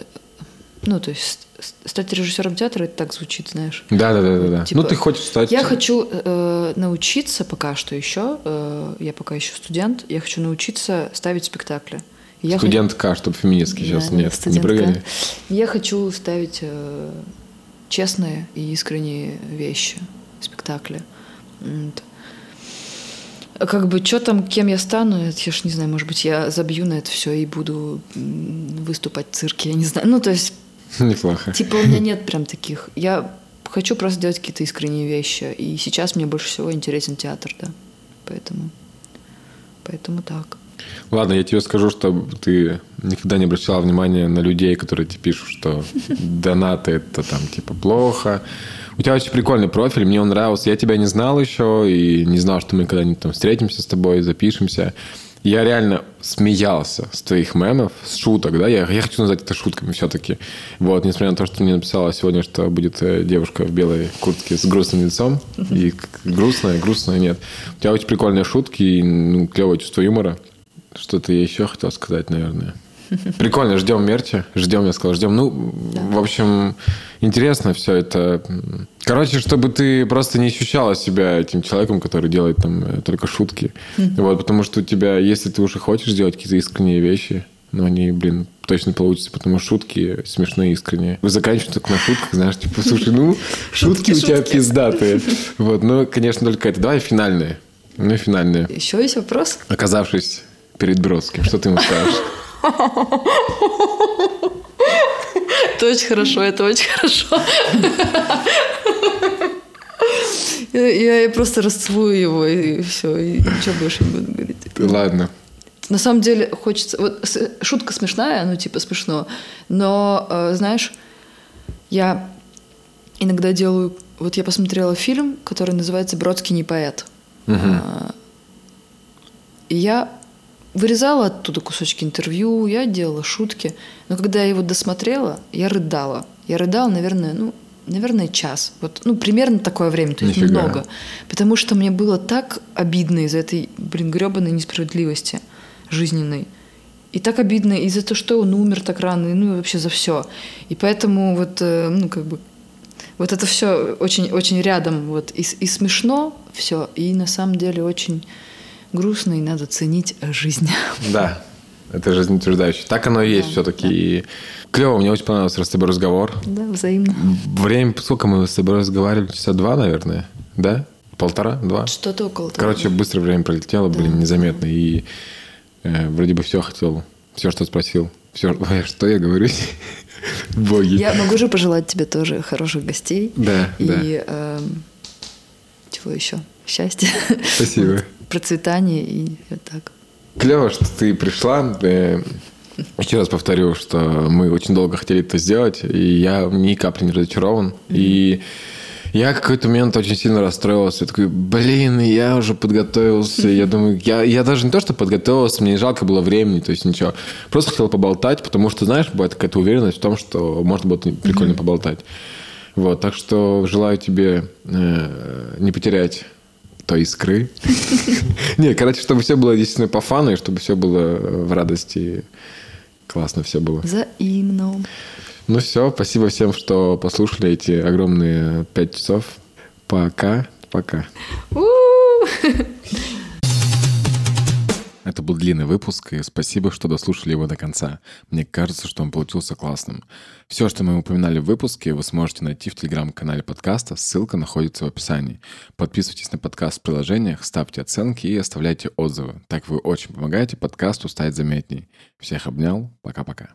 ну, то есть стать режиссером театра, это так звучит, знаешь. Да, да, да, да. Типа, ну, ты хочешь стать. Я хочу э, научиться пока что еще. Э, я пока еще студент. Я хочу научиться ставить спектакли. Я Студентка, хочу... чтобы феминистки сейчас да, нет, студентка. не прыгали. Я хочу ставить э, честные и искренние вещи, спектакли. Вот. Как бы, что там, кем я стану, я ж не знаю, может быть, я забью на это все и буду выступать в цирке, я не знаю. Ну, то есть Неплохо. Типа у меня нет прям таких. Я хочу просто делать какие-то искренние вещи. И сейчас мне больше всего интересен театр, да. Поэтому, поэтому так. Ладно, я тебе скажу, что ты никогда не обращала внимания на людей, которые тебе пишут, что донаты это там типа плохо. У тебя очень прикольный профиль, мне он нравился. Я тебя не знал еще и не знал, что мы когда-нибудь там встретимся с тобой, запишемся. Я реально смеялся с твоих мемов, с шуток, да, я, я хочу назвать это шутками все-таки. Вот, несмотря на то, что мне написала сегодня, что будет э, девушка в белой куртке с грустным лицом, и грустная, грустная, нет. У тебя очень прикольные шутки и ну, клевое чувство юмора. Что-то я еще хотел сказать, наверное. Прикольно, ждем мерча. Ждем, я сказал, ждем. Ну, да. в общем, интересно все это. Короче, чтобы ты просто не ощущала себя этим человеком, который делает там э, только шутки. Вот, потому что у тебя, если ты уже хочешь делать какие-то искренние вещи, но они, блин, точно получится, потому что шутки смешные, искренние. Вы заканчиваете только на шутках, знаешь, типа, слушай, ну, шутки у тебя пиздатые. Вот, ну, конечно, только это. Давай финальные. Ну, финальные. Еще есть вопрос? Оказавшись перед Бродским, что ты ему скажешь? Это очень хорошо, это очень хорошо. Я, я просто расцелую его, и все, и ничего больше не буду говорить. Ладно. На самом деле хочется... Вот шутка смешная, ну типа смешно, но, э, знаешь, я иногда делаю... Вот я посмотрела фильм, который называется «Бродский не поэт». Угу. И я вырезала оттуда кусочки интервью, я делала шутки. Но когда я его досмотрела, я рыдала. Я рыдала, наверное, ну, наверное, час. Вот, ну, примерно такое время, то есть Нифига. много. Потому что мне было так обидно из-за этой, блин, гребаной несправедливости жизненной. И так обидно из-за того, что он умер так рано, ну и вообще за все. И поэтому вот, э, ну, как бы, вот это все очень, очень рядом. Вот, и, и смешно все, и на самом деле очень грустно, и надо ценить жизнь. Да, это жизнеутверждающе. Так оно и есть да, все-таки. Да. И клево, мне очень понравился с тобой разговор. Да, взаимно. Время, сколько мы с тобой разговаривали? Часа два, наверное, да? Полтора, два? Что-то около того. Короче, быстро время пролетело, да. блин, незаметно. И э, вроде бы все хотел, все, что спросил. Все, что я говорю? Боги. Я могу же пожелать тебе тоже хороших гостей. Да, и, да. Э, чего еще? Счастья. Спасибо процветание и так. Клево, что ты пришла. Э, еще раз повторю, что мы очень долго хотели это сделать, и я ни капли не разочарован. Mm-hmm. И я какой-то момент очень сильно расстроился. Я такой, блин, я уже подготовился. Я думаю, я, я даже не то, что подготовился, мне не жалко было времени, то есть ничего. Просто хотел поболтать, потому что, знаешь, бывает какая-то уверенность в том, что можно будет прикольно mm-hmm. поболтать. Вот, так что желаю тебе э, не потерять той искры. Не, короче, чтобы все было действительно по фану, и чтобы все было в радости. Классно все было. Взаимно. Ну все, спасибо всем, что послушали эти огромные пять часов. Пока. Пока. Это был длинный выпуск, и спасибо, что дослушали его до конца. Мне кажется, что он получился классным. Все, что мы упоминали в выпуске, вы сможете найти в телеграм-канале подкаста, ссылка находится в описании. Подписывайтесь на подкаст в приложениях, ставьте оценки и оставляйте отзывы. Так вы очень помогаете подкасту стать заметней. Всех обнял, пока-пока.